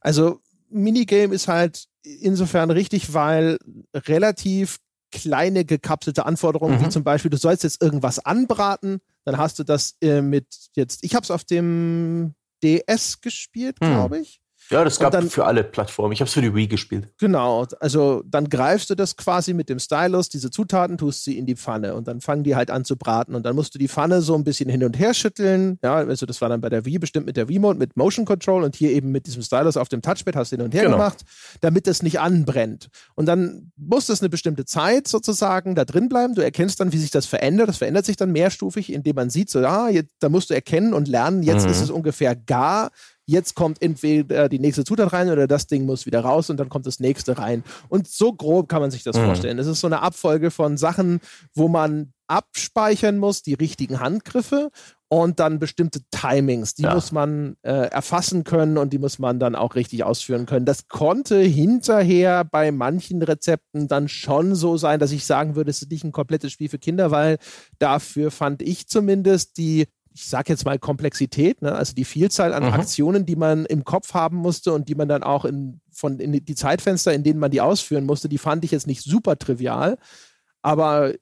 also Minigame ist halt insofern richtig, weil relativ kleine gekapselte Anforderungen, mhm. wie zum Beispiel, du sollst jetzt irgendwas anbraten, dann hast du das äh, mit jetzt, ich habe es auf dem DS gespielt, mhm. glaube ich. Ja, das gab dann, für alle Plattformen. Ich habe es für die Wii gespielt. Genau, also dann greifst du das quasi mit dem Stylus, diese Zutaten, tust sie in die Pfanne und dann fangen die halt an zu braten und dann musst du die Pfanne so ein bisschen hin und her schütteln. Ja, also das war dann bei der Wii bestimmt mit der Wii-Mode, mit Motion Control und hier eben mit diesem Stylus auf dem Touchpad hast du hin und her genau. gemacht, damit es nicht anbrennt. Und dann muss das eine bestimmte Zeit sozusagen da drin bleiben. Du erkennst dann, wie sich das verändert. Das verändert sich dann mehrstufig, indem man sieht, so, ja, jetzt, da musst du erkennen und lernen, jetzt mhm. ist es ungefähr gar jetzt kommt entweder die nächste Zutat rein oder das Ding muss wieder raus und dann kommt das nächste rein. Und so grob kann man sich das mhm. vorstellen. Es ist so eine Abfolge von Sachen, wo man abspeichern muss, die richtigen Handgriffe und dann bestimmte Timings, die ja. muss man äh, erfassen können und die muss man dann auch richtig ausführen können. Das konnte hinterher bei manchen Rezepten dann schon so sein, dass ich sagen würde, es ist nicht ein komplettes Spiel für Kinder, weil dafür fand ich zumindest die ich sage jetzt mal Komplexität, ne? also die Vielzahl an mhm. Aktionen, die man im Kopf haben musste und die man dann auch in, von in die Zeitfenster, in denen man die ausführen musste, die fand ich jetzt nicht super trivial. Aber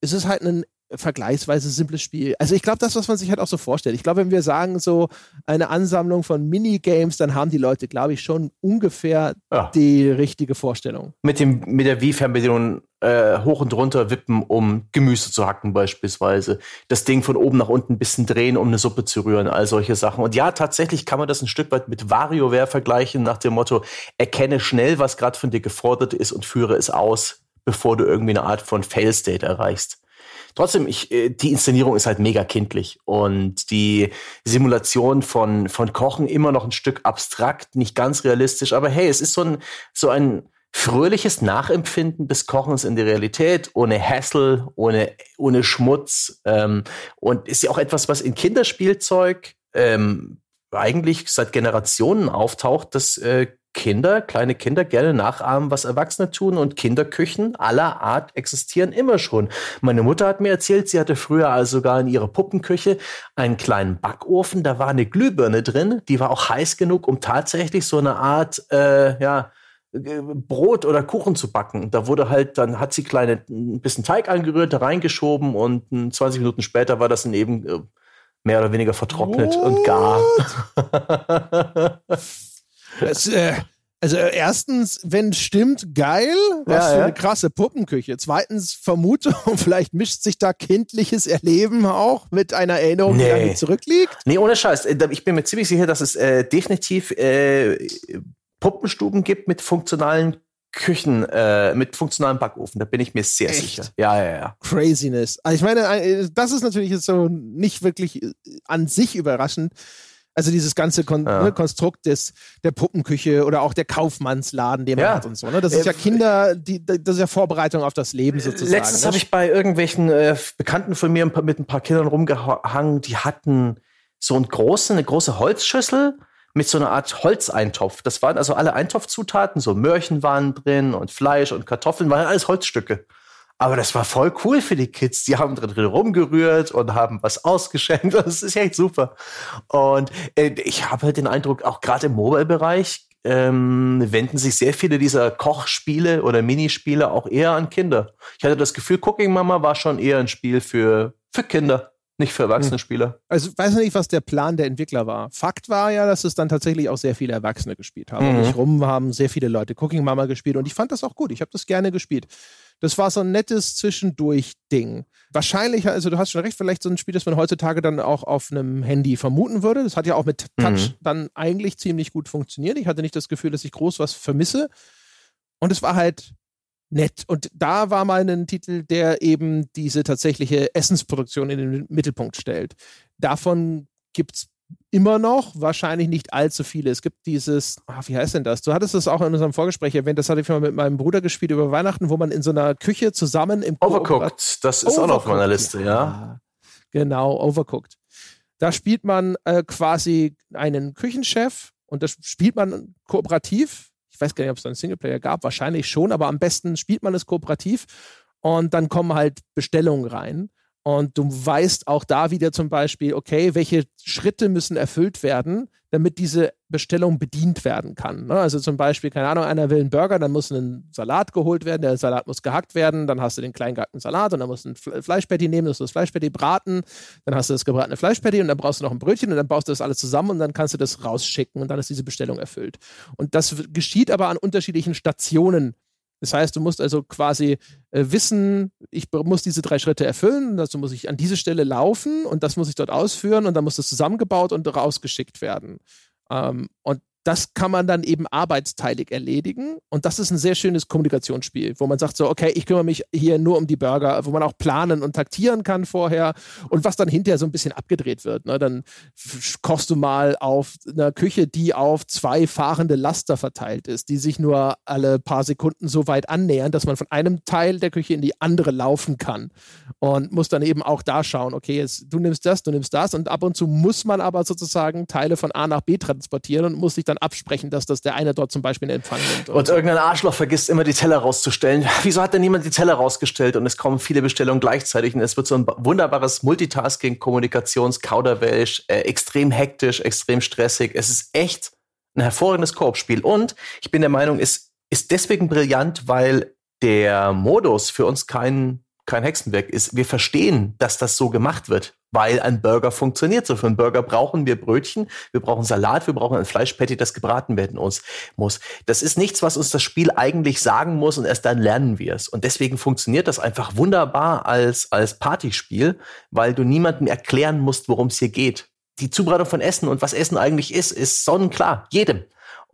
es ist halt ein vergleichsweise simples Spiel. Also ich glaube, das, was man sich halt auch so vorstellt. Ich glaube, wenn wir sagen, so eine Ansammlung von Minigames, dann haben die Leute, glaube ich, schon ungefähr ja. die richtige Vorstellung. Mit, dem, mit der Wii-Fernbedienung äh, hoch und runter wippen, um Gemüse zu hacken beispielsweise. Das Ding von oben nach unten ein bisschen drehen, um eine Suppe zu rühren, all solche Sachen. Und ja, tatsächlich kann man das ein Stück weit mit WarioWare vergleichen, nach dem Motto, erkenne schnell, was gerade von dir gefordert ist und führe es aus, bevor du irgendwie eine Art von Fail-State erreichst. Trotzdem, ich, äh, die Inszenierung ist halt mega kindlich und die Simulation von, von Kochen immer noch ein Stück abstrakt, nicht ganz realistisch, aber hey, es ist so ein, so ein fröhliches Nachempfinden des Kochens in der Realität, ohne Hassel, ohne, ohne Schmutz ähm, und ist ja auch etwas, was in Kinderspielzeug ähm, eigentlich seit Generationen auftaucht, dass äh, Kinder, kleine Kinder gerne nachahmen, was Erwachsene tun und Kinderküchen aller Art existieren immer schon. Meine Mutter hat mir erzählt, sie hatte früher also sogar in ihrer Puppenküche einen kleinen Backofen, da war eine Glühbirne drin, die war auch heiß genug, um tatsächlich so eine Art, äh, ja, Brot oder Kuchen zu backen. Da wurde halt, dann hat sie kleine, ein bisschen Teig angerührt, da reingeschoben und 20 Minuten später war das dann eben äh, mehr oder weniger vertrocknet What? und gar. Das, äh, also äh, erstens, wenn es stimmt, geil, was ja, für ja. eine krasse Puppenküche. Zweitens, Vermutung, vielleicht mischt sich da kindliches Erleben auch mit einer Erinnerung, nee. die lange zurückliegt. Nee, ohne Scheiß. Äh, ich bin mir ziemlich sicher, dass es äh, definitiv äh, Puppenstuben gibt mit funktionalen Küchen, äh, mit funktionalen Backofen. Da bin ich mir sehr Echt? sicher. Ja, ja, ja. Craziness. Also ich meine, das ist natürlich so nicht wirklich an sich überraschend. Also dieses ganze Kon ja. ne, Konstrukt des, der Puppenküche oder auch der Kaufmannsladen, den man ja. hat und so. Ne? Das ist ja äh, Kinder, die, das ist ja Vorbereitung auf das Leben sozusagen. Letztens ne? habe ich bei irgendwelchen äh, Bekannten von mir mit ein paar Kindern rumgehangen, die hatten so einen großen, eine große Holzschüssel mit so einer Art Holzeintopf. Das waren also alle Eintopfzutaten, so Möhrchen waren drin und Fleisch und Kartoffeln, waren alles Holzstücke. Aber das war voll cool für die Kids. Die haben drin rumgerührt und haben was ausgeschenkt. Das ist echt super. Und äh, ich habe den Eindruck, auch gerade im Mobile-Bereich ähm, wenden sich sehr viele dieser Kochspiele oder Minispiele auch eher an Kinder. Ich hatte das Gefühl, Cooking Mama war schon eher ein Spiel für, für Kinder. Nicht für erwachsene hm. Spieler. Also ich weiß nicht, was der Plan der Entwickler war. Fakt war ja, dass es dann tatsächlich auch sehr viele Erwachsene gespielt haben. Mhm. Und rum haben sehr viele Leute Cooking Mama gespielt und ich fand das auch gut. Ich habe das gerne gespielt. Das war so ein nettes Zwischendurch-Ding. Wahrscheinlich, also du hast schon recht, vielleicht so ein Spiel, das man heutzutage dann auch auf einem Handy vermuten würde. Das hat ja auch mit Touch mhm. dann eigentlich ziemlich gut funktioniert. Ich hatte nicht das Gefühl, dass ich groß was vermisse. Und es war halt nett. Und da war mal ein Titel, der eben diese tatsächliche Essensproduktion in den Mittelpunkt stellt. Davon gibt es immer noch, wahrscheinlich nicht allzu viele. Es gibt dieses, ach, wie heißt denn das? Du hattest es auch in unserem Vorgespräch erwähnt, das hatte ich mal mit meinem Bruder gespielt über Weihnachten, wo man in so einer Küche zusammen im Overcooked, das ist Overcooked. auch noch auf meiner Liste, ja. ja. Genau, Overcooked. Da spielt man äh, quasi einen Küchenchef und das spielt man kooperativ. Ich weiß gar nicht, ob es da einen Singleplayer gab, wahrscheinlich schon, aber am besten spielt man es kooperativ und dann kommen halt Bestellungen rein. Und du weißt auch da wieder zum Beispiel, okay, welche Schritte müssen erfüllt werden, damit diese Bestellung bedient werden kann. Ne? Also zum Beispiel, keine Ahnung, einer will einen Burger, dann muss ein Salat geholt werden, der Salat muss gehackt werden, dann hast du den klein gehackten Salat und dann musst du ein Fleischpatty nehmen, musst du das Fleischpatty braten, dann hast du das gebratene Fleischpatty und dann brauchst du noch ein Brötchen und dann baust du das alles zusammen und dann kannst du das rausschicken und dann ist diese Bestellung erfüllt. Und das geschieht aber an unterschiedlichen Stationen das heißt, du musst also quasi äh, wissen, ich muss diese drei Schritte erfüllen, dazu muss ich an diese Stelle laufen und das muss ich dort ausführen und dann muss das zusammengebaut und rausgeschickt werden. Ähm, und das kann man dann eben arbeitsteilig erledigen. Und das ist ein sehr schönes Kommunikationsspiel, wo man sagt so, okay, ich kümmere mich hier nur um die Burger, wo man auch planen und taktieren kann vorher und was dann hinterher so ein bisschen abgedreht wird. Ne? Dann kochst du mal auf einer Küche, die auf zwei fahrende Laster verteilt ist, die sich nur alle paar Sekunden so weit annähern, dass man von einem Teil der Küche in die andere laufen kann. Und muss dann eben auch da schauen, okay, jetzt, du nimmst das, du nimmst das und ab und zu muss man aber sozusagen Teile von A nach B transportieren und muss sich dann dann absprechen, dass das der eine dort zum Beispiel in Empfang nimmt. Und so. irgendein Arschloch vergisst immer die Teller rauszustellen. Wieso hat denn niemand die Teller rausgestellt und es kommen viele Bestellungen gleichzeitig und es wird so ein wunderbares Multitasking, Kommunikations, Kauderwelsch, äh, extrem hektisch, extrem stressig. Es ist echt ein hervorragendes Koop-Spiel und ich bin der Meinung, es ist deswegen brillant, weil der Modus für uns kein kein Hexenwerk ist. Wir verstehen, dass das so gemacht wird weil ein Burger funktioniert. So für einen Burger brauchen wir Brötchen, wir brauchen Salat, wir brauchen ein Fleischpatty, das gebraten werden muss. Das ist nichts, was uns das Spiel eigentlich sagen muss und erst dann lernen wir es. Und deswegen funktioniert das einfach wunderbar als, als Partyspiel, weil du niemandem erklären musst, worum es hier geht. Die Zubereitung von Essen und was Essen eigentlich ist, ist sonnenklar. Jedem.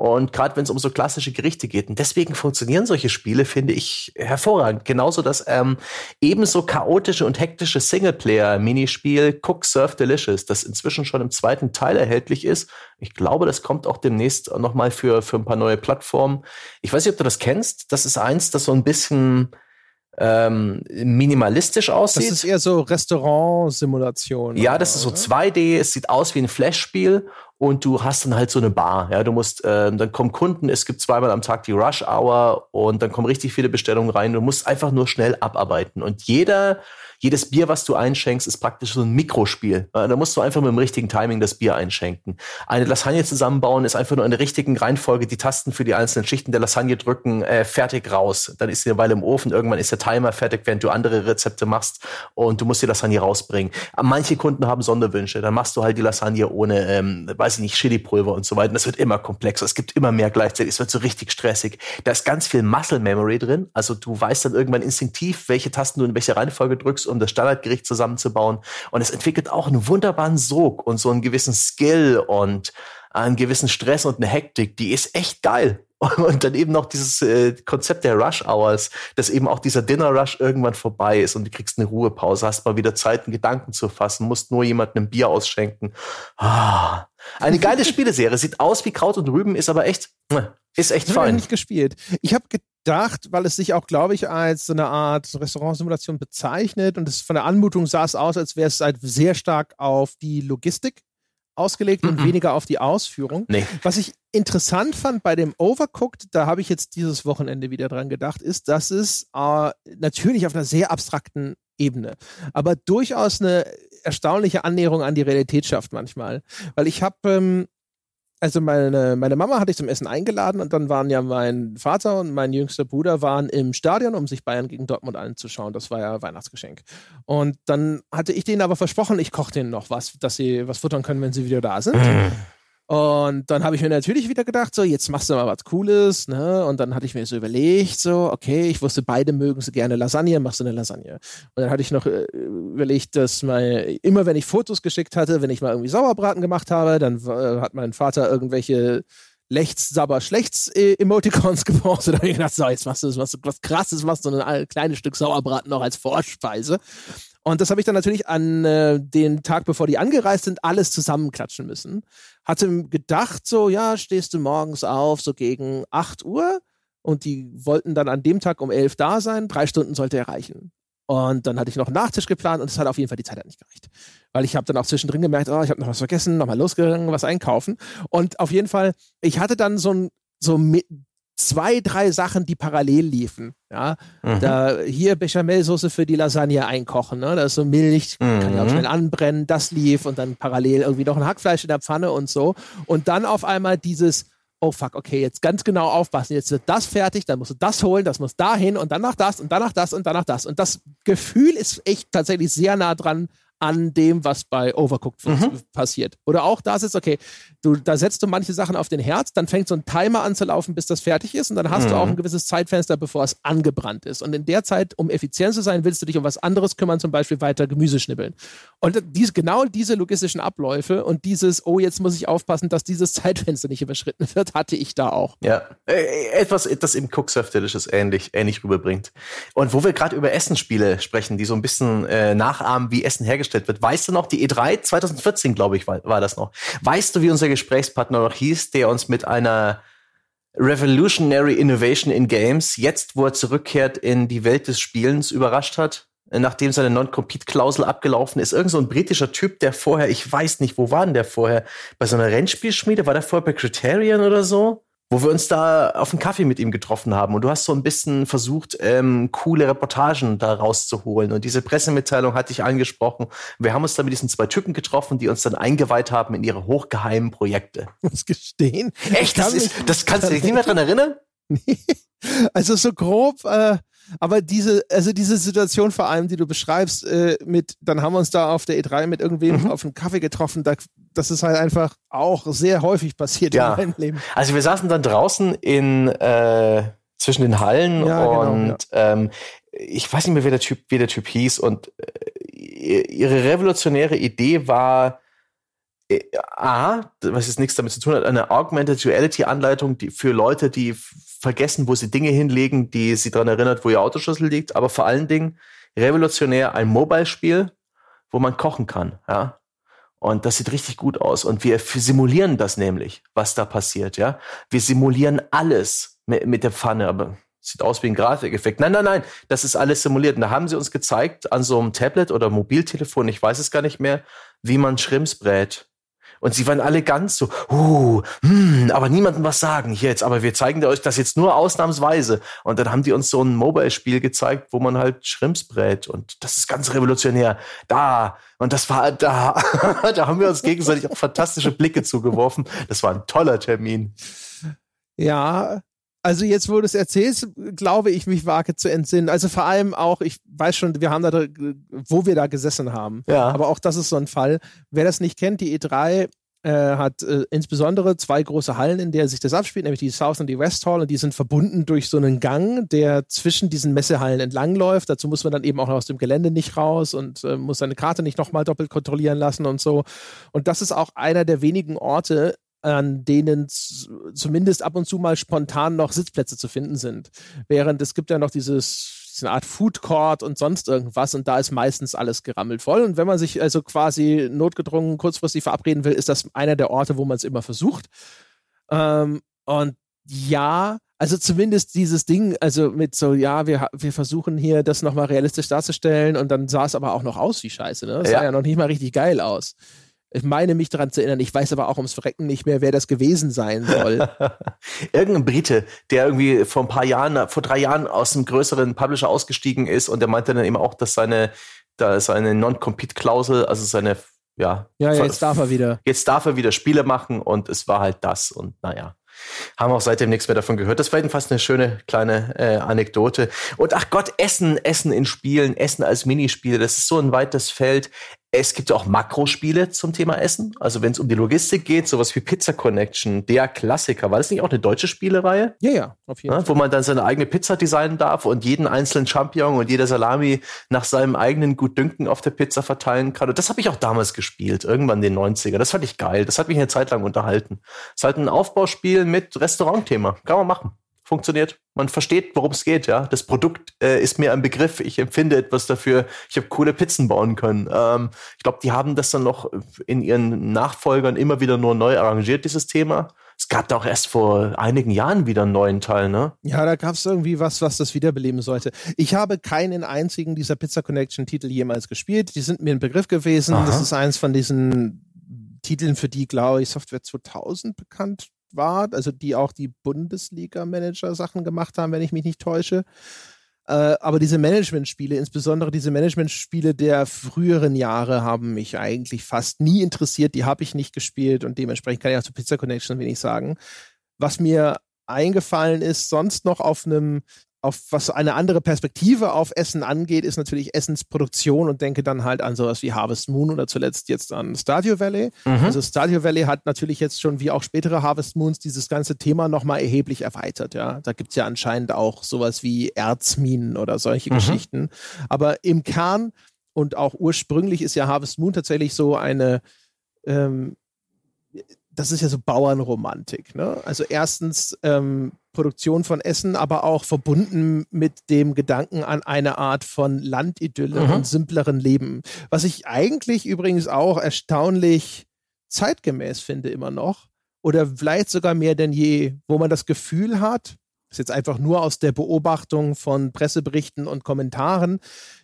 Und gerade wenn es um so klassische Gerichte geht. Und deswegen funktionieren solche Spiele, finde ich, hervorragend. Genauso das ähm, ebenso chaotische und hektische Singleplayer-Minispiel Cook Surf Delicious, das inzwischen schon im zweiten Teil erhältlich ist. Ich glaube, das kommt auch demnächst noch mal für, für ein paar neue Plattformen. Ich weiß nicht, ob du das kennst. Das ist eins, das so ein bisschen ähm, minimalistisch aussieht. Das ist eher so Restaurant-Simulation. Ja, das ist so 2D, es sieht aus wie ein Flash-Spiel und du hast dann halt so eine Bar. Ja, du musst, äh, dann kommen Kunden, es gibt zweimal am Tag die Rush Hour und dann kommen richtig viele Bestellungen rein. Du musst einfach nur schnell abarbeiten. Und jeder jedes Bier, was du einschenkst, ist praktisch so ein Mikrospiel. Da musst du einfach mit dem richtigen Timing das Bier einschenken. Eine Lasagne zusammenbauen ist einfach nur in der richtigen Reihenfolge die Tasten für die einzelnen Schichten der Lasagne drücken, äh, fertig raus. Dann ist sie eine Weile im Ofen, irgendwann ist der Timer fertig, während du andere Rezepte machst und du musst die Lasagne rausbringen. Manche Kunden haben Sonderwünsche, dann machst du halt die Lasagne ohne, ähm, weiß ich nicht, Chili-Pulver und so weiter. Das wird immer komplexer, es gibt immer mehr gleichzeitig, es wird so richtig stressig. Da ist ganz viel Muscle Memory drin, also du weißt dann irgendwann instinktiv, welche Tasten du in welche Reihenfolge drückst um das Standardgericht zusammenzubauen. Und es entwickelt auch einen wunderbaren Sog und so einen gewissen Skill und einen gewissen Stress und eine Hektik, die ist echt geil. Und dann eben noch dieses äh, Konzept der Rush Hours, dass eben auch dieser Dinner Rush irgendwann vorbei ist und du kriegst eine Ruhepause, hast mal wieder Zeit, einen Gedanken zu fassen, musst nur jemandem ein Bier ausschenken. Ah, eine geile Spieleserie, sieht aus wie Kraut und Rüben, ist aber echt, ist echt fein. Ich nicht gespielt. Ich habe gedacht, weil es sich auch, glaube ich, als so eine Art Restaurantsimulation bezeichnet und es von der Anmutung sah es aus, als wäre es halt sehr stark auf die Logistik ausgelegt mm -mm. und weniger auf die Ausführung. Nee. Was ich interessant fand bei dem Overcooked, da habe ich jetzt dieses Wochenende wieder dran gedacht, ist, dass es äh, natürlich auf einer sehr abstrakten Ebene, aber durchaus eine erstaunliche Annäherung an die Realität schafft manchmal. Weil ich habe ähm, also meine, meine Mama hatte ich zum Essen eingeladen und dann waren ja mein Vater und mein jüngster Bruder waren im Stadion, um sich Bayern gegen Dortmund anzuschauen. Das war ja Weihnachtsgeschenk. Und dann hatte ich denen aber versprochen, ich koche denen noch was, dass sie was futtern können, wenn sie wieder da sind. Und dann habe ich mir natürlich wieder gedacht, so, jetzt machst du mal was Cooles, ne? Und dann hatte ich mir so überlegt, so, okay, ich wusste, beide mögen so gerne Lasagne, machst du eine Lasagne. Und dann hatte ich noch äh, überlegt, dass mein, immer wenn ich Fotos geschickt hatte, wenn ich mal irgendwie Sauerbraten gemacht habe, dann äh, hat mein Vater irgendwelche Lechts, Sabber, Schlechts äh, Emoticons gepostet. Da habe ich gedacht, so, jetzt machst du was, was krasses, machst du ein kleines Stück Sauerbraten noch als Vorspeise. Und das habe ich dann natürlich an äh, den Tag, bevor die angereist sind, alles zusammenklatschen müssen. Hatte gedacht, so, ja, stehst du morgens auf, so gegen 8 Uhr. Und die wollten dann an dem Tag um 11 da sein. Drei Stunden sollte erreichen. Und dann hatte ich noch einen Nachtisch geplant und es hat auf jeden Fall die Zeit hat nicht gereicht. Weil ich habe dann auch zwischendrin gemerkt, oh, ich habe noch was vergessen, nochmal losgegangen, was einkaufen. Und auf jeden Fall, ich hatte dann so ein, so zwei, drei Sachen, die parallel liefen. Ja, mhm. da hier Bechamelsoße für die Lasagne einkochen, ne? Da ist so Milch, mhm. kann ja auch schnell anbrennen, das lief und dann parallel irgendwie noch ein Hackfleisch in der Pfanne und so. Und dann auf einmal dieses oh fuck, okay, jetzt ganz genau aufpassen, jetzt wird das fertig, dann musst du das holen, das muss dahin und danach das und danach das und danach das. Und das Gefühl ist echt tatsächlich sehr nah dran an dem, was bei Overcooked mhm. passiert. Oder auch da ist okay, du, da setzt du manche Sachen auf den Herz, dann fängt so ein Timer an zu laufen, bis das fertig ist und dann hast mhm. du auch mhm. ein gewisses Zeitfenster, bevor es angebrannt ist. Und in der Zeit, um effizient zu sein, willst du dich um was anderes kümmern, zum Beispiel weiter Gemüse schnibbeln. Und dies, genau diese logistischen Abläufe und dieses, oh, jetzt muss ich aufpassen, dass dieses Zeitfenster nicht überschritten wird, hatte ich da auch. Ja, etwas, das im Cooksurf Delicious ähnlich, ähnlich rüberbringt. Und wo wir gerade über Essensspiele sprechen, die so ein bisschen äh, nachahmen, wie Essen hergestellt wird. Weißt du noch, die E3 2014, glaube ich, war, war das noch. Weißt du, wie unser Gesprächspartner noch hieß, der uns mit einer Revolutionary Innovation in Games, jetzt wo er zurückkehrt in die Welt des Spielens, überrascht hat? Nachdem seine Non-Compete-Klausel abgelaufen ist, irgend so ein britischer Typ, der vorher, ich weiß nicht, wo war denn der vorher? Bei so einer Rennspielschmiede? War der vorher bei Criterion oder so? Wo wir uns da auf einen Kaffee mit ihm getroffen haben. Und du hast so ein bisschen versucht, ähm, coole Reportagen da rauszuholen. Und diese Pressemitteilung hatte ich angesprochen. Wir haben uns dann mit diesen zwei Typen getroffen, die uns dann eingeweiht haben in ihre hochgeheimen Projekte. Muss gestehen. Echt? Das, ist, das kannst du dich nicht mehr dran erinnern? Nee. Also so grob, äh, aber diese, also diese Situation vor allem, die du beschreibst, äh, mit, dann haben wir uns da auf der E3 mit irgendwem mhm. auf einen Kaffee getroffen, da, das ist halt einfach auch sehr häufig passiert ja. in meinem Leben. Also wir saßen dann draußen in äh, zwischen den Hallen ja, und genau, ja. ähm, ich weiß nicht mehr, wer der Typ, wie der Typ hieß und äh, ihre revolutionäre Idee war, äh, A, was jetzt nichts damit zu tun hat, eine Augmented Reality Anleitung die, für Leute, die vergessen, wo sie Dinge hinlegen, die sie daran erinnert, wo ihr Autoschlüssel liegt, aber vor allen Dingen revolutionär ein Mobile-Spiel, wo man kochen kann, ja. Und das sieht richtig gut aus. Und wir simulieren das nämlich, was da passiert, ja. Wir simulieren alles mit, mit der Pfanne, aber sieht aus wie ein Grafikeffekt. Nein, nein, nein, das ist alles simuliert. Und da haben sie uns gezeigt an so einem Tablet oder Mobiltelefon, ich weiß es gar nicht mehr, wie man Schrimps brät. Und sie waren alle ganz so, uh, hm, aber niemandem was sagen jetzt. Aber wir zeigen euch das jetzt nur ausnahmsweise. Und dann haben die uns so ein Mobile-Spiel gezeigt, wo man halt Shrimps brät. Und das ist ganz revolutionär. Da. Und das war da. da haben wir uns gegenseitig auch fantastische Blicke zugeworfen. Das war ein toller Termin. Ja, also jetzt, wo du es erzählst, glaube ich, mich wage zu entsinnen. Also vor allem auch, ich weiß schon, wir haben da, wo wir da gesessen haben. Ja. Aber auch das ist so ein Fall. Wer das nicht kennt, die E3 äh, hat äh, insbesondere zwei große Hallen, in der sich das abspielt, nämlich die South und die West Hall, und die sind verbunden durch so einen Gang, der zwischen diesen Messehallen entlangläuft. Dazu muss man dann eben auch aus dem Gelände nicht raus und äh, muss seine Karte nicht nochmal doppelt kontrollieren lassen und so. Und das ist auch einer der wenigen Orte, an denen zumindest ab und zu mal spontan noch Sitzplätze zu finden sind. Während es gibt ja noch dieses diese Art Food Court und sonst irgendwas und da ist meistens alles gerammelt voll. Und wenn man sich also quasi notgedrungen kurzfristig verabreden will, ist das einer der Orte, wo man es immer versucht. Ähm, und ja, also zumindest dieses Ding, also mit so, ja, wir, wir versuchen hier das nochmal realistisch darzustellen und dann sah es aber auch noch aus wie Scheiße, ne? Das ja. sah ja noch nicht mal richtig geil aus. Ich meine mich daran zu erinnern, ich weiß aber auch ums Verrecken nicht mehr, wer das gewesen sein soll. Irgendein Brite, der irgendwie vor ein paar Jahren, vor drei Jahren aus einem größeren Publisher ausgestiegen ist und der meinte dann eben auch, dass seine, da seine Non-Compete-Klausel, also seine, ja. Ja, ja, jetzt darf er wieder. Jetzt darf er wieder Spiele machen und es war halt das und naja. Haben auch seitdem nichts mehr davon gehört. Das war jedenfalls eine schöne kleine äh, Anekdote. Und ach Gott, Essen, Essen in Spielen, Essen als Minispiele, das ist so ein weites Feld. Es gibt auch Makrospiele zum Thema Essen. Also wenn es um die Logistik geht, sowas wie Pizza Connection, der Klassiker. War das nicht auch eine deutsche Spielereihe? Ja, ja, auf jeden ja, Fall. Wo man dann seine eigene Pizza designen darf und jeden einzelnen Champignon und jeder Salami nach seinem eigenen Gutdünken auf der Pizza verteilen kann. Und das habe ich auch damals gespielt, irgendwann in den 90er. Das fand ich geil. Das hat mich eine Zeit lang unterhalten. Das ist halt ein Aufbauspiel mit Restaurantthema. Kann man machen funktioniert. Man versteht, worum es geht, ja. Das Produkt äh, ist mir ein Begriff. Ich empfinde etwas dafür. Ich habe coole Pizzen bauen können. Ähm, ich glaube, die haben das dann noch in ihren Nachfolgern immer wieder nur neu arrangiert, dieses Thema. Es gab da auch erst vor einigen Jahren wieder einen neuen Teil, ne? Ja, da gab es irgendwie was, was das wiederbeleben sollte. Ich habe keinen einzigen dieser Pizza Connection Titel jemals gespielt. Die sind mir ein Begriff gewesen. Aha. Das ist eins von diesen Titeln, für die, glaube ich, Software 2000 bekannt war, also die auch die Bundesliga-Manager-Sachen gemacht haben, wenn ich mich nicht täusche. Äh, aber diese Management-Spiele, insbesondere diese Management-Spiele der früheren Jahre, haben mich eigentlich fast nie interessiert. Die habe ich nicht gespielt und dementsprechend kann ich auch zu Pizza Connection wenig sagen. Was mir eingefallen ist, sonst noch auf einem auf was eine andere Perspektive auf Essen angeht, ist natürlich Essensproduktion und denke dann halt an sowas wie Harvest Moon oder zuletzt jetzt an Stadio Valley. Mhm. Also Stadio Valley hat natürlich jetzt schon wie auch spätere Harvest Moons dieses ganze Thema nochmal erheblich erweitert. Ja, da gibt's ja anscheinend auch sowas wie Erzminen oder solche mhm. Geschichten. Aber im Kern und auch ursprünglich ist ja Harvest Moon tatsächlich so eine ähm, das ist ja so Bauernromantik. Ne? Also erstens ähm, Produktion von Essen, aber auch verbunden mit dem Gedanken an eine Art von Landidylle mhm. und simpleren Leben. Was ich eigentlich übrigens auch erstaunlich zeitgemäß finde immer noch. Oder vielleicht sogar mehr denn je, wo man das Gefühl hat, das ist jetzt einfach nur aus der Beobachtung von Presseberichten und Kommentaren,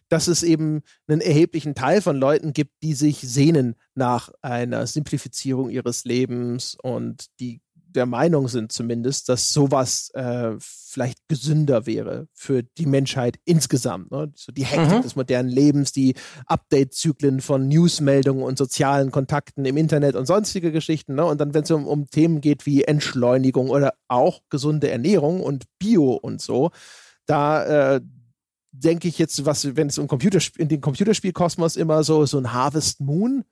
dass es eben einen erheblichen Teil von Leuten gibt, die sich sehnen nach einer Simplifizierung ihres Lebens und die der Meinung sind zumindest, dass sowas äh, vielleicht gesünder wäre für die Menschheit insgesamt. Ne? So die Hektik mhm. des modernen Lebens, die Update-Zyklen von Newsmeldungen und sozialen Kontakten im Internet und sonstige Geschichten. Ne? Und dann, wenn es um, um Themen geht wie Entschleunigung oder auch gesunde Ernährung und Bio und so, da äh, denke ich jetzt, was, wenn es um Computerspiel, in den Computerspielkosmos immer so, so ein Harvest Moon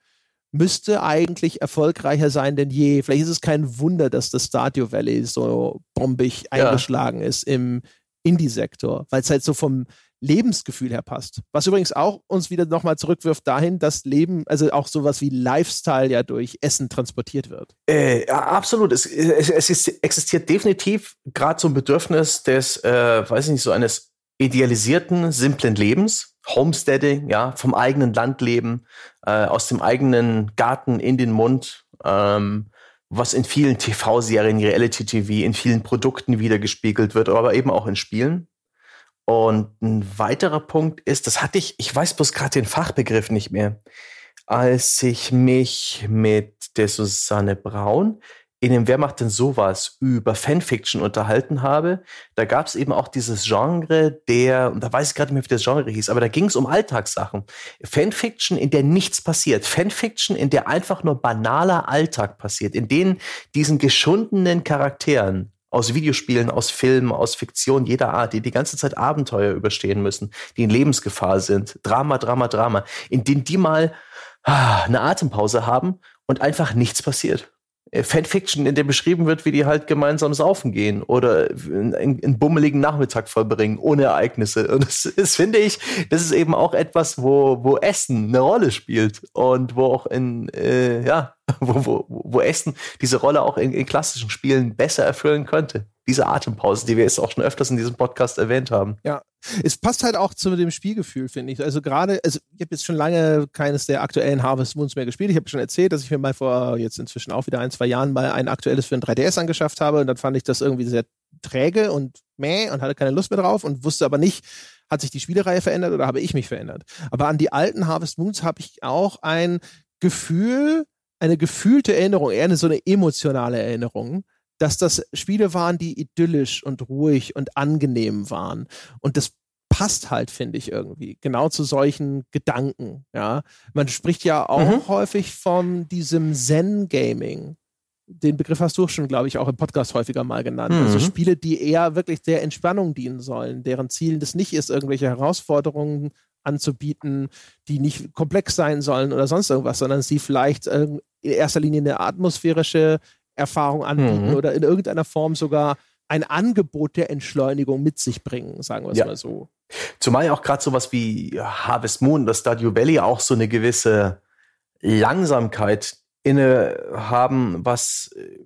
müsste eigentlich erfolgreicher sein denn je. Vielleicht ist es kein Wunder, dass das Stadio Valley so bombig ja. eingeschlagen ist im Indie-Sektor, weil es halt so vom Lebensgefühl her passt. Was übrigens auch uns wieder nochmal zurückwirft dahin, dass Leben, also auch sowas wie Lifestyle ja durch Essen transportiert wird. Äh, ja, absolut. Es, es, es ist, existiert definitiv gerade so ein Bedürfnis des, äh, weiß ich nicht, so eines idealisierten, simplen Lebens, Homesteading, ja, vom eigenen Land leben, äh, aus dem eigenen Garten in den Mund, ähm, was in vielen TV-Serien, Reality-TV, in vielen Produkten wiedergespiegelt wird, aber eben auch in Spielen. Und ein weiterer Punkt ist, das hatte ich, ich weiß bloß gerade den Fachbegriff nicht mehr, als ich mich mit der Susanne Braun in dem Wer macht denn sowas über Fanfiction unterhalten habe, da gab es eben auch dieses Genre der, und da weiß ich gerade nicht mehr, wie das Genre hieß, aber da ging es um Alltagssachen. Fanfiction, in der nichts passiert. Fanfiction, in der einfach nur banaler Alltag passiert, in denen diesen geschundenen Charakteren aus Videospielen, aus Filmen, aus Fiktion jeder Art, die die ganze Zeit Abenteuer überstehen müssen, die in Lebensgefahr sind, Drama, Drama, Drama, in denen die mal ah, eine Atempause haben und einfach nichts passiert. Äh, Fanfiction, in der beschrieben wird, wie die halt gemeinsam saufen gehen oder einen, bummeligen Nachmittag vollbringen, ohne Ereignisse. Und das ist, finde ich, das ist eben auch etwas, wo, wo Essen eine Rolle spielt und wo auch in, äh, ja, wo, wo, wo Essen diese Rolle auch in, in klassischen Spielen besser erfüllen könnte diese Atempause, die wir jetzt auch schon öfters in diesem Podcast erwähnt haben. Ja, es passt halt auch zu dem Spielgefühl, finde ich. Also gerade, also ich habe jetzt schon lange keines der aktuellen Harvest Moons mehr gespielt. Ich habe schon erzählt, dass ich mir mal vor jetzt inzwischen auch wieder ein, zwei Jahren mal ein aktuelles für ein 3DS angeschafft habe und dann fand ich das irgendwie sehr träge und meh und hatte keine Lust mehr drauf und wusste aber nicht, hat sich die Spielereihe verändert oder habe ich mich verändert. Aber an die alten Harvest Moons habe ich auch ein Gefühl, eine gefühlte Erinnerung, eher eine, so eine emotionale Erinnerung dass das Spiele waren, die idyllisch und ruhig und angenehm waren. Und das passt halt, finde ich irgendwie, genau zu solchen Gedanken. Ja, man spricht ja auch mhm. häufig von diesem Zen-Gaming. Den Begriff hast du schon, glaube ich, auch im Podcast häufiger mal genannt. Also mhm. Also Spiele, die eher wirklich der Entspannung dienen sollen, deren Ziel das nicht ist, irgendwelche Herausforderungen anzubieten, die nicht komplex sein sollen oder sonst irgendwas, sondern sie vielleicht in erster Linie eine atmosphärische Erfahrung anbieten mhm. oder in irgendeiner Form sogar ein Angebot der Entschleunigung mit sich bringen, sagen wir es ja. mal so. Zumal ja auch gerade sowas wie Harvest Moon, das Stadio Valley auch so eine gewisse Langsamkeit inne haben, was äh,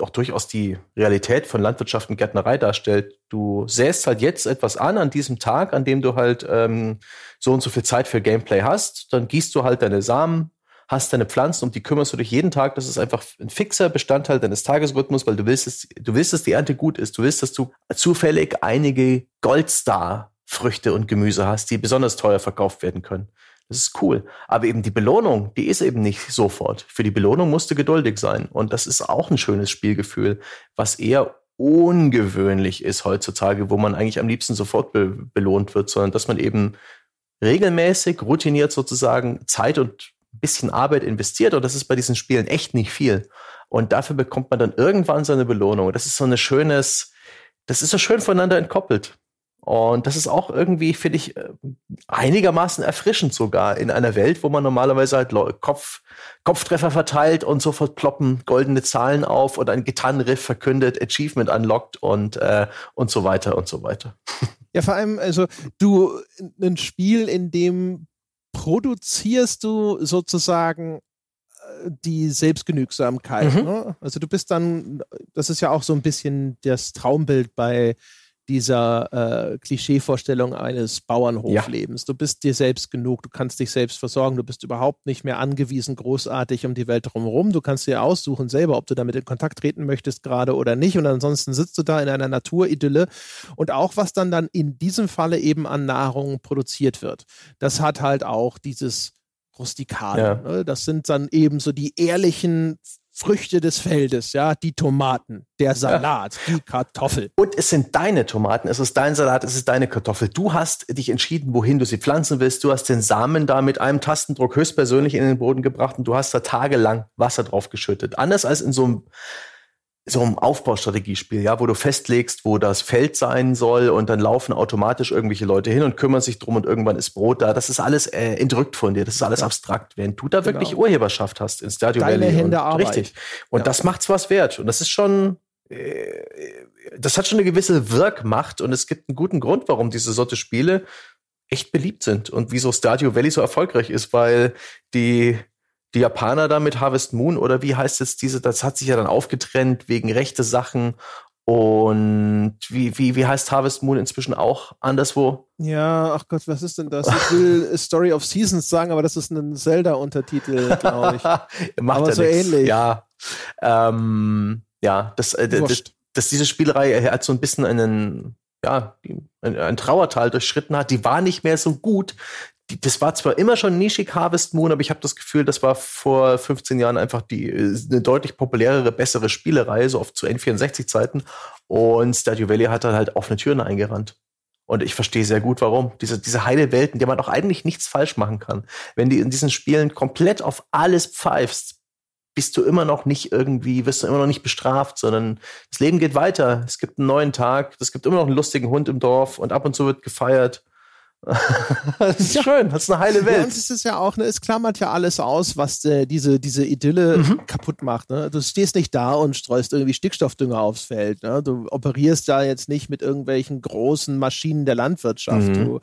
auch durchaus die Realität von Landwirtschaft und Gärtnerei darstellt. Du säst halt jetzt etwas an an diesem Tag, an dem du halt ähm, so und so viel Zeit für Gameplay hast. Dann gießt du halt deine Samen, hast deine Pflanzen, um die kümmerst du dich jeden Tag. Das ist einfach ein fixer Bestandteil deines Tagesrhythmus, weil du willst, dass, du willst, dass die Ernte gut ist. Du willst, dass du zufällig einige Goldstar Früchte und Gemüse hast, die besonders teuer verkauft werden können. Das ist cool. Aber eben die Belohnung, die ist eben nicht sofort. Für die Belohnung musst du geduldig sein. Und das ist auch ein schönes Spielgefühl, was eher ungewöhnlich ist heutzutage, wo man eigentlich am liebsten sofort be belohnt wird, sondern dass man eben regelmäßig, routiniert sozusagen Zeit und ein bisschen Arbeit investiert. Und das ist bei diesen Spielen echt nicht viel. Und dafür bekommt man dann irgendwann seine Belohnung. Das ist so ein schönes, das ist so schön voneinander entkoppelt. Und das ist auch irgendwie, finde ich, äh, einigermaßen erfrischend sogar in einer Welt, wo man normalerweise halt Kopf, Kopftreffer verteilt und sofort ploppen goldene Zahlen auf und ein Gitarrenriff verkündet, Achievement unlocked und, äh, und so weiter und so weiter. Ja, vor allem, also du, ein Spiel, in dem produzierst du sozusagen äh, die Selbstgenügsamkeit. Mhm. Ne? Also du bist dann, das ist ja auch so ein bisschen das Traumbild bei dieser äh, Klischeevorstellung eines Bauernhoflebens. Ja. Du bist dir selbst genug, du kannst dich selbst versorgen, du bist überhaupt nicht mehr angewiesen großartig um die Welt drumherum. Du kannst dir aussuchen selber, ob du damit in Kontakt treten möchtest gerade oder nicht. Und ansonsten sitzt du da in einer Naturidylle. Und auch was dann dann in diesem Falle eben an Nahrung produziert wird, das hat halt auch dieses Rustikale. Ja. Ne? Das sind dann eben so die ehrlichen Früchte des Feldes, ja, die Tomaten, der Salat, ja. die Kartoffel. Und es sind deine Tomaten, es ist dein Salat, es ist deine Kartoffel. Du hast dich entschieden, wohin du sie pflanzen willst. Du hast den Samen da mit einem Tastendruck höchstpersönlich in den Boden gebracht und du hast da tagelang Wasser drauf geschüttet. Anders als in so einem so ein Aufbaustrategiespiel, ja, wo du festlegst, wo das Feld sein soll und dann laufen automatisch irgendwelche Leute hin und kümmern sich drum und irgendwann ist Brot da. Das ist alles äh, entrückt von dir, das ist alles abstrakt, während du da genau. wirklich Urheberschaft hast in Stadio Deine Valley. Hände und, Arbeit. Richtig. Und ja. das macht's was wert und das ist schon äh, das hat schon eine gewisse Wirkmacht und es gibt einen guten Grund, warum diese Sorte Spiele echt beliebt sind und wieso Stadio Valley so erfolgreich ist, weil die die Japaner da mit Harvest Moon oder wie heißt jetzt diese, das hat sich ja dann aufgetrennt wegen rechte Sachen und wie, wie, wie heißt Harvest Moon inzwischen auch anderswo? Ja, ach Gott, was ist denn das? Ich will Story of Seasons sagen, aber das ist ein Zelda-Untertitel, glaube ich. Macht aber so nix. ähnlich. Ja, ähm, ja das, äh, das, das, diese Spielerei hat so ein bisschen einen, ja, ein, ein Trauertal durchschritten hat. Die war nicht mehr so gut das war zwar immer schon nischig Harvest Moon, aber ich habe das Gefühl, das war vor 15 Jahren einfach die eine deutlich populärere, bessere Spielerei, so oft zu N64-Zeiten. Und Stardew Valley hat dann halt offene Türen eingerannt. Und ich verstehe sehr gut, warum. Diese, diese heile Welt, in der man auch eigentlich nichts falsch machen kann. Wenn du in diesen Spielen komplett auf alles pfeifst, bist du immer noch nicht irgendwie, wirst du immer noch nicht bestraft, sondern das Leben geht weiter. Es gibt einen neuen Tag, es gibt immer noch einen lustigen Hund im Dorf und ab und zu wird gefeiert. Das ist ja. schön, das ist eine heile Welt. Und es ist ja auch, ne, es klammert ja alles aus, was äh, diese, diese Idylle mhm. kaputt macht. Ne? Du stehst nicht da und streust irgendwie Stickstoffdünger aufs Feld. Ne? Du operierst da jetzt nicht mit irgendwelchen großen Maschinen der Landwirtschaft. Mhm. Du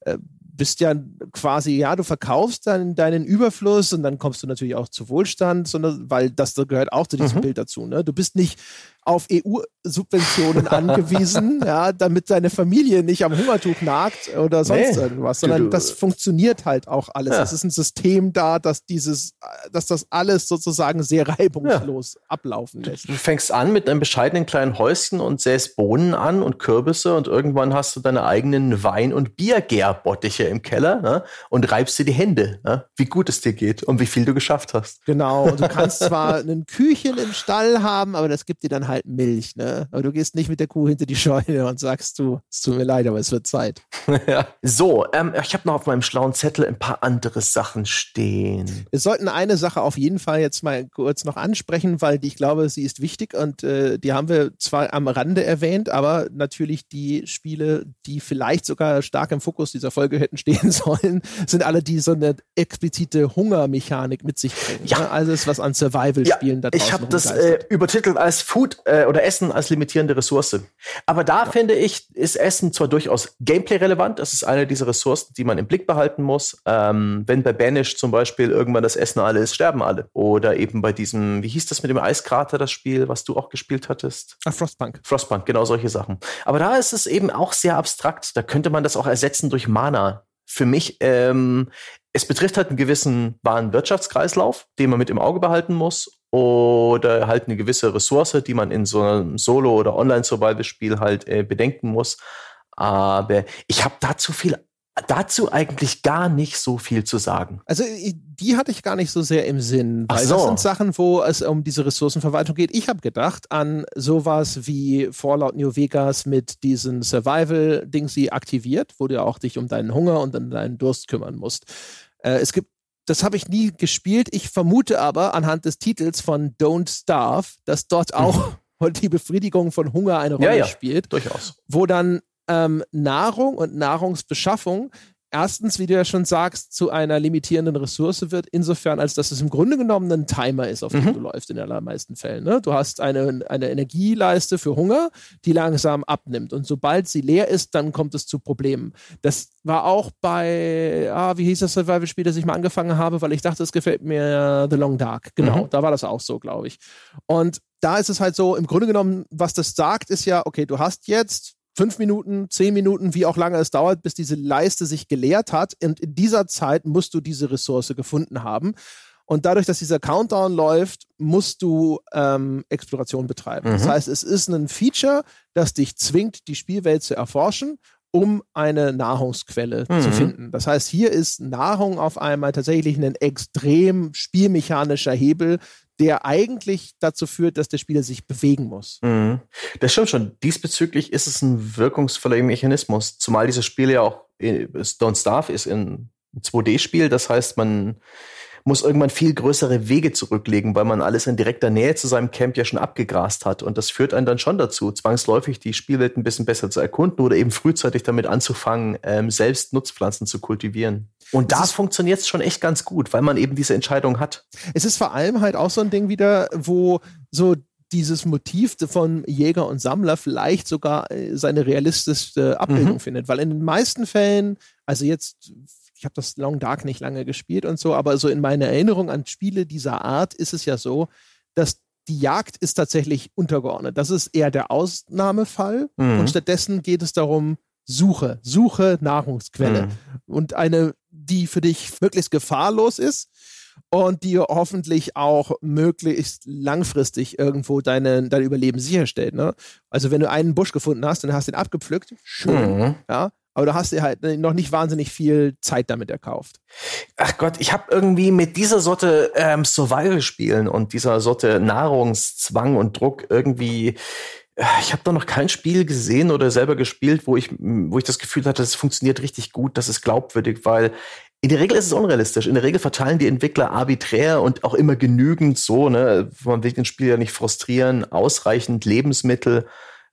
äh, bist ja quasi, ja, du verkaufst dann deinen Überfluss und dann kommst du natürlich auch zu Wohlstand, sondern weil das gehört auch zu diesem mhm. Bild dazu. Ne? Du bist nicht auf EU-Subventionen angewiesen, ja, damit deine Familie nicht am Hungertuch nagt oder sonst nee, irgendwas, sondern du, das funktioniert halt auch alles. Ja. Es ist ein System da, dass dieses, dass das alles sozusagen sehr reibungslos ja. ablaufen lässt. Du fängst an mit einem bescheidenen kleinen Häuschen und säst Bohnen an und Kürbisse und irgendwann hast du deine eigenen Wein- und Biergärbottiche im Keller ne, und reibst dir die Hände, ne, wie gut es dir geht und wie viel du geschafft hast. Genau, und du kannst zwar ein Küchen im Stall haben, aber das gibt dir dann halt halt Milch, ne? Aber du gehst nicht mit der Kuh hinter die Scheune und sagst du, es tut mir leid, aber es wird Zeit. ja. So, ähm, ich habe noch auf meinem schlauen Zettel ein paar andere Sachen stehen. Wir sollten eine Sache auf jeden Fall jetzt mal kurz noch ansprechen, weil ich glaube, sie ist wichtig und äh, die haben wir zwar am Rande erwähnt, aber natürlich die Spiele, die vielleicht sogar stark im Fokus dieser Folge hätten stehen sollen, sind alle, die so eine explizite Hungermechanik mit sich bringen. Ja. Ne? Alles, was an Survival-Spielen ja, da draußen Ich habe das äh, übertitelt als Food äh, oder Essen als limitierende Ressource. Aber da ja. finde ich, ist Essen zwar durchaus Gameplay-relevant, das ist eine dieser Ressourcen, die man im Blick behalten muss. Ähm, wenn bei Banish zum Beispiel irgendwann das Essen alle ist, sterben alle. Oder eben bei diesem, wie hieß das mit dem Eiskrater, das Spiel, was du auch gespielt hattest? Ach, Frostpunk. Frostpunk, genau solche Sachen. Aber da ist es eben auch sehr abstrakt. Da könnte man das auch ersetzen durch Mana für mich, ähm, es betrifft halt einen gewissen wahren Wirtschaftskreislauf, den man mit im Auge behalten muss oder halt eine gewisse Ressource, die man in so einem Solo- oder Online-Survival-Spiel halt äh, bedenken muss. Aber ich habe da zu viel dazu eigentlich gar nicht so viel zu sagen. Also die hatte ich gar nicht so sehr im Sinn, weil so. das sind Sachen, wo es um diese Ressourcenverwaltung geht. Ich habe gedacht an sowas wie Fallout New Vegas mit diesen Survival-Dings, die aktiviert, wo du auch dich um deinen Hunger und um deinen Durst kümmern musst. Äh, es gibt das habe ich nie gespielt. Ich vermute aber anhand des Titels von Don't Starve, dass dort auch mhm. die Befriedigung von Hunger eine Rolle ja, ja, spielt. Durchaus. Wo dann ähm, Nahrung und Nahrungsbeschaffung erstens, wie du ja schon sagst, zu einer limitierenden Ressource wird, insofern, als dass es im Grunde genommen ein Timer ist, auf dem mhm. du läufst in den allermeisten Fällen. Ne? Du hast eine, eine Energieleiste für Hunger, die langsam abnimmt. Und sobald sie leer ist, dann kommt es zu Problemen. Das war auch bei, ah, wie hieß das Survival-Spiel, das ich mal angefangen habe, weil ich dachte, es gefällt mir The Long Dark. Genau, mhm. da war das auch so, glaube ich. Und da ist es halt so, im Grunde genommen, was das sagt, ist ja, okay, du hast jetzt fünf Minuten, zehn Minuten, wie auch lange es dauert, bis diese Leiste sich geleert hat. Und in dieser Zeit musst du diese Ressource gefunden haben. Und dadurch, dass dieser Countdown läuft, musst du ähm, Exploration betreiben. Mhm. Das heißt, es ist ein Feature, das dich zwingt, die Spielwelt zu erforschen, um eine Nahrungsquelle mhm. zu finden. Das heißt, hier ist Nahrung auf einmal tatsächlich ein extrem spielmechanischer Hebel, der eigentlich dazu führt, dass der Spieler sich bewegen muss. Mhm. Das stimmt schon. Diesbezüglich ist es ein wirkungsvoller Mechanismus, zumal dieses Spiel ja auch äh, Don't Starve ist ein 2D-Spiel. Das heißt, man muss irgendwann viel größere Wege zurücklegen, weil man alles in direkter Nähe zu seinem Camp ja schon abgegrast hat. Und das führt einen dann schon dazu, zwangsläufig die Spielwelt ein bisschen besser zu erkunden oder eben frühzeitig damit anzufangen, ähm, selbst Nutzpflanzen zu kultivieren. Und da funktioniert schon echt ganz gut, weil man eben diese Entscheidung hat. Es ist vor allem halt auch so ein Ding wieder, wo so dieses Motiv von Jäger und Sammler vielleicht sogar äh, seine realistischste Abbildung mhm. findet. Weil in den meisten Fällen, also jetzt ich habe das Long Dark nicht lange gespielt und so, aber so in meiner Erinnerung an Spiele dieser Art ist es ja so, dass die Jagd ist tatsächlich untergeordnet. Das ist eher der Ausnahmefall mhm. und stattdessen geht es darum, Suche, Suche Nahrungsquelle mhm. und eine, die für dich möglichst gefahrlos ist und die hoffentlich auch möglichst langfristig irgendwo deine, dein Überleben sicherstellt. Ne? Also wenn du einen Busch gefunden hast und hast den abgepflückt, schön, mhm. ja, aber du hast dir halt noch nicht wahnsinnig viel Zeit damit erkauft. Ach Gott, ich habe irgendwie mit dieser Sorte ähm, Survival-Spielen und dieser Sorte Nahrungszwang und Druck irgendwie äh, ich habe da noch kein Spiel gesehen oder selber gespielt, wo ich, wo ich das Gefühl hatte, es funktioniert richtig gut, das ist glaubwürdig, weil in der Regel ist es unrealistisch. In der Regel verteilen die Entwickler arbiträr und auch immer genügend so, ne, man will den Spieler nicht frustrieren, ausreichend Lebensmittel,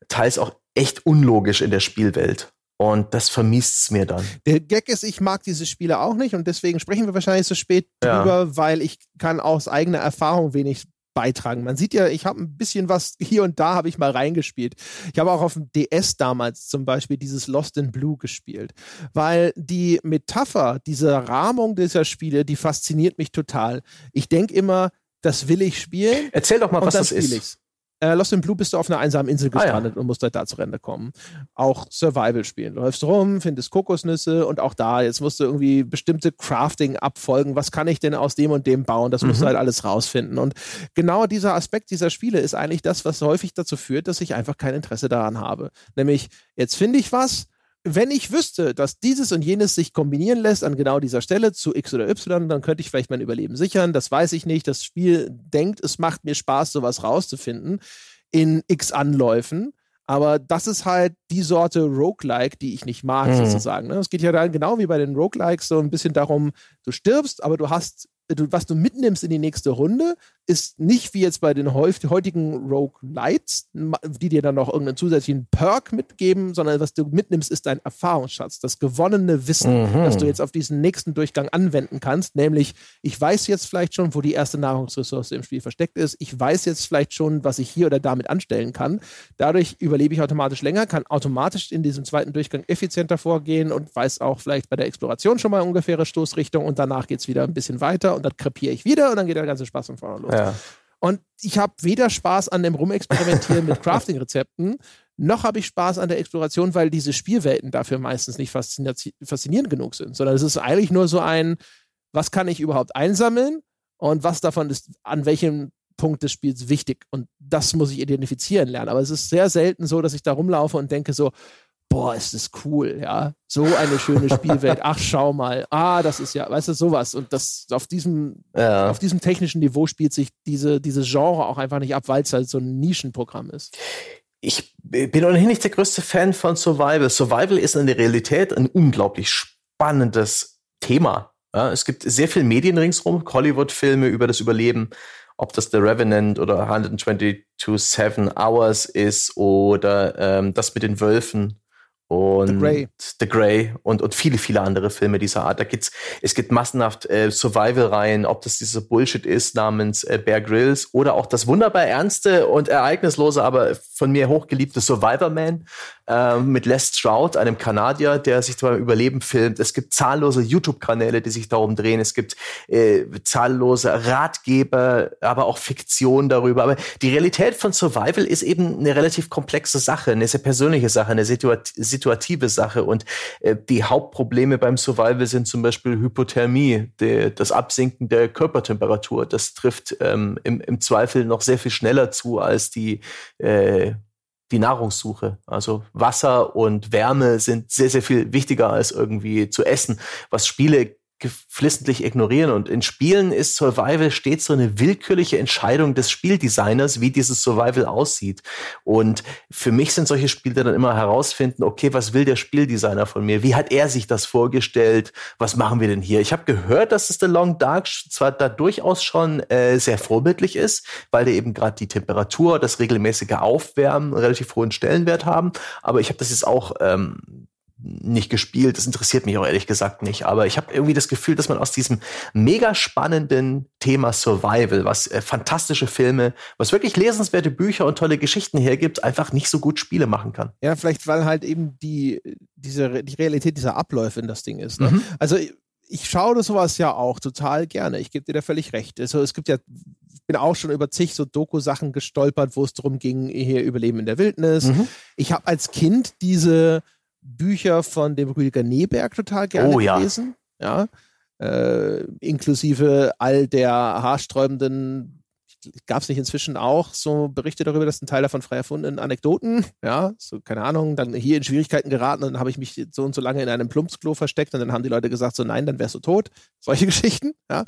teils auch echt unlogisch in der Spielwelt. Und das vermisst es mir dann. Der Gag ist, ich mag diese Spiele auch nicht und deswegen sprechen wir wahrscheinlich so spät ja. drüber, weil ich kann aus eigener Erfahrung wenig beitragen. Man sieht ja, ich habe ein bisschen was hier und da habe ich mal reingespielt. Ich habe auch auf dem DS damals zum Beispiel dieses Lost in Blue gespielt, weil die Metapher, diese Rahmung dieser Spiele, die fasziniert mich total. Ich denke immer, das will ich spielen. Erzähl doch mal, was das ist. Ich's. Äh, Lost in Blue bist du auf einer einsamen Insel gestrandet ah, ja. und musst halt da zu Rande kommen. Auch Survival spielen. Du läufst rum, findest Kokosnüsse und auch da, jetzt musst du irgendwie bestimmte Crafting abfolgen. Was kann ich denn aus dem und dem bauen? Das mhm. musst du mhm. halt alles rausfinden. Und genau dieser Aspekt dieser Spiele ist eigentlich das, was häufig dazu führt, dass ich einfach kein Interesse daran habe. Nämlich, jetzt finde ich was, wenn ich wüsste, dass dieses und jenes sich kombinieren lässt an genau dieser Stelle zu X oder Y, dann könnte ich vielleicht mein Überleben sichern. Das weiß ich nicht. Das Spiel denkt, es macht mir Spaß, sowas rauszufinden in X Anläufen. Aber das ist halt die Sorte Roguelike, die ich nicht mag, mhm. sozusagen. Ne? Es geht ja dann genau wie bei den Roguelikes so ein bisschen darum, du stirbst, aber du hast du, was du mitnimmst in die nächste Runde, ist nicht wie jetzt bei den heutigen Rogue Lights, die dir dann noch irgendeinen zusätzlichen Perk mitgeben, sondern was du mitnimmst, ist dein Erfahrungsschatz, das gewonnene Wissen, mhm. das du jetzt auf diesen nächsten Durchgang anwenden kannst. Nämlich, ich weiß jetzt vielleicht schon, wo die erste Nahrungsressource im Spiel versteckt ist. Ich weiß jetzt vielleicht schon, was ich hier oder damit anstellen kann. Dadurch überlebe ich automatisch länger, kann automatisch in diesem zweiten Durchgang effizienter vorgehen und weiß auch vielleicht bei der Exploration schon mal ungefähre Stoßrichtung und danach geht es wieder ein bisschen weiter und dann krepiere ich wieder und dann geht der ganze Spaß von vorne los. Ja. Und ich habe weder Spaß an dem Rumexperimentieren mit Crafting-Rezepten, noch habe ich Spaß an der Exploration, weil diese Spielwelten dafür meistens nicht faszinierend genug sind, sondern es ist eigentlich nur so ein, was kann ich überhaupt einsammeln und was davon ist an welchem Punkt des Spiels wichtig. Und das muss ich identifizieren lernen. Aber es ist sehr selten so, dass ich da rumlaufe und denke so, boah, ist das cool, ja. So eine schöne Spielwelt. Ach, schau mal. Ah, das ist ja, weißt du, sowas. Und das auf diesem, ja. auf diesem technischen Niveau spielt sich diese, diese Genre auch einfach nicht ab, weil es halt so ein Nischenprogramm ist. Ich bin ohnehin nicht der größte Fan von Survival. Survival ist in der Realität ein unglaublich spannendes Thema. Ja, es gibt sehr viel Medien ringsrum, Hollywood-Filme über das Überleben, ob das The Revenant oder 122 Seven Hours ist oder ähm, das mit den Wölfen und The Grey, The Grey und, und viele, viele andere Filme dieser Art. Da gibt's, es gibt massenhaft äh, Survival-Reihen, ob das dieser Bullshit ist namens äh, Bear Grylls oder auch das wunderbar ernste und ereignislose, aber von mir hochgeliebte Survivor Man äh, mit Les Stroud, einem Kanadier, der sich beim Überleben filmt. Es gibt zahllose YouTube-Kanäle, die sich darum drehen. Es gibt äh, zahllose Ratgeber, aber auch Fiktion darüber. Aber die Realität von Survival ist eben eine relativ komplexe Sache, eine sehr persönliche Sache, eine Situat situative Sache. Und äh, die Hauptprobleme beim Survival sind zum Beispiel Hypothermie, die, das Absinken der Körpertemperatur. Das trifft ähm, im, im Zweifel noch sehr viel schneller zu als die äh, die Nahrungssuche. Also Wasser und Wärme sind sehr, sehr viel wichtiger als irgendwie zu essen, was Spiele geflissentlich ignorieren. Und in Spielen ist Survival stets so eine willkürliche Entscheidung des Spieldesigners, wie dieses Survival aussieht. Und für mich sind solche Spiele dann immer herausfinden, okay, was will der Spieldesigner von mir? Wie hat er sich das vorgestellt? Was machen wir denn hier? Ich habe gehört, dass es The Long Dark zwar da durchaus schon äh, sehr vorbildlich ist, weil der eben gerade die Temperatur, das regelmäßige Aufwärmen relativ hohen Stellenwert haben. Aber ich habe das jetzt auch ähm, nicht gespielt. Das interessiert mich auch ehrlich gesagt nicht. Aber ich habe irgendwie das Gefühl, dass man aus diesem mega spannenden Thema Survival, was äh, fantastische Filme, was wirklich lesenswerte Bücher und tolle Geschichten hergibt, einfach nicht so gut Spiele machen kann. Ja, vielleicht weil halt eben die, diese, die Realität dieser Abläufe in das Ding ist. Ne? Mhm. Also ich schaue sowas ja auch total gerne. Ich gebe dir da völlig recht. Also es gibt ja, ich bin auch schon über zig so Doku-Sachen gestolpert, wo es darum ging, hier Überleben in der Wildnis. Mhm. Ich habe als Kind diese Bücher von dem Rüdiger Neberg total gerne oh, ja. gelesen. Ja. Äh, inklusive all der haarsträubenden gab es nicht inzwischen auch so Berichte darüber, dass ein Teil davon frei erfundenen Anekdoten, ja, so keine Ahnung, dann hier in Schwierigkeiten geraten und dann habe ich mich so und so lange in einem Plumpsklo versteckt und dann haben die Leute gesagt, so nein, dann wärst du tot. Solche Geschichten, ja.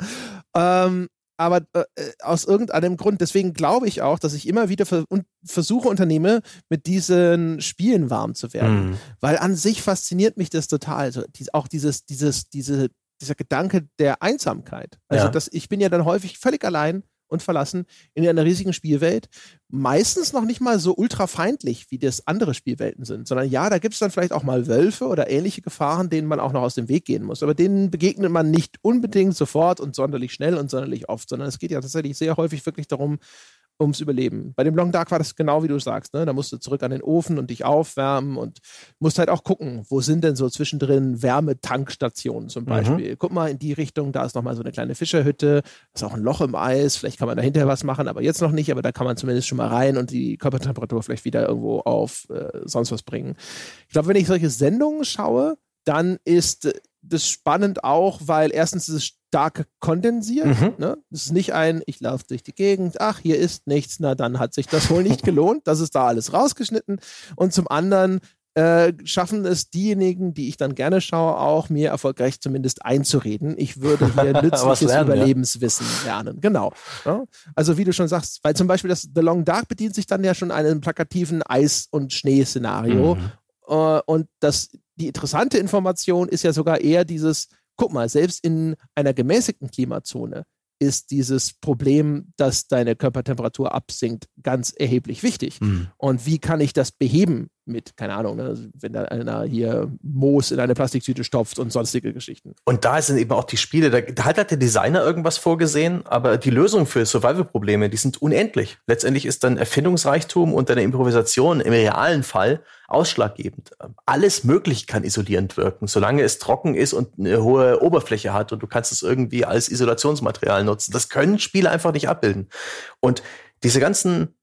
Ähm, aber äh, aus irgendeinem Grund, deswegen glaube ich auch, dass ich immer wieder ver Versuche unternehme, mit diesen Spielen warm zu werden. Mhm. Weil an sich fasziniert mich das total. Also, die, auch dieses, dieses, diese, dieser Gedanke der Einsamkeit. Also, ja. das, ich bin ja dann häufig völlig allein und verlassen in einer riesigen Spielwelt. Meistens noch nicht mal so ultra feindlich, wie das andere Spielwelten sind, sondern ja, da gibt es dann vielleicht auch mal Wölfe oder ähnliche Gefahren, denen man auch noch aus dem Weg gehen muss. Aber denen begegnet man nicht unbedingt sofort und sonderlich schnell und sonderlich oft, sondern es geht ja tatsächlich sehr häufig wirklich darum, ums Überleben. Bei dem Long Dark war das genau wie du sagst. Ne? Da musst du zurück an den Ofen und dich aufwärmen und musst halt auch gucken, wo sind denn so zwischendrin Wärmetankstationen zum mhm. Beispiel. Mhm. Guck mal in die Richtung, da ist nochmal so eine kleine Fischerhütte, da ist auch ein Loch im Eis, vielleicht kann man dahinter was machen, aber jetzt noch nicht, aber da kann man zumindest schon mal rein und die Körpertemperatur vielleicht wieder irgendwo auf äh, sonst was bringen. Ich glaube, wenn ich solche Sendungen schaue, dann ist das spannend auch, weil erstens ist es stark kondensiert. Mhm. Ne? Es ist nicht ein, ich laufe durch die Gegend, ach, hier ist nichts, na dann hat sich das wohl nicht gelohnt. Das ist da alles rausgeschnitten. Und zum anderen äh, schaffen es diejenigen, die ich dann gerne schaue, auch mir erfolgreich zumindest einzureden. Ich würde hier nützliches lernen, Überlebenswissen ja. lernen. Genau. Ja? Also wie du schon sagst, weil zum Beispiel das The Long Dark bedient sich dann ja schon einem plakativen Eis- und Schneeszenario. Mhm. Uh, und das die interessante Information ist ja sogar eher dieses, guck mal, selbst in einer gemäßigten Klimazone ist dieses Problem, dass deine Körpertemperatur absinkt, ganz erheblich wichtig. Mhm. Und wie kann ich das beheben mit, keine Ahnung, ne, wenn da einer hier Moos in eine Plastiktüte stopft und sonstige Geschichten. Und da sind eben auch die Spiele, da, da hat der Designer irgendwas vorgesehen, aber die Lösungen für Survival-Probleme, die sind unendlich. Letztendlich ist dann Erfindungsreichtum und deine Improvisation im realen Fall ausschlaggebend. Alles möglich kann isolierend wirken, solange es trocken ist und eine hohe Oberfläche hat und du kannst es irgendwie als Isolationsmaterial nutzen. Das können Spiele einfach nicht abbilden. Und diese ganzen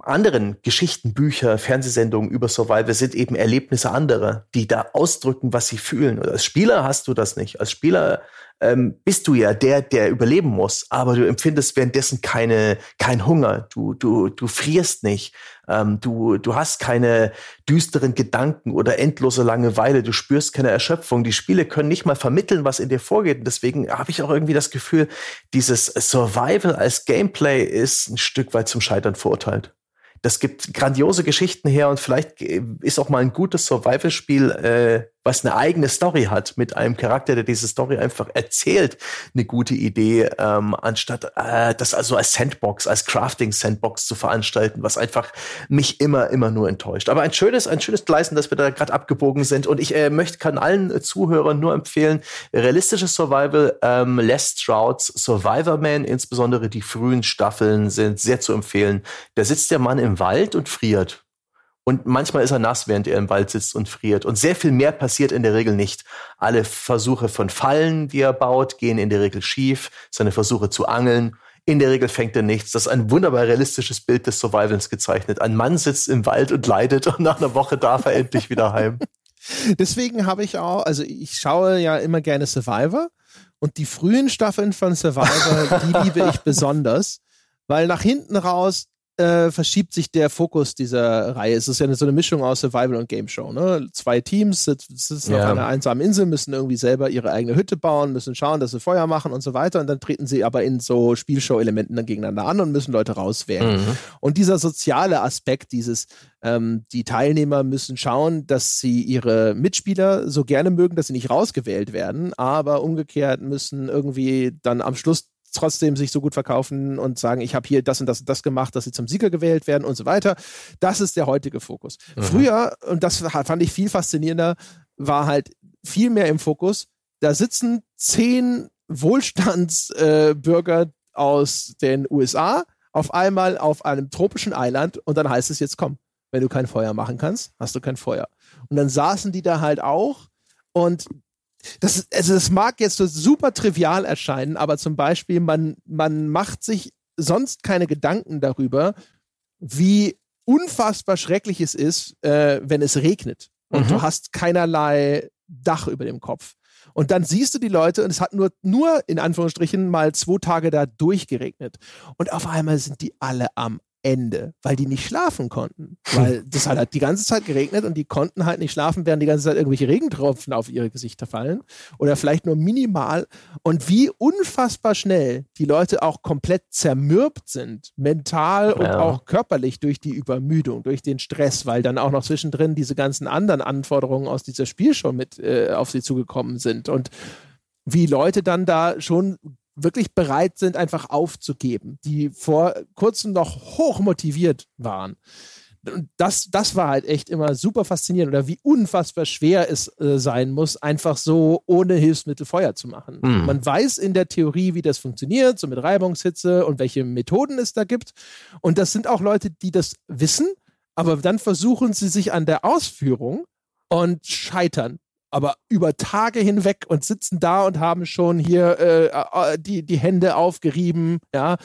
anderen Geschichten, Bücher, Fernsehsendungen über Survival sind eben Erlebnisse anderer, die da ausdrücken, was sie fühlen. Und als Spieler hast du das nicht. Als Spieler ähm, bist du ja der, der überleben muss, aber du empfindest währenddessen keine, kein Hunger. Du, du, du frierst nicht. Ähm, du, du hast keine düsteren Gedanken oder endlose Langeweile. Du spürst keine Erschöpfung. Die Spiele können nicht mal vermitteln, was in dir vorgeht. Und deswegen habe ich auch irgendwie das Gefühl, dieses Survival als Gameplay ist ein Stück weit zum Scheitern verurteilt das gibt grandiose Geschichten her und vielleicht ist auch mal ein gutes Survival-Spiel, äh, was eine eigene Story hat, mit einem Charakter, der diese Story einfach erzählt, eine gute Idee, ähm, anstatt äh, das also als Sandbox, als Crafting-Sandbox zu veranstalten, was einfach mich immer, immer nur enttäuscht. Aber ein schönes, ein schönes Gleisen, dass wir da gerade abgebogen sind. Und ich äh, möchte, kann allen Zuhörern nur empfehlen, realistisches Survival, ähm, Les Strouds Survivor Man, insbesondere die frühen Staffeln sind sehr zu empfehlen. Da sitzt der Mann im Wald und friert und manchmal ist er nass, während er im Wald sitzt und friert. Und sehr viel mehr passiert in der Regel nicht. Alle Versuche von Fallen, die er baut, gehen in der Regel schief. Seine Versuche zu angeln, in der Regel fängt er nichts. Das ist ein wunderbar realistisches Bild des Survivals gezeichnet. Ein Mann sitzt im Wald und leidet und nach einer Woche darf er endlich wieder heim. Deswegen habe ich auch, also ich schaue ja immer gerne Survivor und die frühen Staffeln von Survivor, die liebe ich besonders, weil nach hinten raus äh, verschiebt sich der Fokus dieser Reihe. Es ist ja so eine Mischung aus Survival und Game Show. Ne? Zwei Teams sitzen ja. auf einer einsamen Insel, müssen irgendwie selber ihre eigene Hütte bauen, müssen schauen, dass sie Feuer machen und so weiter. Und dann treten sie aber in so Spielshow-Elementen dann gegeneinander an und müssen Leute rauswählen. Mhm. Und dieser soziale Aspekt, dieses, ähm, die Teilnehmer müssen schauen, dass sie ihre Mitspieler so gerne mögen, dass sie nicht rausgewählt werden, aber umgekehrt müssen irgendwie dann am Schluss trotzdem sich so gut verkaufen und sagen, ich habe hier das und das und das gemacht, dass sie zum Sieger gewählt werden und so weiter. Das ist der heutige Fokus. Mhm. Früher, und das fand ich viel faszinierender, war halt viel mehr im Fokus, da sitzen zehn Wohlstandsbürger äh, aus den USA auf einmal auf einem tropischen Eiland und dann heißt es jetzt komm, wenn du kein Feuer machen kannst, hast du kein Feuer. Und dann saßen die da halt auch und das, also das mag jetzt so super trivial erscheinen, aber zum Beispiel, man, man macht sich sonst keine Gedanken darüber, wie unfassbar schrecklich es ist, äh, wenn es regnet und mhm. du hast keinerlei Dach über dem Kopf. Und dann siehst du die Leute und es hat nur, nur in Anführungsstrichen mal zwei Tage da durchgeregnet. Und auf einmal sind die alle am Ende, weil die nicht schlafen konnten. Weil das hat halt die ganze Zeit geregnet und die konnten halt nicht schlafen, während die ganze Zeit irgendwelche Regentropfen auf ihre Gesichter fallen. Oder vielleicht nur minimal. Und wie unfassbar schnell die Leute auch komplett zermürbt sind, mental und ja. auch körperlich durch die Übermüdung, durch den Stress, weil dann auch noch zwischendrin diese ganzen anderen Anforderungen aus dieser Spielshow mit äh, auf sie zugekommen sind. Und wie Leute dann da schon wirklich bereit sind, einfach aufzugeben, die vor kurzem noch hoch motiviert waren. Und das, das war halt echt immer super faszinierend oder wie unfassbar schwer es äh, sein muss, einfach so ohne Hilfsmittel Feuer zu machen. Mhm. Man weiß in der Theorie, wie das funktioniert, so mit Reibungshitze und welche Methoden es da gibt. Und das sind auch Leute, die das wissen, aber dann versuchen sie sich an der Ausführung und scheitern aber über Tage hinweg und sitzen da und haben schon hier äh, äh, die, die Hände aufgerieben, ja.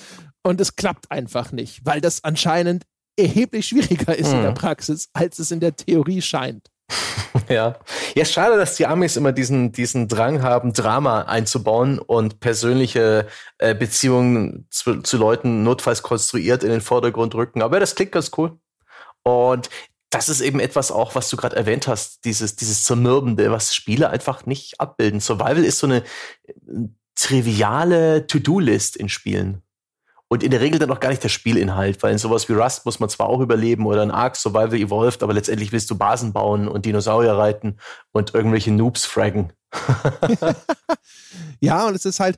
Und es klappt einfach nicht, weil das anscheinend erheblich schwieriger ist mhm. in der mhm. Praxis, als es in der Theorie scheint. Ja. Ja, schade, dass die Amis immer diesen, diesen Drang haben, Drama einzubauen und persönliche äh, Beziehungen zu, zu Leuten notfalls konstruiert in den Vordergrund rücken. Aber das klingt ganz cool. Und das ist eben etwas auch, was du gerade erwähnt hast, dieses, dieses Zermürbende, was Spiele einfach nicht abbilden. Survival ist so eine äh, triviale To-Do-List in Spielen. Und in der Regel dann auch gar nicht der Spielinhalt, weil in sowas wie Rust muss man zwar auch überleben oder ein Ark Survival Evolved, aber letztendlich willst du Basen bauen und Dinosaurier reiten und irgendwelche Noobs fraggen. ja, und es ist halt,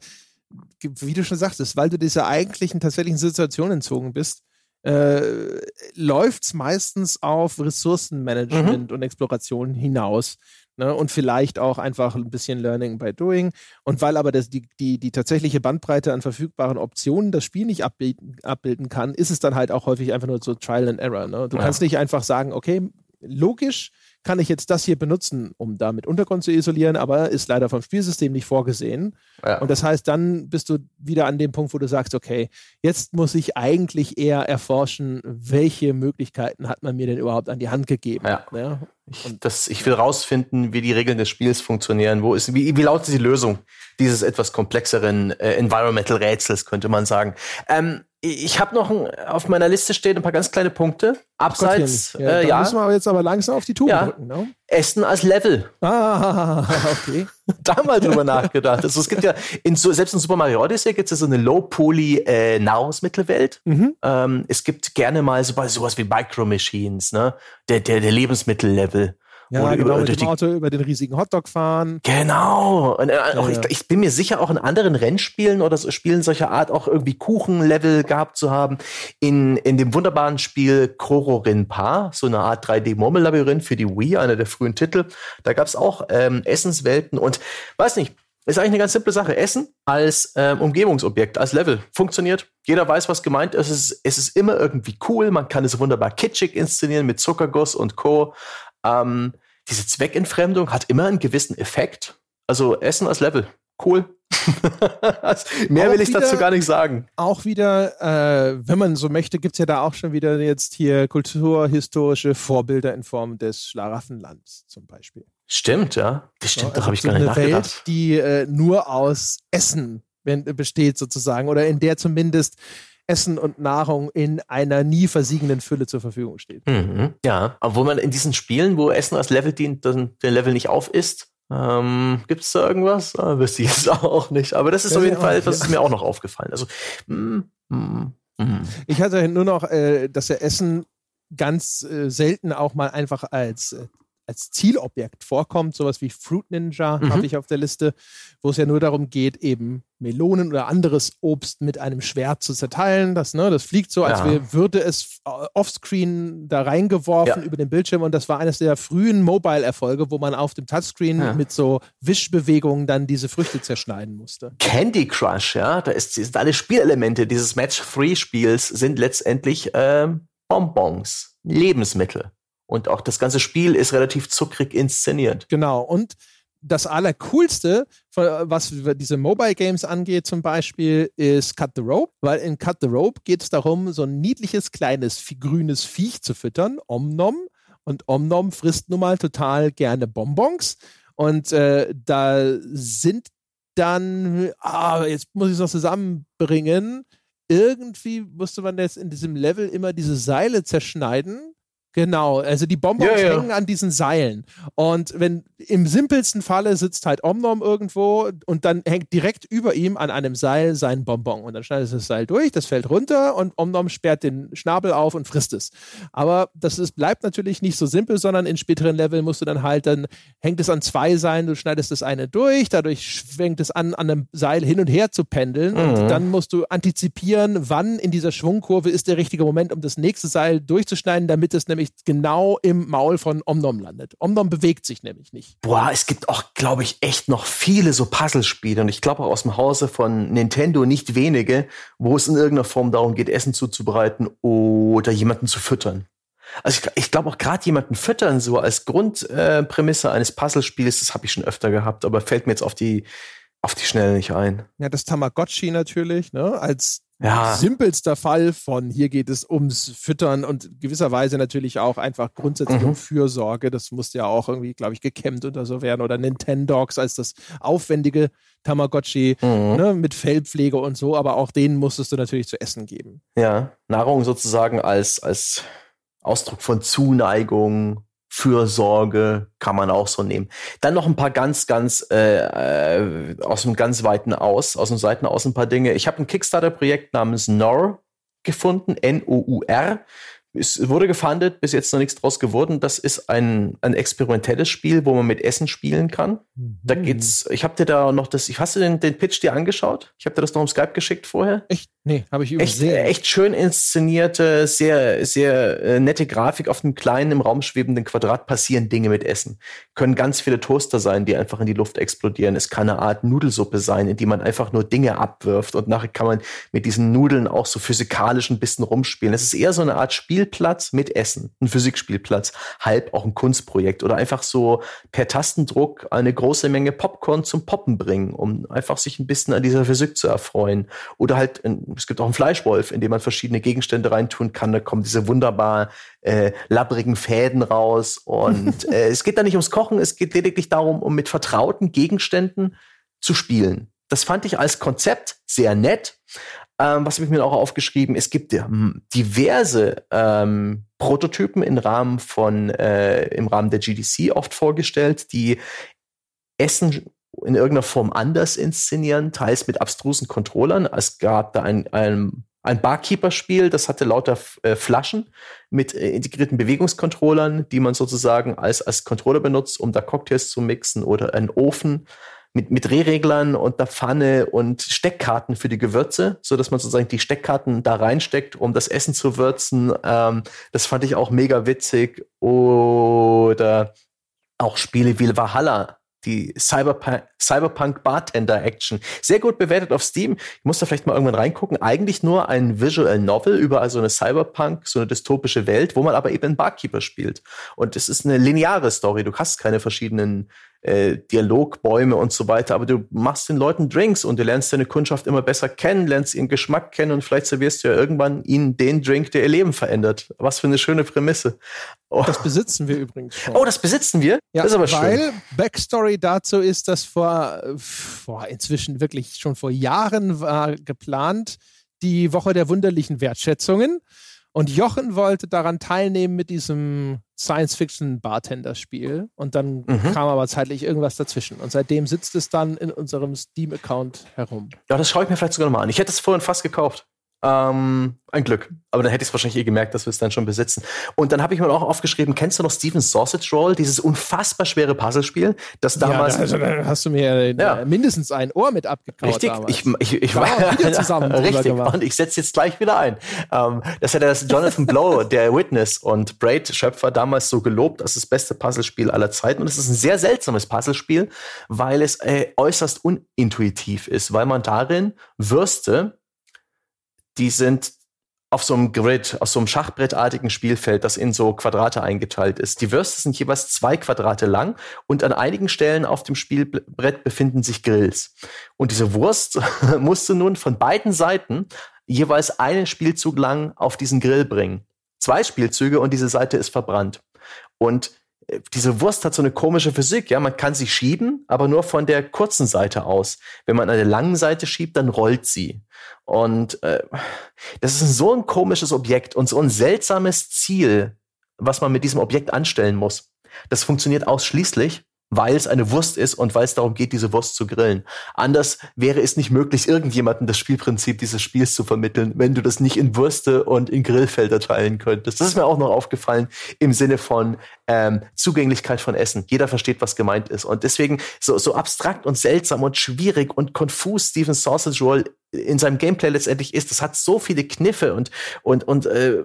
wie du schon sagtest, weil du dieser eigentlichen, tatsächlichen Situation entzogen bist, äh, läuft es meistens auf Ressourcenmanagement mhm. und Exploration hinaus. Ne? Und vielleicht auch einfach ein bisschen Learning by Doing. Und weil aber das, die, die, die tatsächliche Bandbreite an verfügbaren Optionen das Spiel nicht abbilden, abbilden kann, ist es dann halt auch häufig einfach nur so Trial and Error. Ne? Du ja. kannst nicht einfach sagen, okay, logisch kann ich jetzt das hier benutzen, um damit Untergrund zu isolieren, aber ist leider vom Spielsystem nicht vorgesehen. Ja. Und das heißt, dann bist du wieder an dem Punkt, wo du sagst, okay, jetzt muss ich eigentlich eher erforschen, welche Möglichkeiten hat man mir denn überhaupt an die Hand gegeben. Ja. ja? Ich, das, ich will rausfinden, wie die Regeln des Spiels funktionieren. Wo ist, wie, wie lautet die Lösung dieses etwas komplexeren äh, Environmental-Rätsels, könnte man sagen. Ähm, ich habe noch ein, auf meiner Liste stehen ein paar ganz kleine Punkte. Abseits, ja, äh, ja. müssen wir aber jetzt aber langsam auf die Tube ja. drücken. Ne? Essen als Level. Ah, okay. da mal drüber nachgedacht. Also es gibt ja in selbst in Super Mario Odyssey gibt es ja so eine Low-Poly äh. Mhm. Ähm, es gibt gerne mal so, sowas wie Micro Machines, ne? Der der der Lebensmittellevel. Ja, Oder genau, über, mit dem Auto über den riesigen Hotdog fahren. Genau. Und, äh, auch, ja. ich, ich, bin mir sicher, auch in anderen Rennspielen oder so Spielen solcher Art auch irgendwie Kuchenlevel gehabt zu haben. In, in dem wunderbaren Spiel Krororin Pa, so eine Art 3D-Murmellabyrinth für die Wii, einer der frühen Titel. Da gab es auch ähm, Essenswelten und weiß nicht, ist eigentlich eine ganz simple Sache. Essen als ähm, Umgebungsobjekt, als Level funktioniert. Jeder weiß, was gemeint ist. Es, ist. es ist immer irgendwie cool. Man kann es wunderbar kitschig inszenieren mit Zuckerguss und Co. Ähm, diese Zweckentfremdung hat immer einen gewissen Effekt. Also Essen als Level. Cool. Mehr auch will ich wieder, dazu gar nicht sagen. Auch wieder, äh, wenn man so möchte, gibt es ja da auch schon wieder jetzt hier kulturhistorische Vorbilder in Form des Schlaraffenlands zum Beispiel. Stimmt, ja. Das stimmt, so, also da habe ich gar nicht nachgedacht. Welt, die äh, nur aus Essen besteht sozusagen oder in der zumindest Essen und Nahrung in einer nie versiegenden Fülle zur Verfügung steht. Mhm, ja, obwohl man in diesen Spielen, wo Essen als Level dient, dann der Level nicht auf ist. Ähm, Gibt es da irgendwas? Ah, wüsste ich jetzt auch nicht. Aber das ist das auf jeden Fall etwas, ja. ist mir auch noch aufgefallen. Also, mm, mm, mm. Ich hatte nur noch, äh, dass der Essen ganz äh, selten auch mal einfach als äh, als Zielobjekt vorkommt, sowas wie Fruit Ninja mhm. habe ich auf der Liste, wo es ja nur darum geht, eben Melonen oder anderes Obst mit einem Schwert zu zerteilen. Das, ne, das fliegt so, als ja. würde es äh, offscreen da reingeworfen ja. über den Bildschirm. Und das war eines der frühen Mobile-Erfolge, wo man auf dem Touchscreen ja. mit so Wischbewegungen dann diese Früchte zerschneiden musste. Candy Crush, ja, da ist, sind alle Spielelemente dieses Match-3-Spiels sind letztendlich ähm, Bonbons, Lebensmittel. Und auch das ganze Spiel ist relativ zuckrig inszeniert. Genau. Und das Allercoolste, was diese Mobile Games angeht, zum Beispiel, ist Cut the Rope, weil in Cut the Rope geht es darum, so ein niedliches, kleines, grünes Viech zu füttern, Omnom. Und Omnom frisst nun mal total gerne Bonbons. Und äh, da sind dann, ah, jetzt muss ich es noch zusammenbringen. Irgendwie musste man jetzt in diesem Level immer diese Seile zerschneiden Genau, also die Bonbons ja, ja. hängen an diesen Seilen. Und wenn im simpelsten Falle sitzt halt Omnom irgendwo und dann hängt direkt über ihm an einem Seil sein Bonbon. Und dann schneidet das Seil durch, das fällt runter und Omnom sperrt den Schnabel auf und frisst es. Aber das ist, bleibt natürlich nicht so simpel, sondern in späteren Leveln musst du dann halt, dann hängt es an zwei Seilen, du schneidest das eine durch, dadurch schwenkt es an, an einem Seil hin und her zu pendeln. Mhm. Und dann musst du antizipieren, wann in dieser Schwungkurve ist der richtige Moment, um das nächste Seil durchzuschneiden, damit es nämlich nämlich genau im Maul von Omnom landet. Omnom bewegt sich nämlich nicht. Boah, es gibt auch, glaube ich, echt noch viele so Puzzlespiele und ich glaube auch aus dem Hause von Nintendo nicht wenige, wo es in irgendeiner Form darum geht, Essen zuzubereiten oder jemanden zu füttern. Also ich, ich glaube auch gerade jemanden füttern so als Grundprämisse äh, eines Puzzlespiels, das habe ich schon öfter gehabt, aber fällt mir jetzt auf die auf die Schnelle nicht ein. Ja, das Tamagotchi natürlich, ne, als ja. simpelster Fall von hier geht es ums Füttern und gewisserweise natürlich auch einfach grundsätzlich mhm. um Fürsorge. Das musste ja auch irgendwie, glaube ich, gekämmt oder so werden. Oder Nintendogs als das aufwendige Tamagotchi mhm. ne, mit Fellpflege und so, aber auch denen musstest du natürlich zu essen geben. Ja, Nahrung sozusagen als, als Ausdruck von Zuneigung, Fürsorge kann man auch so nehmen. Dann noch ein paar ganz, ganz äh, äh, aus dem ganz weiten Aus, aus dem Seiten aus ein paar Dinge. Ich habe ein Kickstarter-Projekt namens NOR gefunden, N-O-U-R. Es wurde gefundet, bis jetzt noch nichts draus geworden. Das ist ein, ein experimentelles Spiel, wo man mit Essen spielen kann. Mhm. Da geht's, ich habe dir da noch das, hast du den, den Pitch dir angeschaut? Ich habe dir das noch im Skype geschickt vorher. Echt? Nee, habe ich echt, echt schön inszenierte, sehr, sehr äh, nette Grafik. Auf einem kleinen, im Raum schwebenden Quadrat passieren Dinge mit Essen. Können ganz viele Toaster sein, die einfach in die Luft explodieren. Es kann eine Art Nudelsuppe sein, in die man einfach nur Dinge abwirft und nachher kann man mit diesen Nudeln auch so physikalisch ein bisschen rumspielen. Es ist eher so eine Art Spielplatz mit Essen. Ein Physikspielplatz. Halb auch ein Kunstprojekt oder einfach so per Tastendruck eine große Menge Popcorn zum Poppen bringen, um einfach sich ein bisschen an dieser Physik zu erfreuen. Oder halt es gibt auch einen Fleischwolf, in dem man verschiedene Gegenstände reintun kann. Da kommen diese wunderbar äh, labbrigen Fäden raus. Und äh, es geht da nicht ums Kochen, es geht lediglich darum, um mit vertrauten Gegenständen zu spielen. Das fand ich als Konzept sehr nett. Ähm, was habe ich mir auch aufgeschrieben? Es gibt ähm, diverse ähm, Prototypen im Rahmen von äh, im Rahmen der GDC oft vorgestellt, die Essen in irgendeiner Form anders inszenieren, teils mit abstrusen Controllern. Es gab da ein, ein, ein Barkeeper-Spiel, das hatte lauter äh, Flaschen mit äh, integrierten Bewegungscontrollern, die man sozusagen als, als Controller benutzt, um da Cocktails zu mixen oder einen Ofen mit, mit Drehreglern und der Pfanne und Steckkarten für die Gewürze, so dass man sozusagen die Steckkarten da reinsteckt, um das Essen zu würzen. Ähm, das fand ich auch mega witzig. Oder auch Spiele wie Valhalla die Cyberpunk, Cyberpunk Bartender Action. Sehr gut bewertet auf Steam. Ich muss da vielleicht mal irgendwann reingucken. Eigentlich nur ein Visual Novel über also eine Cyberpunk, so eine dystopische Welt, wo man aber eben einen Barkeeper spielt. Und es ist eine lineare Story. Du hast keine verschiedenen äh, Dialogbäume und so weiter, aber du machst den Leuten Drinks und du lernst deine Kundschaft immer besser kennen, lernst ihren Geschmack kennen und vielleicht servierst du ja irgendwann ihnen den Drink, der ihr Leben verändert. Was für eine schöne Prämisse. Oh. Das besitzen wir übrigens schon. Oh, das besitzen wir? Ja, das ist aber schön. Weil Backstory dazu ist, dass vor, vor inzwischen wirklich schon vor Jahren war geplant, die Woche der wunderlichen Wertschätzungen. Und Jochen wollte daran teilnehmen mit diesem Science-Fiction-Bartender-Spiel. Und dann mhm. kam aber zeitlich irgendwas dazwischen. Und seitdem sitzt es dann in unserem Steam-Account herum. Ja, das schaue ich mir vielleicht sogar nochmal an. Ich hätte es vorhin fast gekauft. Ähm, ein Glück. Aber dann hätte ich es wahrscheinlich eh gemerkt, dass wir es dann schon besitzen. Und dann habe ich mir auch aufgeschrieben, kennst du noch Steven's Sausage Roll, dieses unfassbar schwere Puzzlespiel, das damals. Ja, also, da hast du mir ja. mindestens ein Ohr mit abgekaut. Richtig, damals. ich, ich, ich war wieder zusammen. Richtig, und ich setze jetzt gleich wieder ein. Ähm, das hat das Jonathan Blow, der Witness und Braid-Schöpfer, damals so gelobt als das beste Puzzlespiel aller Zeiten. Und es ist ein sehr seltsames Puzzlespiel, weil es äh, äußerst unintuitiv ist, weil man darin Würste die sind auf so einem Grid, auf so einem schachbrettartigen Spielfeld, das in so Quadrate eingeteilt ist. Die Würste sind jeweils zwei Quadrate lang und an einigen Stellen auf dem Spielbrett befinden sich Grills. Und diese Wurst musste nun von beiden Seiten jeweils einen Spielzug lang auf diesen Grill bringen. Zwei Spielzüge und diese Seite ist verbrannt. Und diese Wurst hat so eine komische Physik, ja, man kann sie schieben, aber nur von der kurzen Seite aus. Wenn man an der langen Seite schiebt, dann rollt sie. Und äh, das ist so ein komisches Objekt und so ein seltsames Ziel, was man mit diesem Objekt anstellen muss. Das funktioniert ausschließlich, weil es eine Wurst ist und weil es darum geht, diese Wurst zu grillen. Anders wäre es nicht möglich, irgendjemandem das Spielprinzip dieses Spiels zu vermitteln, wenn du das nicht in Würste und in Grillfelder teilen könntest. Das ist mir auch noch aufgefallen im Sinne von ähm, Zugänglichkeit von Essen. Jeder versteht, was gemeint ist. Und deswegen so, so abstrakt und seltsam und schwierig und konfus Steven Sausage Roll in seinem Gameplay letztendlich ist. Das hat so viele Kniffe und, und, und äh,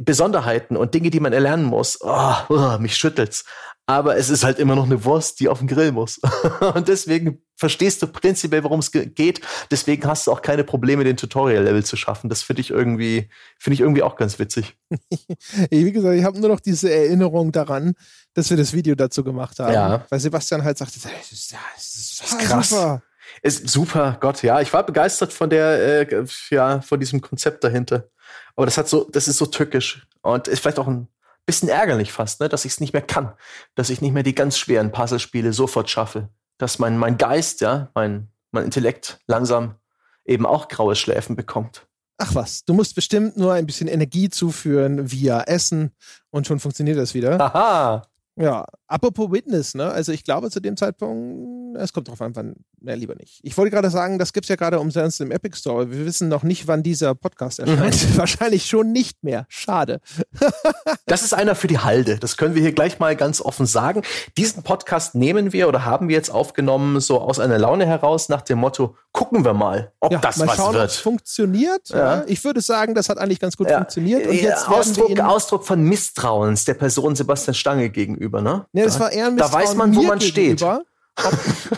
Besonderheiten und Dinge, die man erlernen muss. Oh, oh, mich schüttelt's aber es ist halt immer noch eine Wurst, die auf den Grill muss. und deswegen verstehst du prinzipiell, worum es geht. Deswegen hast du auch keine Probleme, den Tutorial-Level zu schaffen. Das finde ich irgendwie, finde ich irgendwie auch ganz witzig. Wie gesagt, ich habe nur noch diese Erinnerung daran, dass wir das Video dazu gemacht haben. Ja. Weil Sebastian halt sagte, das ist, das ist, krass. Super. Ist super, Gott, ja. Ich war begeistert von der, äh, ja, von diesem Konzept dahinter. Aber das hat so, das ist so tückisch und ist vielleicht auch ein bisschen ärgerlich fast, ne, dass ich es nicht mehr kann, dass ich nicht mehr die ganz schweren Puzzlespiele sofort schaffe, dass mein, mein Geist, ja, mein, mein Intellekt langsam eben auch graue Schläfen bekommt. Ach was, du musst bestimmt nur ein bisschen Energie zuführen via Essen und schon funktioniert das wieder. Aha. Ja, Apropos Witness, ne? Also ich glaube zu dem Zeitpunkt, es kommt drauf an, wann, mehr lieber nicht. Ich wollte gerade sagen, das gibt es ja gerade umsonst im Epic Store. Wir wissen noch nicht, wann dieser Podcast erscheint. Mhm. Wahrscheinlich schon nicht mehr. Schade. das ist einer für die Halde. Das können wir hier gleich mal ganz offen sagen. Diesen Podcast nehmen wir oder haben wir jetzt aufgenommen, so aus einer Laune heraus, nach dem Motto, gucken wir mal, ob ja, das mal was schauen, wird. funktioniert. Ja. Ich würde sagen, das hat eigentlich ganz gut ja. funktioniert. Und jetzt Ausdruck, Ausdruck von Misstrauens der Person Sebastian Stange gegenüber, ne? Ja, das war eher ein Da weiß man, wo man steht. Ob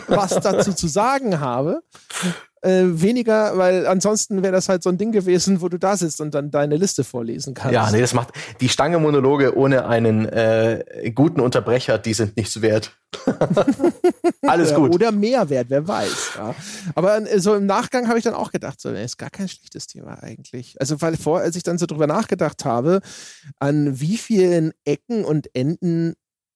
was dazu zu sagen habe. Äh, weniger, weil ansonsten wäre das halt so ein Ding gewesen, wo du da sitzt und dann deine Liste vorlesen kannst. Ja, nee, das macht die Stange-Monologe ohne einen äh, guten Unterbrecher, die sind nichts wert. Alles gut. Oder Mehrwert, wer weiß. Ja. Aber äh, so im Nachgang habe ich dann auch gedacht, so, ist gar kein schlechtes Thema eigentlich. Also, weil vor, als ich dann so drüber nachgedacht habe, an wie vielen Ecken und Enden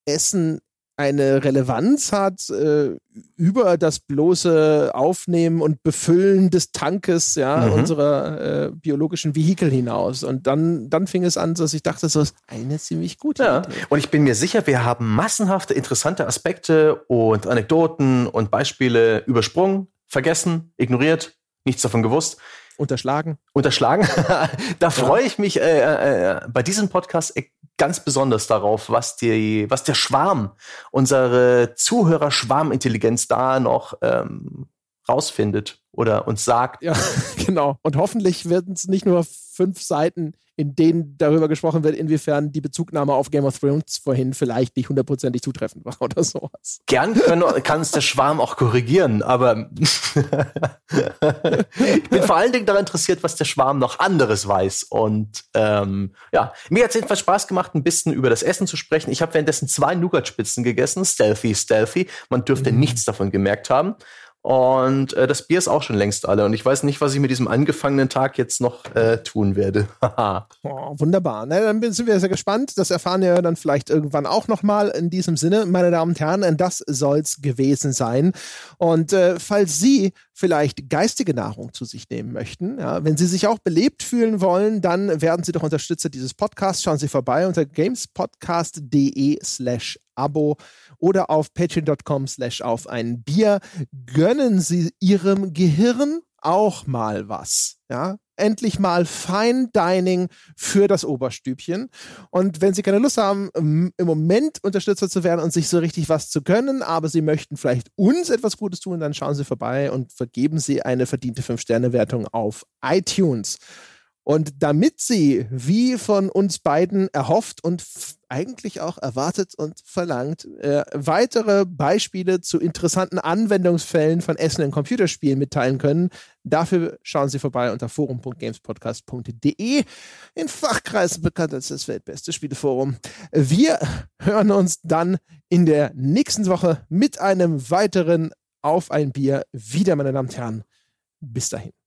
Essen eine Relevanz hat äh, über das bloße Aufnehmen und Befüllen des Tankes ja, mhm. unserer äh, biologischen Vehikel hinaus. Und dann, dann fing es an, dass ich dachte, so ist eine ziemlich gute ja. Idee. Und ich bin mir sicher, wir haben massenhafte interessante Aspekte und Anekdoten und Beispiele übersprungen, vergessen, ignoriert, nichts davon gewusst. Unterschlagen. Unterschlagen. da freue ich mich äh, äh, äh, bei diesem Podcast ganz besonders darauf, was, die, was der Schwarm, unsere Zuhörer-Schwarmintelligenz da noch ähm, rausfindet oder uns sagt. Ja, genau. Und hoffentlich werden es nicht nur fünf Seiten, in denen darüber gesprochen wird, inwiefern die Bezugnahme auf Game of Thrones vorhin vielleicht nicht hundertprozentig zutreffend war oder sowas. Gern können, kann es der Schwarm auch korrigieren, aber ich bin vor allen Dingen daran interessiert, was der Schwarm noch anderes weiß. Und ähm, ja, mir hat es jedenfalls Spaß gemacht, ein bisschen über das Essen zu sprechen. Ich habe währenddessen zwei Nougat-Spitzen gegessen, stealthy, stealthy. Man dürfte mhm. nichts davon gemerkt haben. Und äh, das Bier ist auch schon längst alle. Und ich weiß nicht, was ich mit diesem angefangenen Tag jetzt noch äh, tun werde. oh, wunderbar. Na, dann sind wir sehr gespannt. Das erfahren wir dann vielleicht irgendwann auch nochmal. In diesem Sinne, meine Damen und Herren, das soll's gewesen sein. Und äh, falls Sie vielleicht geistige Nahrung zu sich nehmen möchten, ja, wenn Sie sich auch belebt fühlen wollen, dann werden Sie doch Unterstützer dieses Podcasts. Schauen Sie vorbei unter gamespodcast.de slash Abo oder auf patreon.com slash auf ein Bier. Gönnen Sie Ihrem Gehirn auch mal was. Ja, endlich mal Fine Dining für das Oberstübchen. Und wenn Sie keine Lust haben, im Moment Unterstützer zu werden und sich so richtig was zu gönnen, aber Sie möchten vielleicht uns etwas Gutes tun, dann schauen Sie vorbei und vergeben Sie eine verdiente 5-Sterne-Wertung auf iTunes. Und damit sie, wie von uns beiden erhofft und eigentlich auch erwartet und verlangt, äh, weitere Beispiele zu interessanten Anwendungsfällen von Essen in Computerspielen mitteilen können, dafür schauen Sie vorbei unter forum.gamespodcast.de, in Fachkreisen bekannt als das weltbeste Spieleforum. Wir hören uns dann in der nächsten Woche mit einem weiteren Auf ein Bier wieder, meine Damen und Herren. Bis dahin.